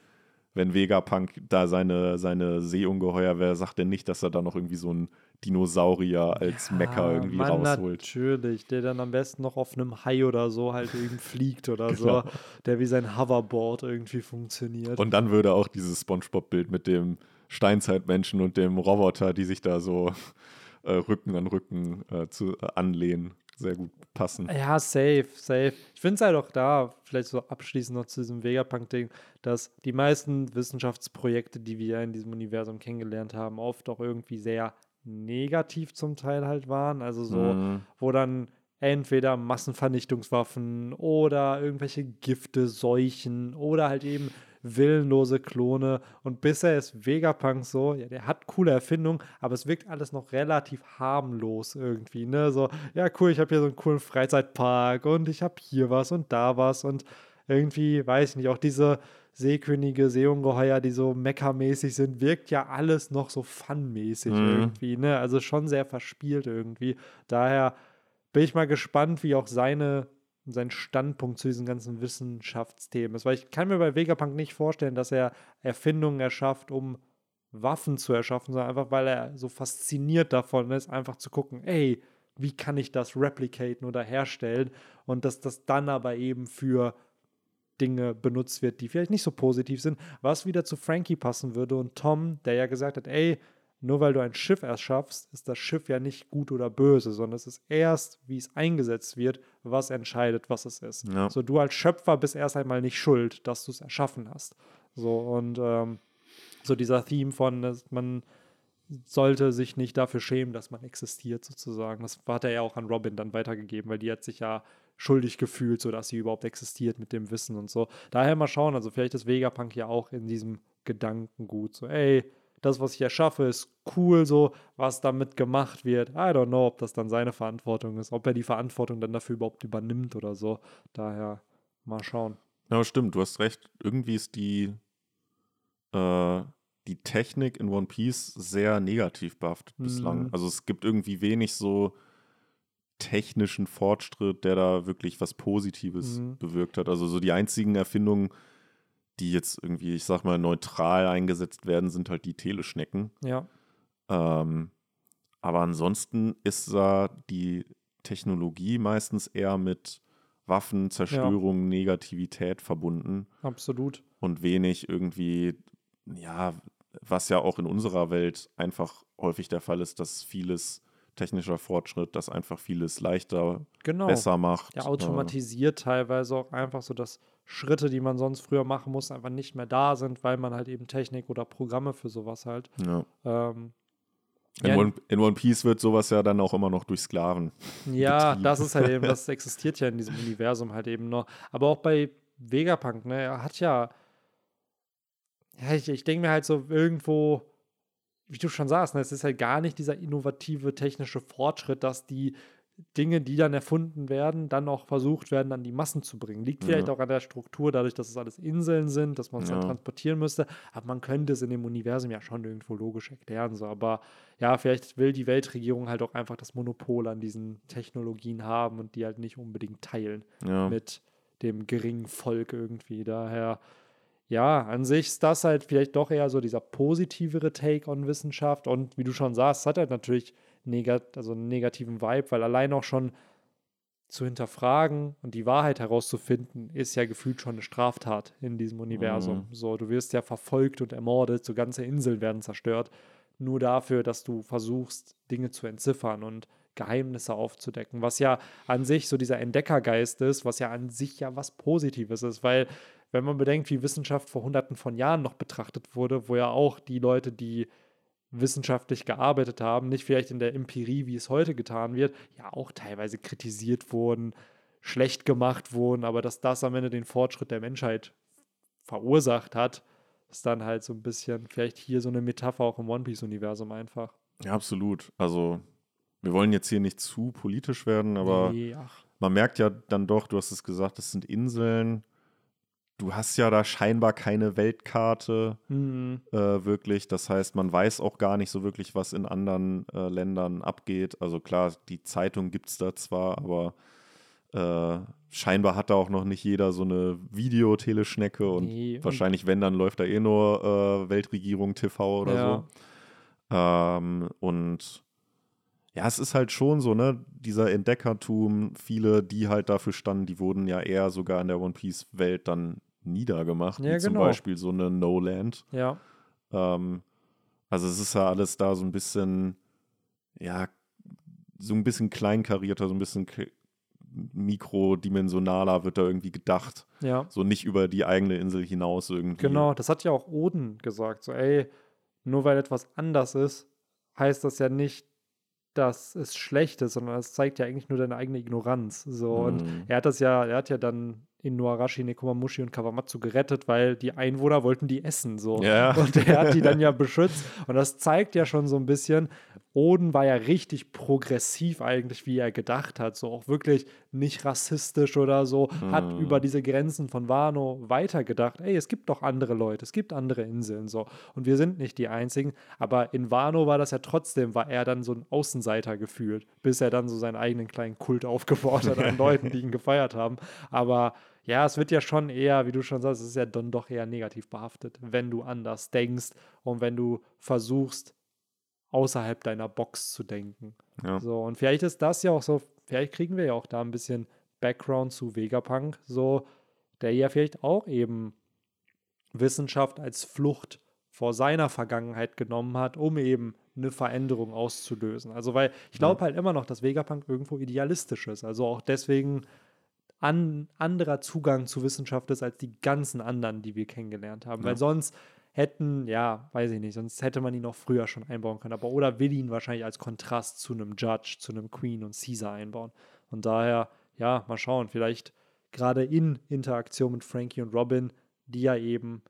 wenn Vegapunk da seine, seine Seeungeheuer wäre, sagt er nicht, dass er da noch irgendwie so ein Dinosaurier als ja, Mecker irgendwie Mann, rausholt. Natürlich, der dann am besten noch auf einem Hai oder so halt eben fliegt oder (laughs) genau. so, der wie sein Hoverboard irgendwie funktioniert. Und dann würde auch dieses Spongebob-Bild mit dem Steinzeitmenschen und dem Roboter, die sich da so (laughs) äh, Rücken an Rücken äh, zu, äh, anlehnen, sehr gut passen. Ja, safe, safe. Ich finde es halt auch da, vielleicht so abschließend noch zu diesem Vegapunk-Ding, dass die meisten Wissenschaftsprojekte, die wir in diesem Universum kennengelernt haben, oft auch irgendwie sehr negativ zum Teil halt waren. Also so, mhm. wo dann entweder Massenvernichtungswaffen oder irgendwelche Gifte, Seuchen oder halt eben willenlose Klone. Und bisher ist Vegapunk so, ja, der hat coole Erfindungen, aber es wirkt alles noch relativ harmlos irgendwie, ne? So, ja, cool, ich habe hier so einen coolen Freizeitpark und ich habe hier was und da was und irgendwie, weiß ich nicht, auch diese Seekönige, Seeungeheuer, die so meckermäßig sind, wirkt ja alles noch so funmäßig mhm. irgendwie, ne? Also schon sehr verspielt irgendwie. Daher bin ich mal gespannt, wie auch seine sein Standpunkt zu diesen ganzen Wissenschaftsthemen ist. Weil ich kann mir bei Vegapunk nicht vorstellen, dass er Erfindungen erschafft, um Waffen zu erschaffen, sondern einfach, weil er so fasziniert davon ist, einfach zu gucken, ey, wie kann ich das replicaten oder herstellen und dass das dann aber eben für Dinge benutzt wird, die vielleicht nicht so positiv sind, was wieder zu Frankie passen würde und Tom, der ja gesagt hat, ey, nur weil du ein Schiff erschaffst, ist das Schiff ja nicht gut oder böse, sondern es ist erst, wie es eingesetzt wird, was entscheidet, was es ist. Ja. So, du als Schöpfer bist erst einmal nicht schuld, dass du es erschaffen hast. So, und ähm, so dieser Theme von, dass man sollte sich nicht dafür schämen, dass man existiert, sozusagen. Das hat er ja auch an Robin dann weitergegeben, weil die hat sich ja schuldig gefühlt, so dass sie überhaupt existiert mit dem Wissen und so. Daher mal schauen, also vielleicht ist Vegapunk ja auch in diesem Gedankengut, so, ey, das, was ich erschaffe, ist cool, so, was damit gemacht wird. I don't know, ob das dann seine Verantwortung ist, ob er die Verantwortung dann dafür überhaupt übernimmt oder so. Daher mal schauen. Ja, stimmt, du hast recht. Irgendwie ist die, äh, die Technik in One Piece sehr negativ behaftet bislang. Mhm. Also es gibt irgendwie wenig so technischen Fortschritt, der da wirklich was Positives Mhm. bewirkt hat. Also so die einzigen Erfindungen, die jetzt irgendwie, ich sag mal, neutral eingesetzt werden, sind halt die Teleschnecken. Ja, Ähm, aber ansonsten ist da die Technologie meistens eher mit Waffen, Zerstörung, Negativität verbunden absolut. und wenig irgendwie, ja, was ja auch in unserer Welt einfach häufig der Fall ist, dass vieles technischer Fortschritt, dass einfach vieles leichter, Genau. besser macht. Ja, Äh, automatisiert teilweise auch einfach so, dass Schritte, die man sonst früher machen muss, einfach nicht mehr da sind, weil man halt eben Technik oder Programme für sowas halt. ja. Ähm, in, Ja. One, in One Piece wird sowas ja dann auch immer noch durch Sklaven. (laughs) ja, Betrieb. das ist halt eben, (laughs) das existiert ja in diesem Universum halt eben noch. Aber auch bei Vegapunk, ne, er hat ja, ja, ich, ich denke mir halt so irgendwo, wie du schon sagst, ne, es ist halt gar nicht dieser innovative technische Fortschritt, dass die Dinge, die dann erfunden werden, dann auch versucht werden, an die Massen zu bringen. Liegt vielleicht Ja. auch an der Struktur, dadurch, dass es alles Inseln sind, dass man es dann Ja. transportieren müsste. Aber man könnte es in dem Universum ja schon irgendwo logisch erklären. So. Aber ja, vielleicht will die Weltregierung halt auch einfach das Monopol an diesen Technologien haben und die halt nicht unbedingt teilen Ja. mit dem geringen Volk irgendwie. Daher, ja, an sich ist das halt vielleicht doch eher so dieser positivere Take on Wissenschaft. Und wie du schon sagst, hat halt natürlich negat also einen negativen Vibe, weil allein auch schon zu hinterfragen und die Wahrheit herauszufinden, ist ja gefühlt schon eine Straftat in diesem Universum. So, du wirst ja verfolgt und ermordet, so ganze Inseln werden zerstört, nur dafür, dass du versuchst, Dinge zu entziffern und Geheimnisse aufzudecken, was ja an sich so dieser Entdeckergeist ist, was ja an sich ja was Positives ist, weil wenn man bedenkt, wie Wissenschaft vor hunderten von Jahren noch betrachtet wurde, wo ja auch die Leute, die wissenschaftlich gearbeitet haben, nicht vielleicht in der Empirie, wie es heute getan wird, ja auch teilweise kritisiert wurden, schlecht gemacht wurden, aber dass das am Ende den Fortschritt der Menschheit verursacht hat, ist dann halt so ein bisschen vielleicht hier so eine Metapher auch im One Piece-Universum einfach. ja, absolut. Also wir wollen jetzt hier nicht zu politisch werden, aber Nee, man merkt ja dann doch, du hast es gesagt, das sind Inseln. Du hast ja da scheinbar keine Weltkarte hm, äh, wirklich. Das heißt, man weiß auch gar nicht so wirklich, was in anderen äh, Ländern abgeht. Also klar, die Zeitung gibt es da zwar, aber äh, scheinbar hat da auch noch nicht jeder so eine Videoteleschnecke und nee, und- wahrscheinlich, wenn, dann läuft da eh nur äh, Weltregierung TV oder Ja. so. Ähm, und ja, es ist halt schon so, ne, dieser Entdeckertum, viele, die halt dafür standen, die wurden ja eher sogar in der One Piece-Welt dann niedergemacht, Ja, wie zum genau. Beispiel so eine No Land. ja, Ähm, also es ist ja alles da so ein bisschen, ja, so ein bisschen kleinkarierter, so ein bisschen mikrodimensionaler wird da irgendwie gedacht. ja. So nicht über die eigene Insel hinaus irgendwie. Genau, das hat ja auch Oden gesagt. So, ey, nur weil etwas anders ist, heißt das ja nicht, dass es schlecht ist, sondern es zeigt ja eigentlich nur deine eigene Ignoranz. So, und Mhm. er hat das ja, er hat ja dann in Nuarashi, Nekomamushi und Kawamatsu gerettet, weil die Einwohner wollten die essen. So. Ja. (laughs) Und er hat die dann ja beschützt. Und das zeigt ja schon so ein bisschen, Oden war ja richtig progressiv eigentlich, wie er gedacht hat. So auch wirklich nicht rassistisch oder so. Hat Mhm. über diese Grenzen von Wano weitergedacht. Ey, es gibt doch andere Leute, es gibt andere Inseln so. Und wir sind nicht die Einzigen. Aber in Wano war das ja trotzdem, war er dann so ein Außenseiter gefühlt, bis er dann so seinen eigenen kleinen Kult aufgebaut hat an (laughs) Leuten, die ihn gefeiert haben. Aber ja, es wird ja schon eher, wie du schon sagst, es ist ja dann doch eher negativ behaftet, wenn du anders denkst und wenn du versuchst, außerhalb deiner Box zu denken. Ja. So, und vielleicht ist das ja auch so, vielleicht kriegen wir ja auch da ein bisschen Background zu Vegapunk. So, der ja vielleicht auch eben Wissenschaft als Flucht vor seiner Vergangenheit genommen hat, um eben eine Veränderung auszulösen. Also, weil ich glaube ja. halt immer noch, dass Vegapunk irgendwo idealistisch ist. Also auch deswegen an, anderer Zugang zu Wissenschaft ist als die ganzen anderen, die wir kennengelernt haben. Ja. Weil sonst hätten, ja, weiß ich nicht, sonst hätte man ihn noch früher schon einbauen können. Aber oder will ihn wahrscheinlich als Kontrast zu einem Judge, zu einem Queen und Caesar einbauen. Und daher, ja, mal schauen, vielleicht gerade in Interaktion mit Frankie und Robin, die ja eben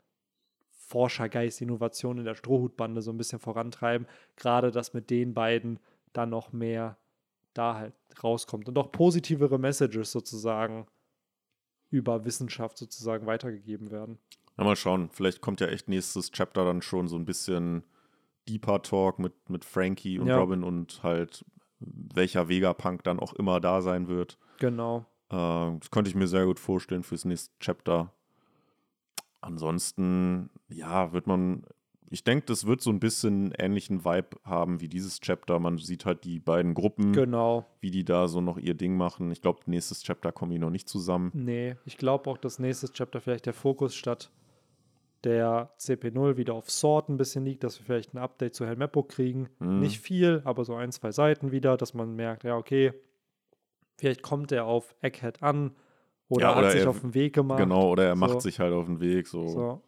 Forschergeist, Innovation in der Strohhutbande so ein bisschen vorantreiben, gerade dass mit den beiden dann noch mehr da halt rauskommt und auch positivere Messages sozusagen über Wissenschaft sozusagen weitergegeben werden. Ja, mal schauen. Vielleicht kommt ja echt nächstes Chapter dann schon so ein bisschen deeper Talk mit, mit Frankie und ja. Robin und halt welcher Vegapunk dann auch immer da sein wird. Genau. Äh, das könnte ich mir sehr gut vorstellen fürs nächste Chapter. Ansonsten, ja, wird man ich denke, das wird so ein bisschen ähnlichen Vibe haben wie dieses Chapter. Man sieht halt die beiden Gruppen, genau. wie die da so noch ihr Ding machen. Ich glaube, nächstes Chapter kommen die noch nicht zusammen. Nee, ich glaube auch, dass nächstes Chapter vielleicht der Fokus statt der CP0 wieder auf Sword ein bisschen liegt, dass wir vielleicht ein Update zu Helmeppo kriegen. Mhm. Nicht viel, aber so ein, zwei Seiten wieder, dass man merkt, ja, okay, vielleicht kommt er auf Egghead an oder, ja, oder hat sich er, auf den Weg gemacht. Genau, oder er so. macht sich halt auf den Weg. So. so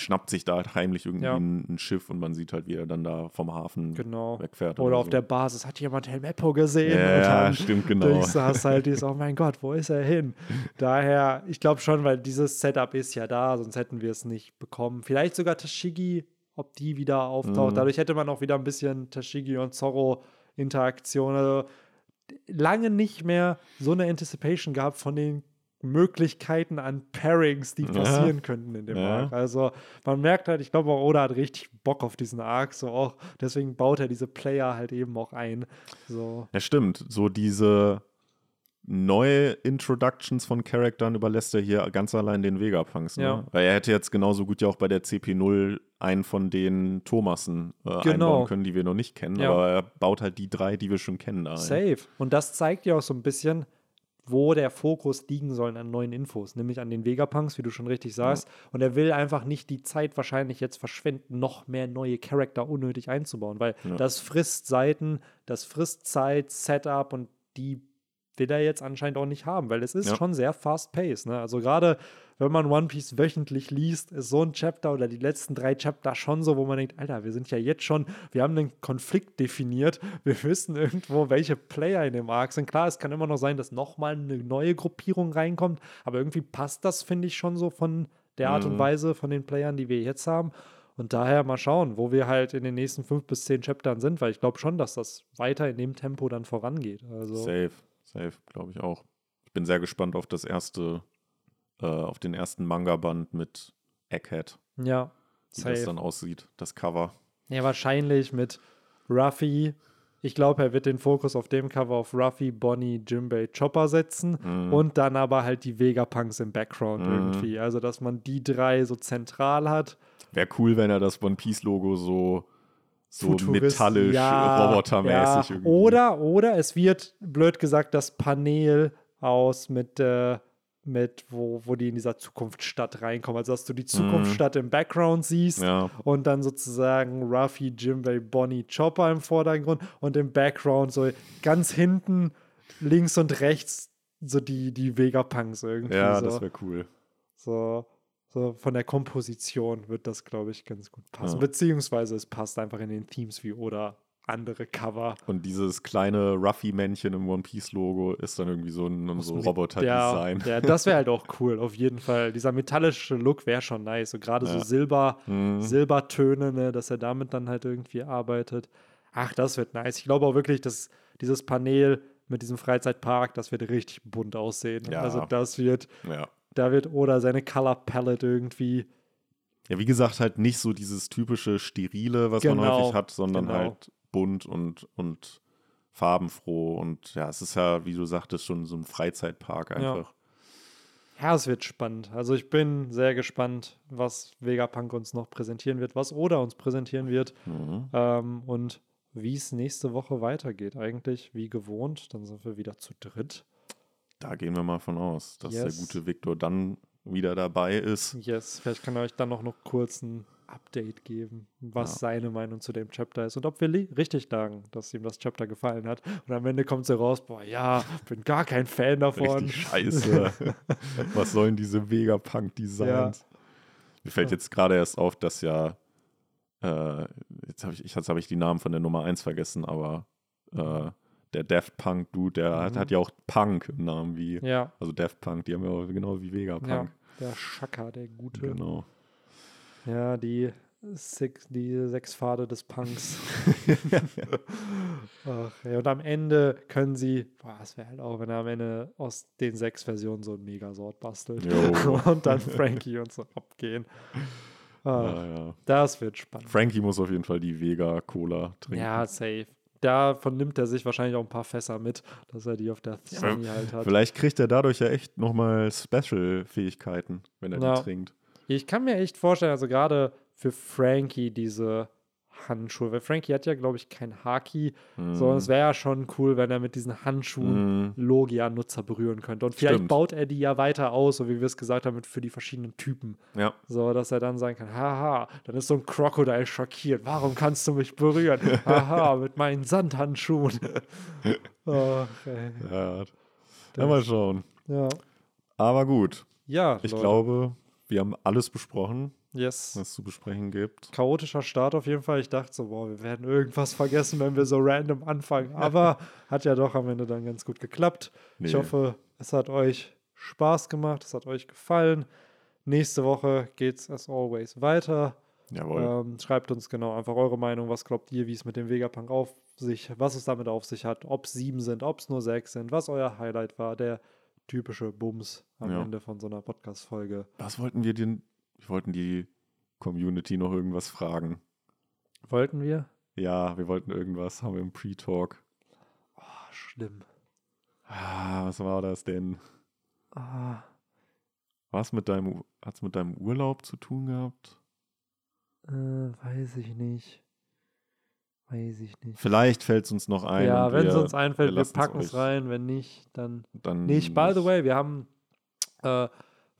schnappt sich da halt heimlich irgendwie ja. ein, Schiff und man sieht halt, wie er dann da vom Hafen genau. wegfährt. Oder, oder auf so. der Basis hat jemand Helmeppo gesehen. Ja, ja stimmt, genau. (laughs) Durchsaß halt dieses, oh mein Gott, wo ist er hin? Daher, ich glaube schon, weil dieses Setup ist ja da, sonst hätten wir es nicht bekommen. Vielleicht sogar Tashigi, ob die wieder auftaucht. Mhm. Dadurch hätte man auch wieder ein bisschen Tashigi und Zorro Interaktion. Also lange nicht mehr so eine Anticipation gehabt von den Möglichkeiten an Pairings, die passieren ja. könnten in dem ja. Arc. Also man merkt halt, ich glaube, Oda hat richtig Bock auf diesen Arc, so auch deswegen baut er diese Player halt eben auch ein. So. Ja, stimmt. So diese neue Introductions von Charakteren überlässt er hier ganz allein den Vegapunks. Ne? Ja. Weil er hätte jetzt genauso gut ja auch bei der CP0 einen von den Thomassen äh, genau. einbauen können, die wir noch nicht kennen. Ja. Aber er baut halt die drei, die wir schon kennen. Da Safe. Und das zeigt ja auch so ein bisschen, wo der Fokus liegen soll an neuen Infos, nämlich an den Vegapunks, wie du schon richtig sagst. Ja. Und er will einfach nicht die Zeit wahrscheinlich jetzt verschwenden, noch mehr neue Charakter unnötig einzubauen, weil ja. das frisst Seiten, das frisst Zeit, Setup und die will er jetzt anscheinend auch nicht haben, weil es ist ja. schon sehr fast-paced. Ne? Also gerade wenn man One Piece wöchentlich liest, ist so ein Chapter oder die letzten drei Chapter schon so, wo man denkt, Alter, wir sind ja jetzt schon, wir haben einen Konflikt definiert, wir wissen irgendwo, welche Player in dem Arc sind. Klar, es kann immer noch sein, dass nochmal eine neue Gruppierung reinkommt, aber irgendwie passt das, finde ich, schon so von der Art mhm. und Weise von den Playern, die wir jetzt haben. Und daher mal schauen, wo wir halt in den nächsten fünf bis zehn Chaptern sind, weil ich glaube schon, dass das weiter in dem Tempo dann vorangeht. Also safe, safe, glaube ich auch. Ich bin sehr gespannt auf das erste äh, auf den ersten Manga-Band mit Egghead. Ja. Wie safe. das dann aussieht, das Cover. Ja, wahrscheinlich mit Ruffy. Ich glaube, er wird den Fokus auf dem Cover auf Ruffy, Bonnie, Jimbei, Chopper setzen mm. und dann aber halt die Vegapunks im Background mm. irgendwie. Also, dass man die drei so zentral hat. Wäre cool, wenn er das One Piece-Logo so so Futurist, metallisch, ja, robotermäßig. Ja. Oder, oder es wird, blöd gesagt, das Panel aus mit äh, mit, wo, wo die in dieser Zukunftsstadt reinkommen. Also, dass du die Zukunftsstadt mm. im Background siehst ja. und dann sozusagen Ruffy, Jimbei, Bonnie, Chopper im Vordergrund und im Background so ganz hinten, links und rechts so die, die Vegapunks irgendwie. Ja, so. das wäre cool. So, so von der Komposition wird das, glaube ich, ganz gut passen. Ja. Beziehungsweise es passt einfach in den Themes wie Oda andere Cover. Und dieses kleine Ruffy-Männchen im One Piece-Logo ist dann irgendwie so ein so Roboter-Design. Ja, ja, das wäre halt auch cool, auf jeden Fall. Dieser metallische Look wäre schon nice. Und gerade ja. so Silber, mhm. Silbertöne, ne, dass er damit dann halt irgendwie arbeitet. Ach, das wird nice. Ich glaube auch wirklich, dass dieses Panel mit diesem Freizeitpark, das wird richtig bunt aussehen. Ja. Also das wird, da wird oder seine Color Palette irgendwie ja, wie gesagt, halt nicht so dieses typische Sterile, was genau, man häufig hat, sondern genau. halt bunt und, und farbenfroh. Und ja, es ist ja, wie du sagtest, schon so ein Freizeitpark einfach. Ja. ja, es wird spannend. Also ich bin sehr gespannt, was Vegapunk uns noch präsentieren wird, was Oda uns präsentieren wird mhm. ähm, und wie es nächste Woche weitergeht. Eigentlich wie gewohnt, dann sind wir wieder zu dritt. Da gehen wir mal von aus, dass Yes. der gute Victor dann wieder dabei ist. Yes, vielleicht kann er euch dann noch, noch kurz ein Update geben, was Ja. seine Meinung zu dem Chapter ist und ob wir richtig lagen, dass ihm das Chapter gefallen hat. Und am Ende kommt so raus, boah, ja, bin gar kein Fan davon. Richtig scheiße. (laughs) Was sollen diese Vegapunk-Designs? Mir fällt Ja. jetzt gerade erst auf, dass ja, äh, jetzt habe ich, ich- jetzt hab ich die Namen von der Nummer 1 vergessen, aber äh, der Daft Punk-Dude, der hat, Mhm. hat ja auch Punk im Namen wie, Ja, also Daft Punk, die haben ja auch genau wie Vegapunk. ja, der Schaka, der Gute. Genau. Ja, die, six, die sechs Pfade des Punks. (laughs) (laughs) Ach, ja, und am Ende können sie, boah, es wäre halt auch, wenn er am Ende aus den sechs Versionen so ein Megasort bastelt (laughs) und dann Frankie und so abgehen. Ach, Ja, ja. Das wird spannend. Frankie muss auf jeden Fall die Vega-Cola trinken. Ja, safe. Davon nimmt er sich wahrscheinlich auch ein paar Fässer mit, dass er die auf der Ja, Sunny halt hat. Vielleicht kriegt er dadurch ja echt nochmal Special-Fähigkeiten, wenn er Ja. die trinkt. Ich kann mir echt vorstellen, also gerade für Frankie diese Handschuhe, weil Frankie hat ja, glaube ich, kein Haki, sondern es wäre ja schon cool, wenn er mit diesen Handschuhen Mhm. Logia-Nutzer berühren könnte. Und vielleicht Stimmt. baut er die ja weiter aus, so wie wir es gesagt haben, für die verschiedenen Typen. Ja, So, dass er dann sagen kann, haha, dann ist so ein Crocodile schockiert. Warum kannst du mich berühren? Haha, (laughs) mit meinen Sandhandschuhen. (laughs) Ach, ey. ja. ja, mal schauen. Ja. Aber gut, Ja, ich Leute. glaube, wir haben alles besprochen, Yes. was es zu besprechen gibt. Chaotischer Start auf jeden Fall. Ich dachte so, boah, wir werden irgendwas vergessen, wenn wir so random anfangen. Aber hat ja doch am Ende dann ganz gut geklappt. Ich Nee. hoffe, es hat euch Spaß gemacht, es hat euch gefallen. Nächste Woche geht's as always weiter. Jawohl. Ähm, schreibt uns genau einfach eure Meinung. Was glaubt ihr, wie es mit dem Vegapunk auf sich, was es damit auf sich hat, ob es sieben sind, ob es nur sechs sind, was euer Highlight war, der typische Bums am Ja. Ende von so einer Podcast-Folge. Was wollten wir denn? Wir wollten die Community noch irgendwas fragen. Wollten wir? Ja, wir wollten irgendwas, haben wir im Pre-Talk. Oh, schlimm. Ah, was war das denn? Ah, Was mit deinem, hat's mit deinem Urlaub zu tun gehabt? äh, weiß ich nicht. Weiß ich nicht. Vielleicht fällt es uns noch ein. ja, wenn es uns einfällt, wir packen es rein. Wenn nicht, dann Dann nicht. By the way, wir haben äh,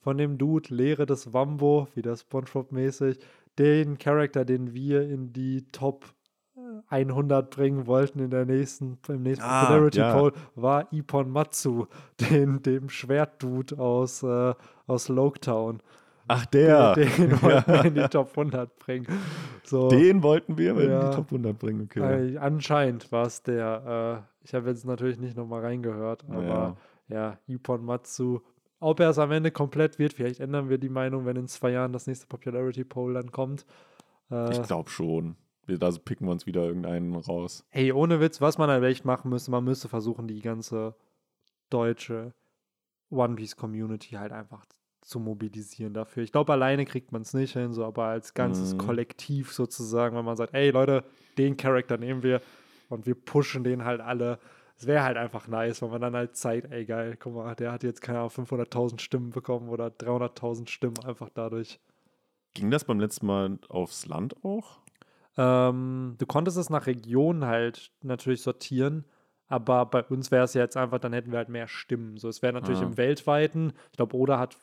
von dem Dude Lehre des Wambo, wieder Spongebob-mäßig, den Charakter, den wir in die Top äh, 100 bringen wollten in der nächsten, im nächsten Ah, Popularity ja. Poll, war Ippon Matsu, (laughs) den, dem Schwertdude aus, äh, aus Loketown. Ach, der. Den, den (laughs) wollten wir in die Top 100 bringen. So. Den wollten wir in Ja. die Top 100 bringen, okay. Äh, anscheinend war es der. Äh, ich habe jetzt natürlich nicht nochmal reingehört, aber ja, Ippon Matsu. Ob er es am Ende komplett wird, vielleicht ändern wir die Meinung, wenn in zwei Jahren das nächste Popularity Poll dann kommt. Äh, Ich glaube schon. Wir, da picken wir uns wieder irgendeinen raus. hey, ohne Witz, was man halt echt machen müsste, man müsste versuchen, die ganze deutsche One Piece Community halt einfach zu mobilisieren dafür. Ich glaube, alleine kriegt man es nicht hin, so aber als ganzes Mhm. Kollektiv sozusagen, wenn man sagt, ey Leute, den Charakter nehmen wir und wir pushen den halt alle. Es wäre halt einfach nice, wenn man dann halt zeigt, ey geil, guck mal, der hat jetzt keine Ahnung, 500.000 Stimmen bekommen oder 300.000 Stimmen einfach dadurch. Ging das beim letzten Mal aufs Land auch? Ähm, du konntest es nach Region halt natürlich sortieren, aber bei uns wäre es ja jetzt einfach, dann hätten wir halt mehr Stimmen. So, es wäre natürlich Ah. im weltweiten, ich glaube, Oda hat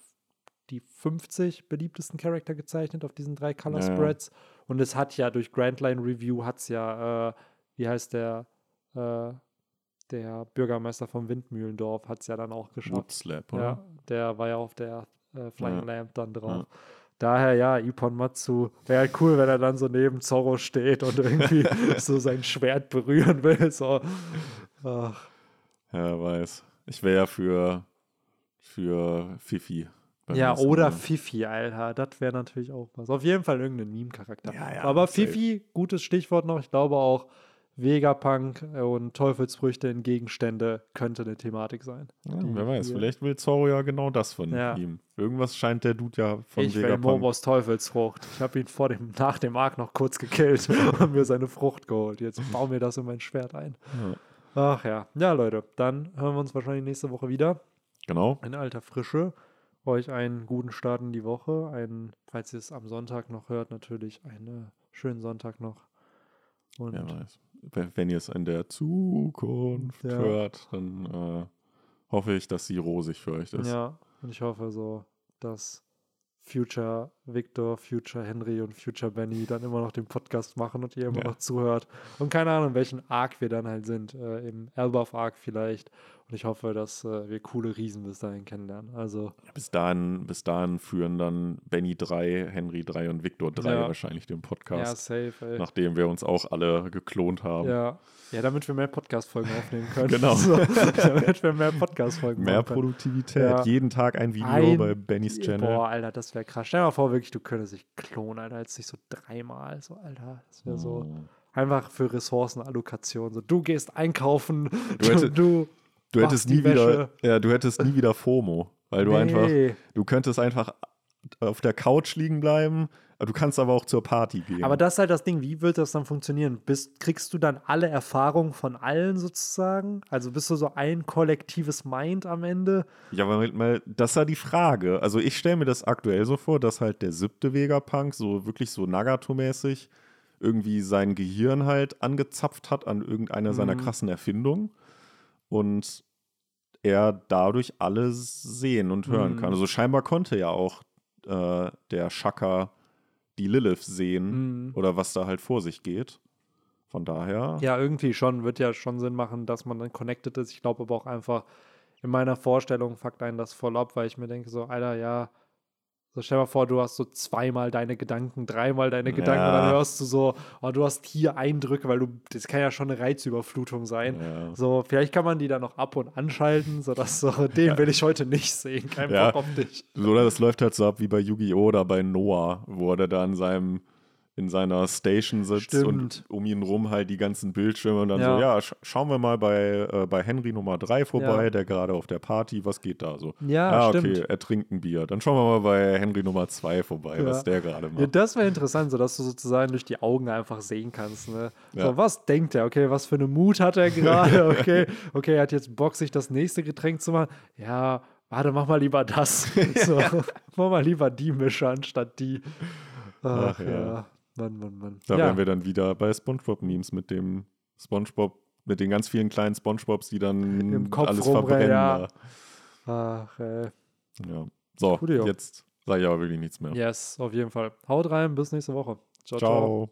die 50 beliebtesten Charakter gezeichnet auf diesen drei Color Ja, ja. Spreads. Und es hat ja durch Grand Line Review hat es ja, äh, wie heißt der, äh, der Bürgermeister vom Windmühlendorf hat es ja dann auch geschafft. Woodslap, oder? Ja, der war ja auf der äh, Flying Ja. Lamp dann drauf. Daher ja, Ippon Matsu. Wäre halt cool, wenn er dann so neben Zorro steht und irgendwie (laughs) so sein Schwert berühren will. So. Ach, Ja, weiß. Ich wäre ja für, für Fifi. Ja, oder Mal. Fifi, Alter. Das wäre natürlich auch was. Auf jeden Fall irgendein Meme-Charakter. Ja, ja, Aber safe. Fifi, gutes Stichwort noch. Ich glaube auch Vegapunk und Teufelsfrüchte in Gegenstände könnte eine Thematik sein. Ja, wer weiß, hier- vielleicht will Zorro ja genau das von Ja. ihm. Irgendwas scheint der Dude ja von ich will Vegapunk. Momos Teufelsfrucht. Ich habe ihn vor dem, nach dem Arc noch kurz gekillt (laughs) und mir seine Frucht geholt. Jetzt baue mir das in mein Schwert ein. Ja. Ach ja. Ja, Leute, dann hören wir uns wahrscheinlich nächste Woche wieder. Genau. In alter Frische. Euch einen guten Start in die Woche. Einen, falls ihr es am Sonntag noch hört, natürlich einen schönen Sonntag noch. Und Wer weiß. Wenn, ihr es in der Zukunft Ja. hört, dann äh, hoffe ich, dass sie rosig für euch ist. Ja, und ich hoffe so, dass Future Victor, Future Henry und Future Benny dann immer noch den Podcast machen und ihr immer Ja. noch zuhört. Und keine Ahnung, in welchen Arc wir dann halt sind. Äh, Im Elbaf Arc vielleicht. Und ich hoffe, dass äh, wir coole Riesen bis dahin kennenlernen. Also, Bis dahin, bis dahin führen dann Benny 3, Henry 3 und Victor 3 Ja. wahrscheinlich den ja, Podcast. safe, ey. nachdem wir uns auch alle geklont haben. Ja. ja, damit wir mehr Podcast-Folgen aufnehmen können. Genau. (laughs) So, damit wir mehr Podcast-Folgen Mehr. Produktivität. Ja. Jeden Tag ein Video Ein- bei Bennys Channel. Boah, Alter, das wäre krass. Stell dir mal vor, wirklich, du könntest dich klonen, Alter. Jetzt nicht so dreimal. So, Alter, das wäre so. Mm. Einfach für Ressourcenallokation. So, du gehst einkaufen, Du (laughs) du, hätte- du, hättest nie wieder, ja, du hättest nie wieder FOMO, weil du einfach, Nee. du könntest einfach auf der Couch liegen bleiben, du kannst aber auch zur Party gehen. Aber das ist halt das Ding, wie wird das dann funktionieren? Bist, kriegst du dann alle Erfahrungen von allen sozusagen? Also bist du so ein kollektives Mind am Ende? ja, aber mal, das ist ja die Frage. Also ich stelle mir das aktuell so vor, dass halt der siebte Vegapunk so wirklich so Nagato-mäßig irgendwie sein Gehirn halt angezapft hat an irgendeiner seiner Mhm. krassen Erfindungen und er dadurch alles sehen und hören Mhm. kann. Also scheinbar konnte ja auch äh, der Shaka die Lilith sehen Mhm. oder was da halt vor sich geht. Von daher, Ja, irgendwie schon. Wird ja schon Sinn machen, dass man dann connected ist. Ich glaube aber auch einfach, in meiner Vorstellung fuckt einen das voll ab, weil ich mir denke, so, Alter, ja, so stell mal vor, du hast so zweimal deine Gedanken, dreimal deine Gedanken und dann Ja. hörst du so, oh, du hast hier Eindrücke, weil du, das kann ja schon eine Reizüberflutung sein. Ja. So, vielleicht kann man die dann noch ab und anschalten, sodass so, (laughs) den will ich heute nicht sehen. Kein Ja. Bock auf dich. Oder das läuft halt so ab wie bei Yu-Gi-Oh! oder bei Noah, wo er da in seinem in seiner Station sitzt Stimmt. und um ihn rum halt die ganzen Bildschirme und dann Ja. so, ja, sch schauen wir mal bei, äh, bei Henry Nummer 3 vorbei, Ja. der gerade auf der Party, was geht da so? Ja, ah, okay, stimmt. er trinkt ein Bier. Dann schauen wir mal bei Henry Nummer 2 vorbei, Ja. was der gerade macht. Ja, das wäre interessant, so dass du sozusagen durch die Augen einfach sehen kannst. Ne? So, was denkt er? Okay, was für eine Mut hat er gerade? (laughs) Okay, okay, er hat jetzt Bock, sich das nächste Getränk zu machen. Ja, warte, mach mal lieber das. (laughs) So, mach mal lieber die Mische anstatt die. Ach, Ach, ja. Mann, Mann, Mann. Da ja. wären wir dann wieder bei Spongebob-Memes mit dem Spongebob, mit den ganz vielen kleinen Spongebobs, die dann Im Kopf alles verbrennen. ja. Ach, ey. Ja. So, jetzt sage ich aber wirklich nichts mehr. Yes, auf jeden Fall. Haut rein, bis nächste Woche. ciao. ciao. Ciao.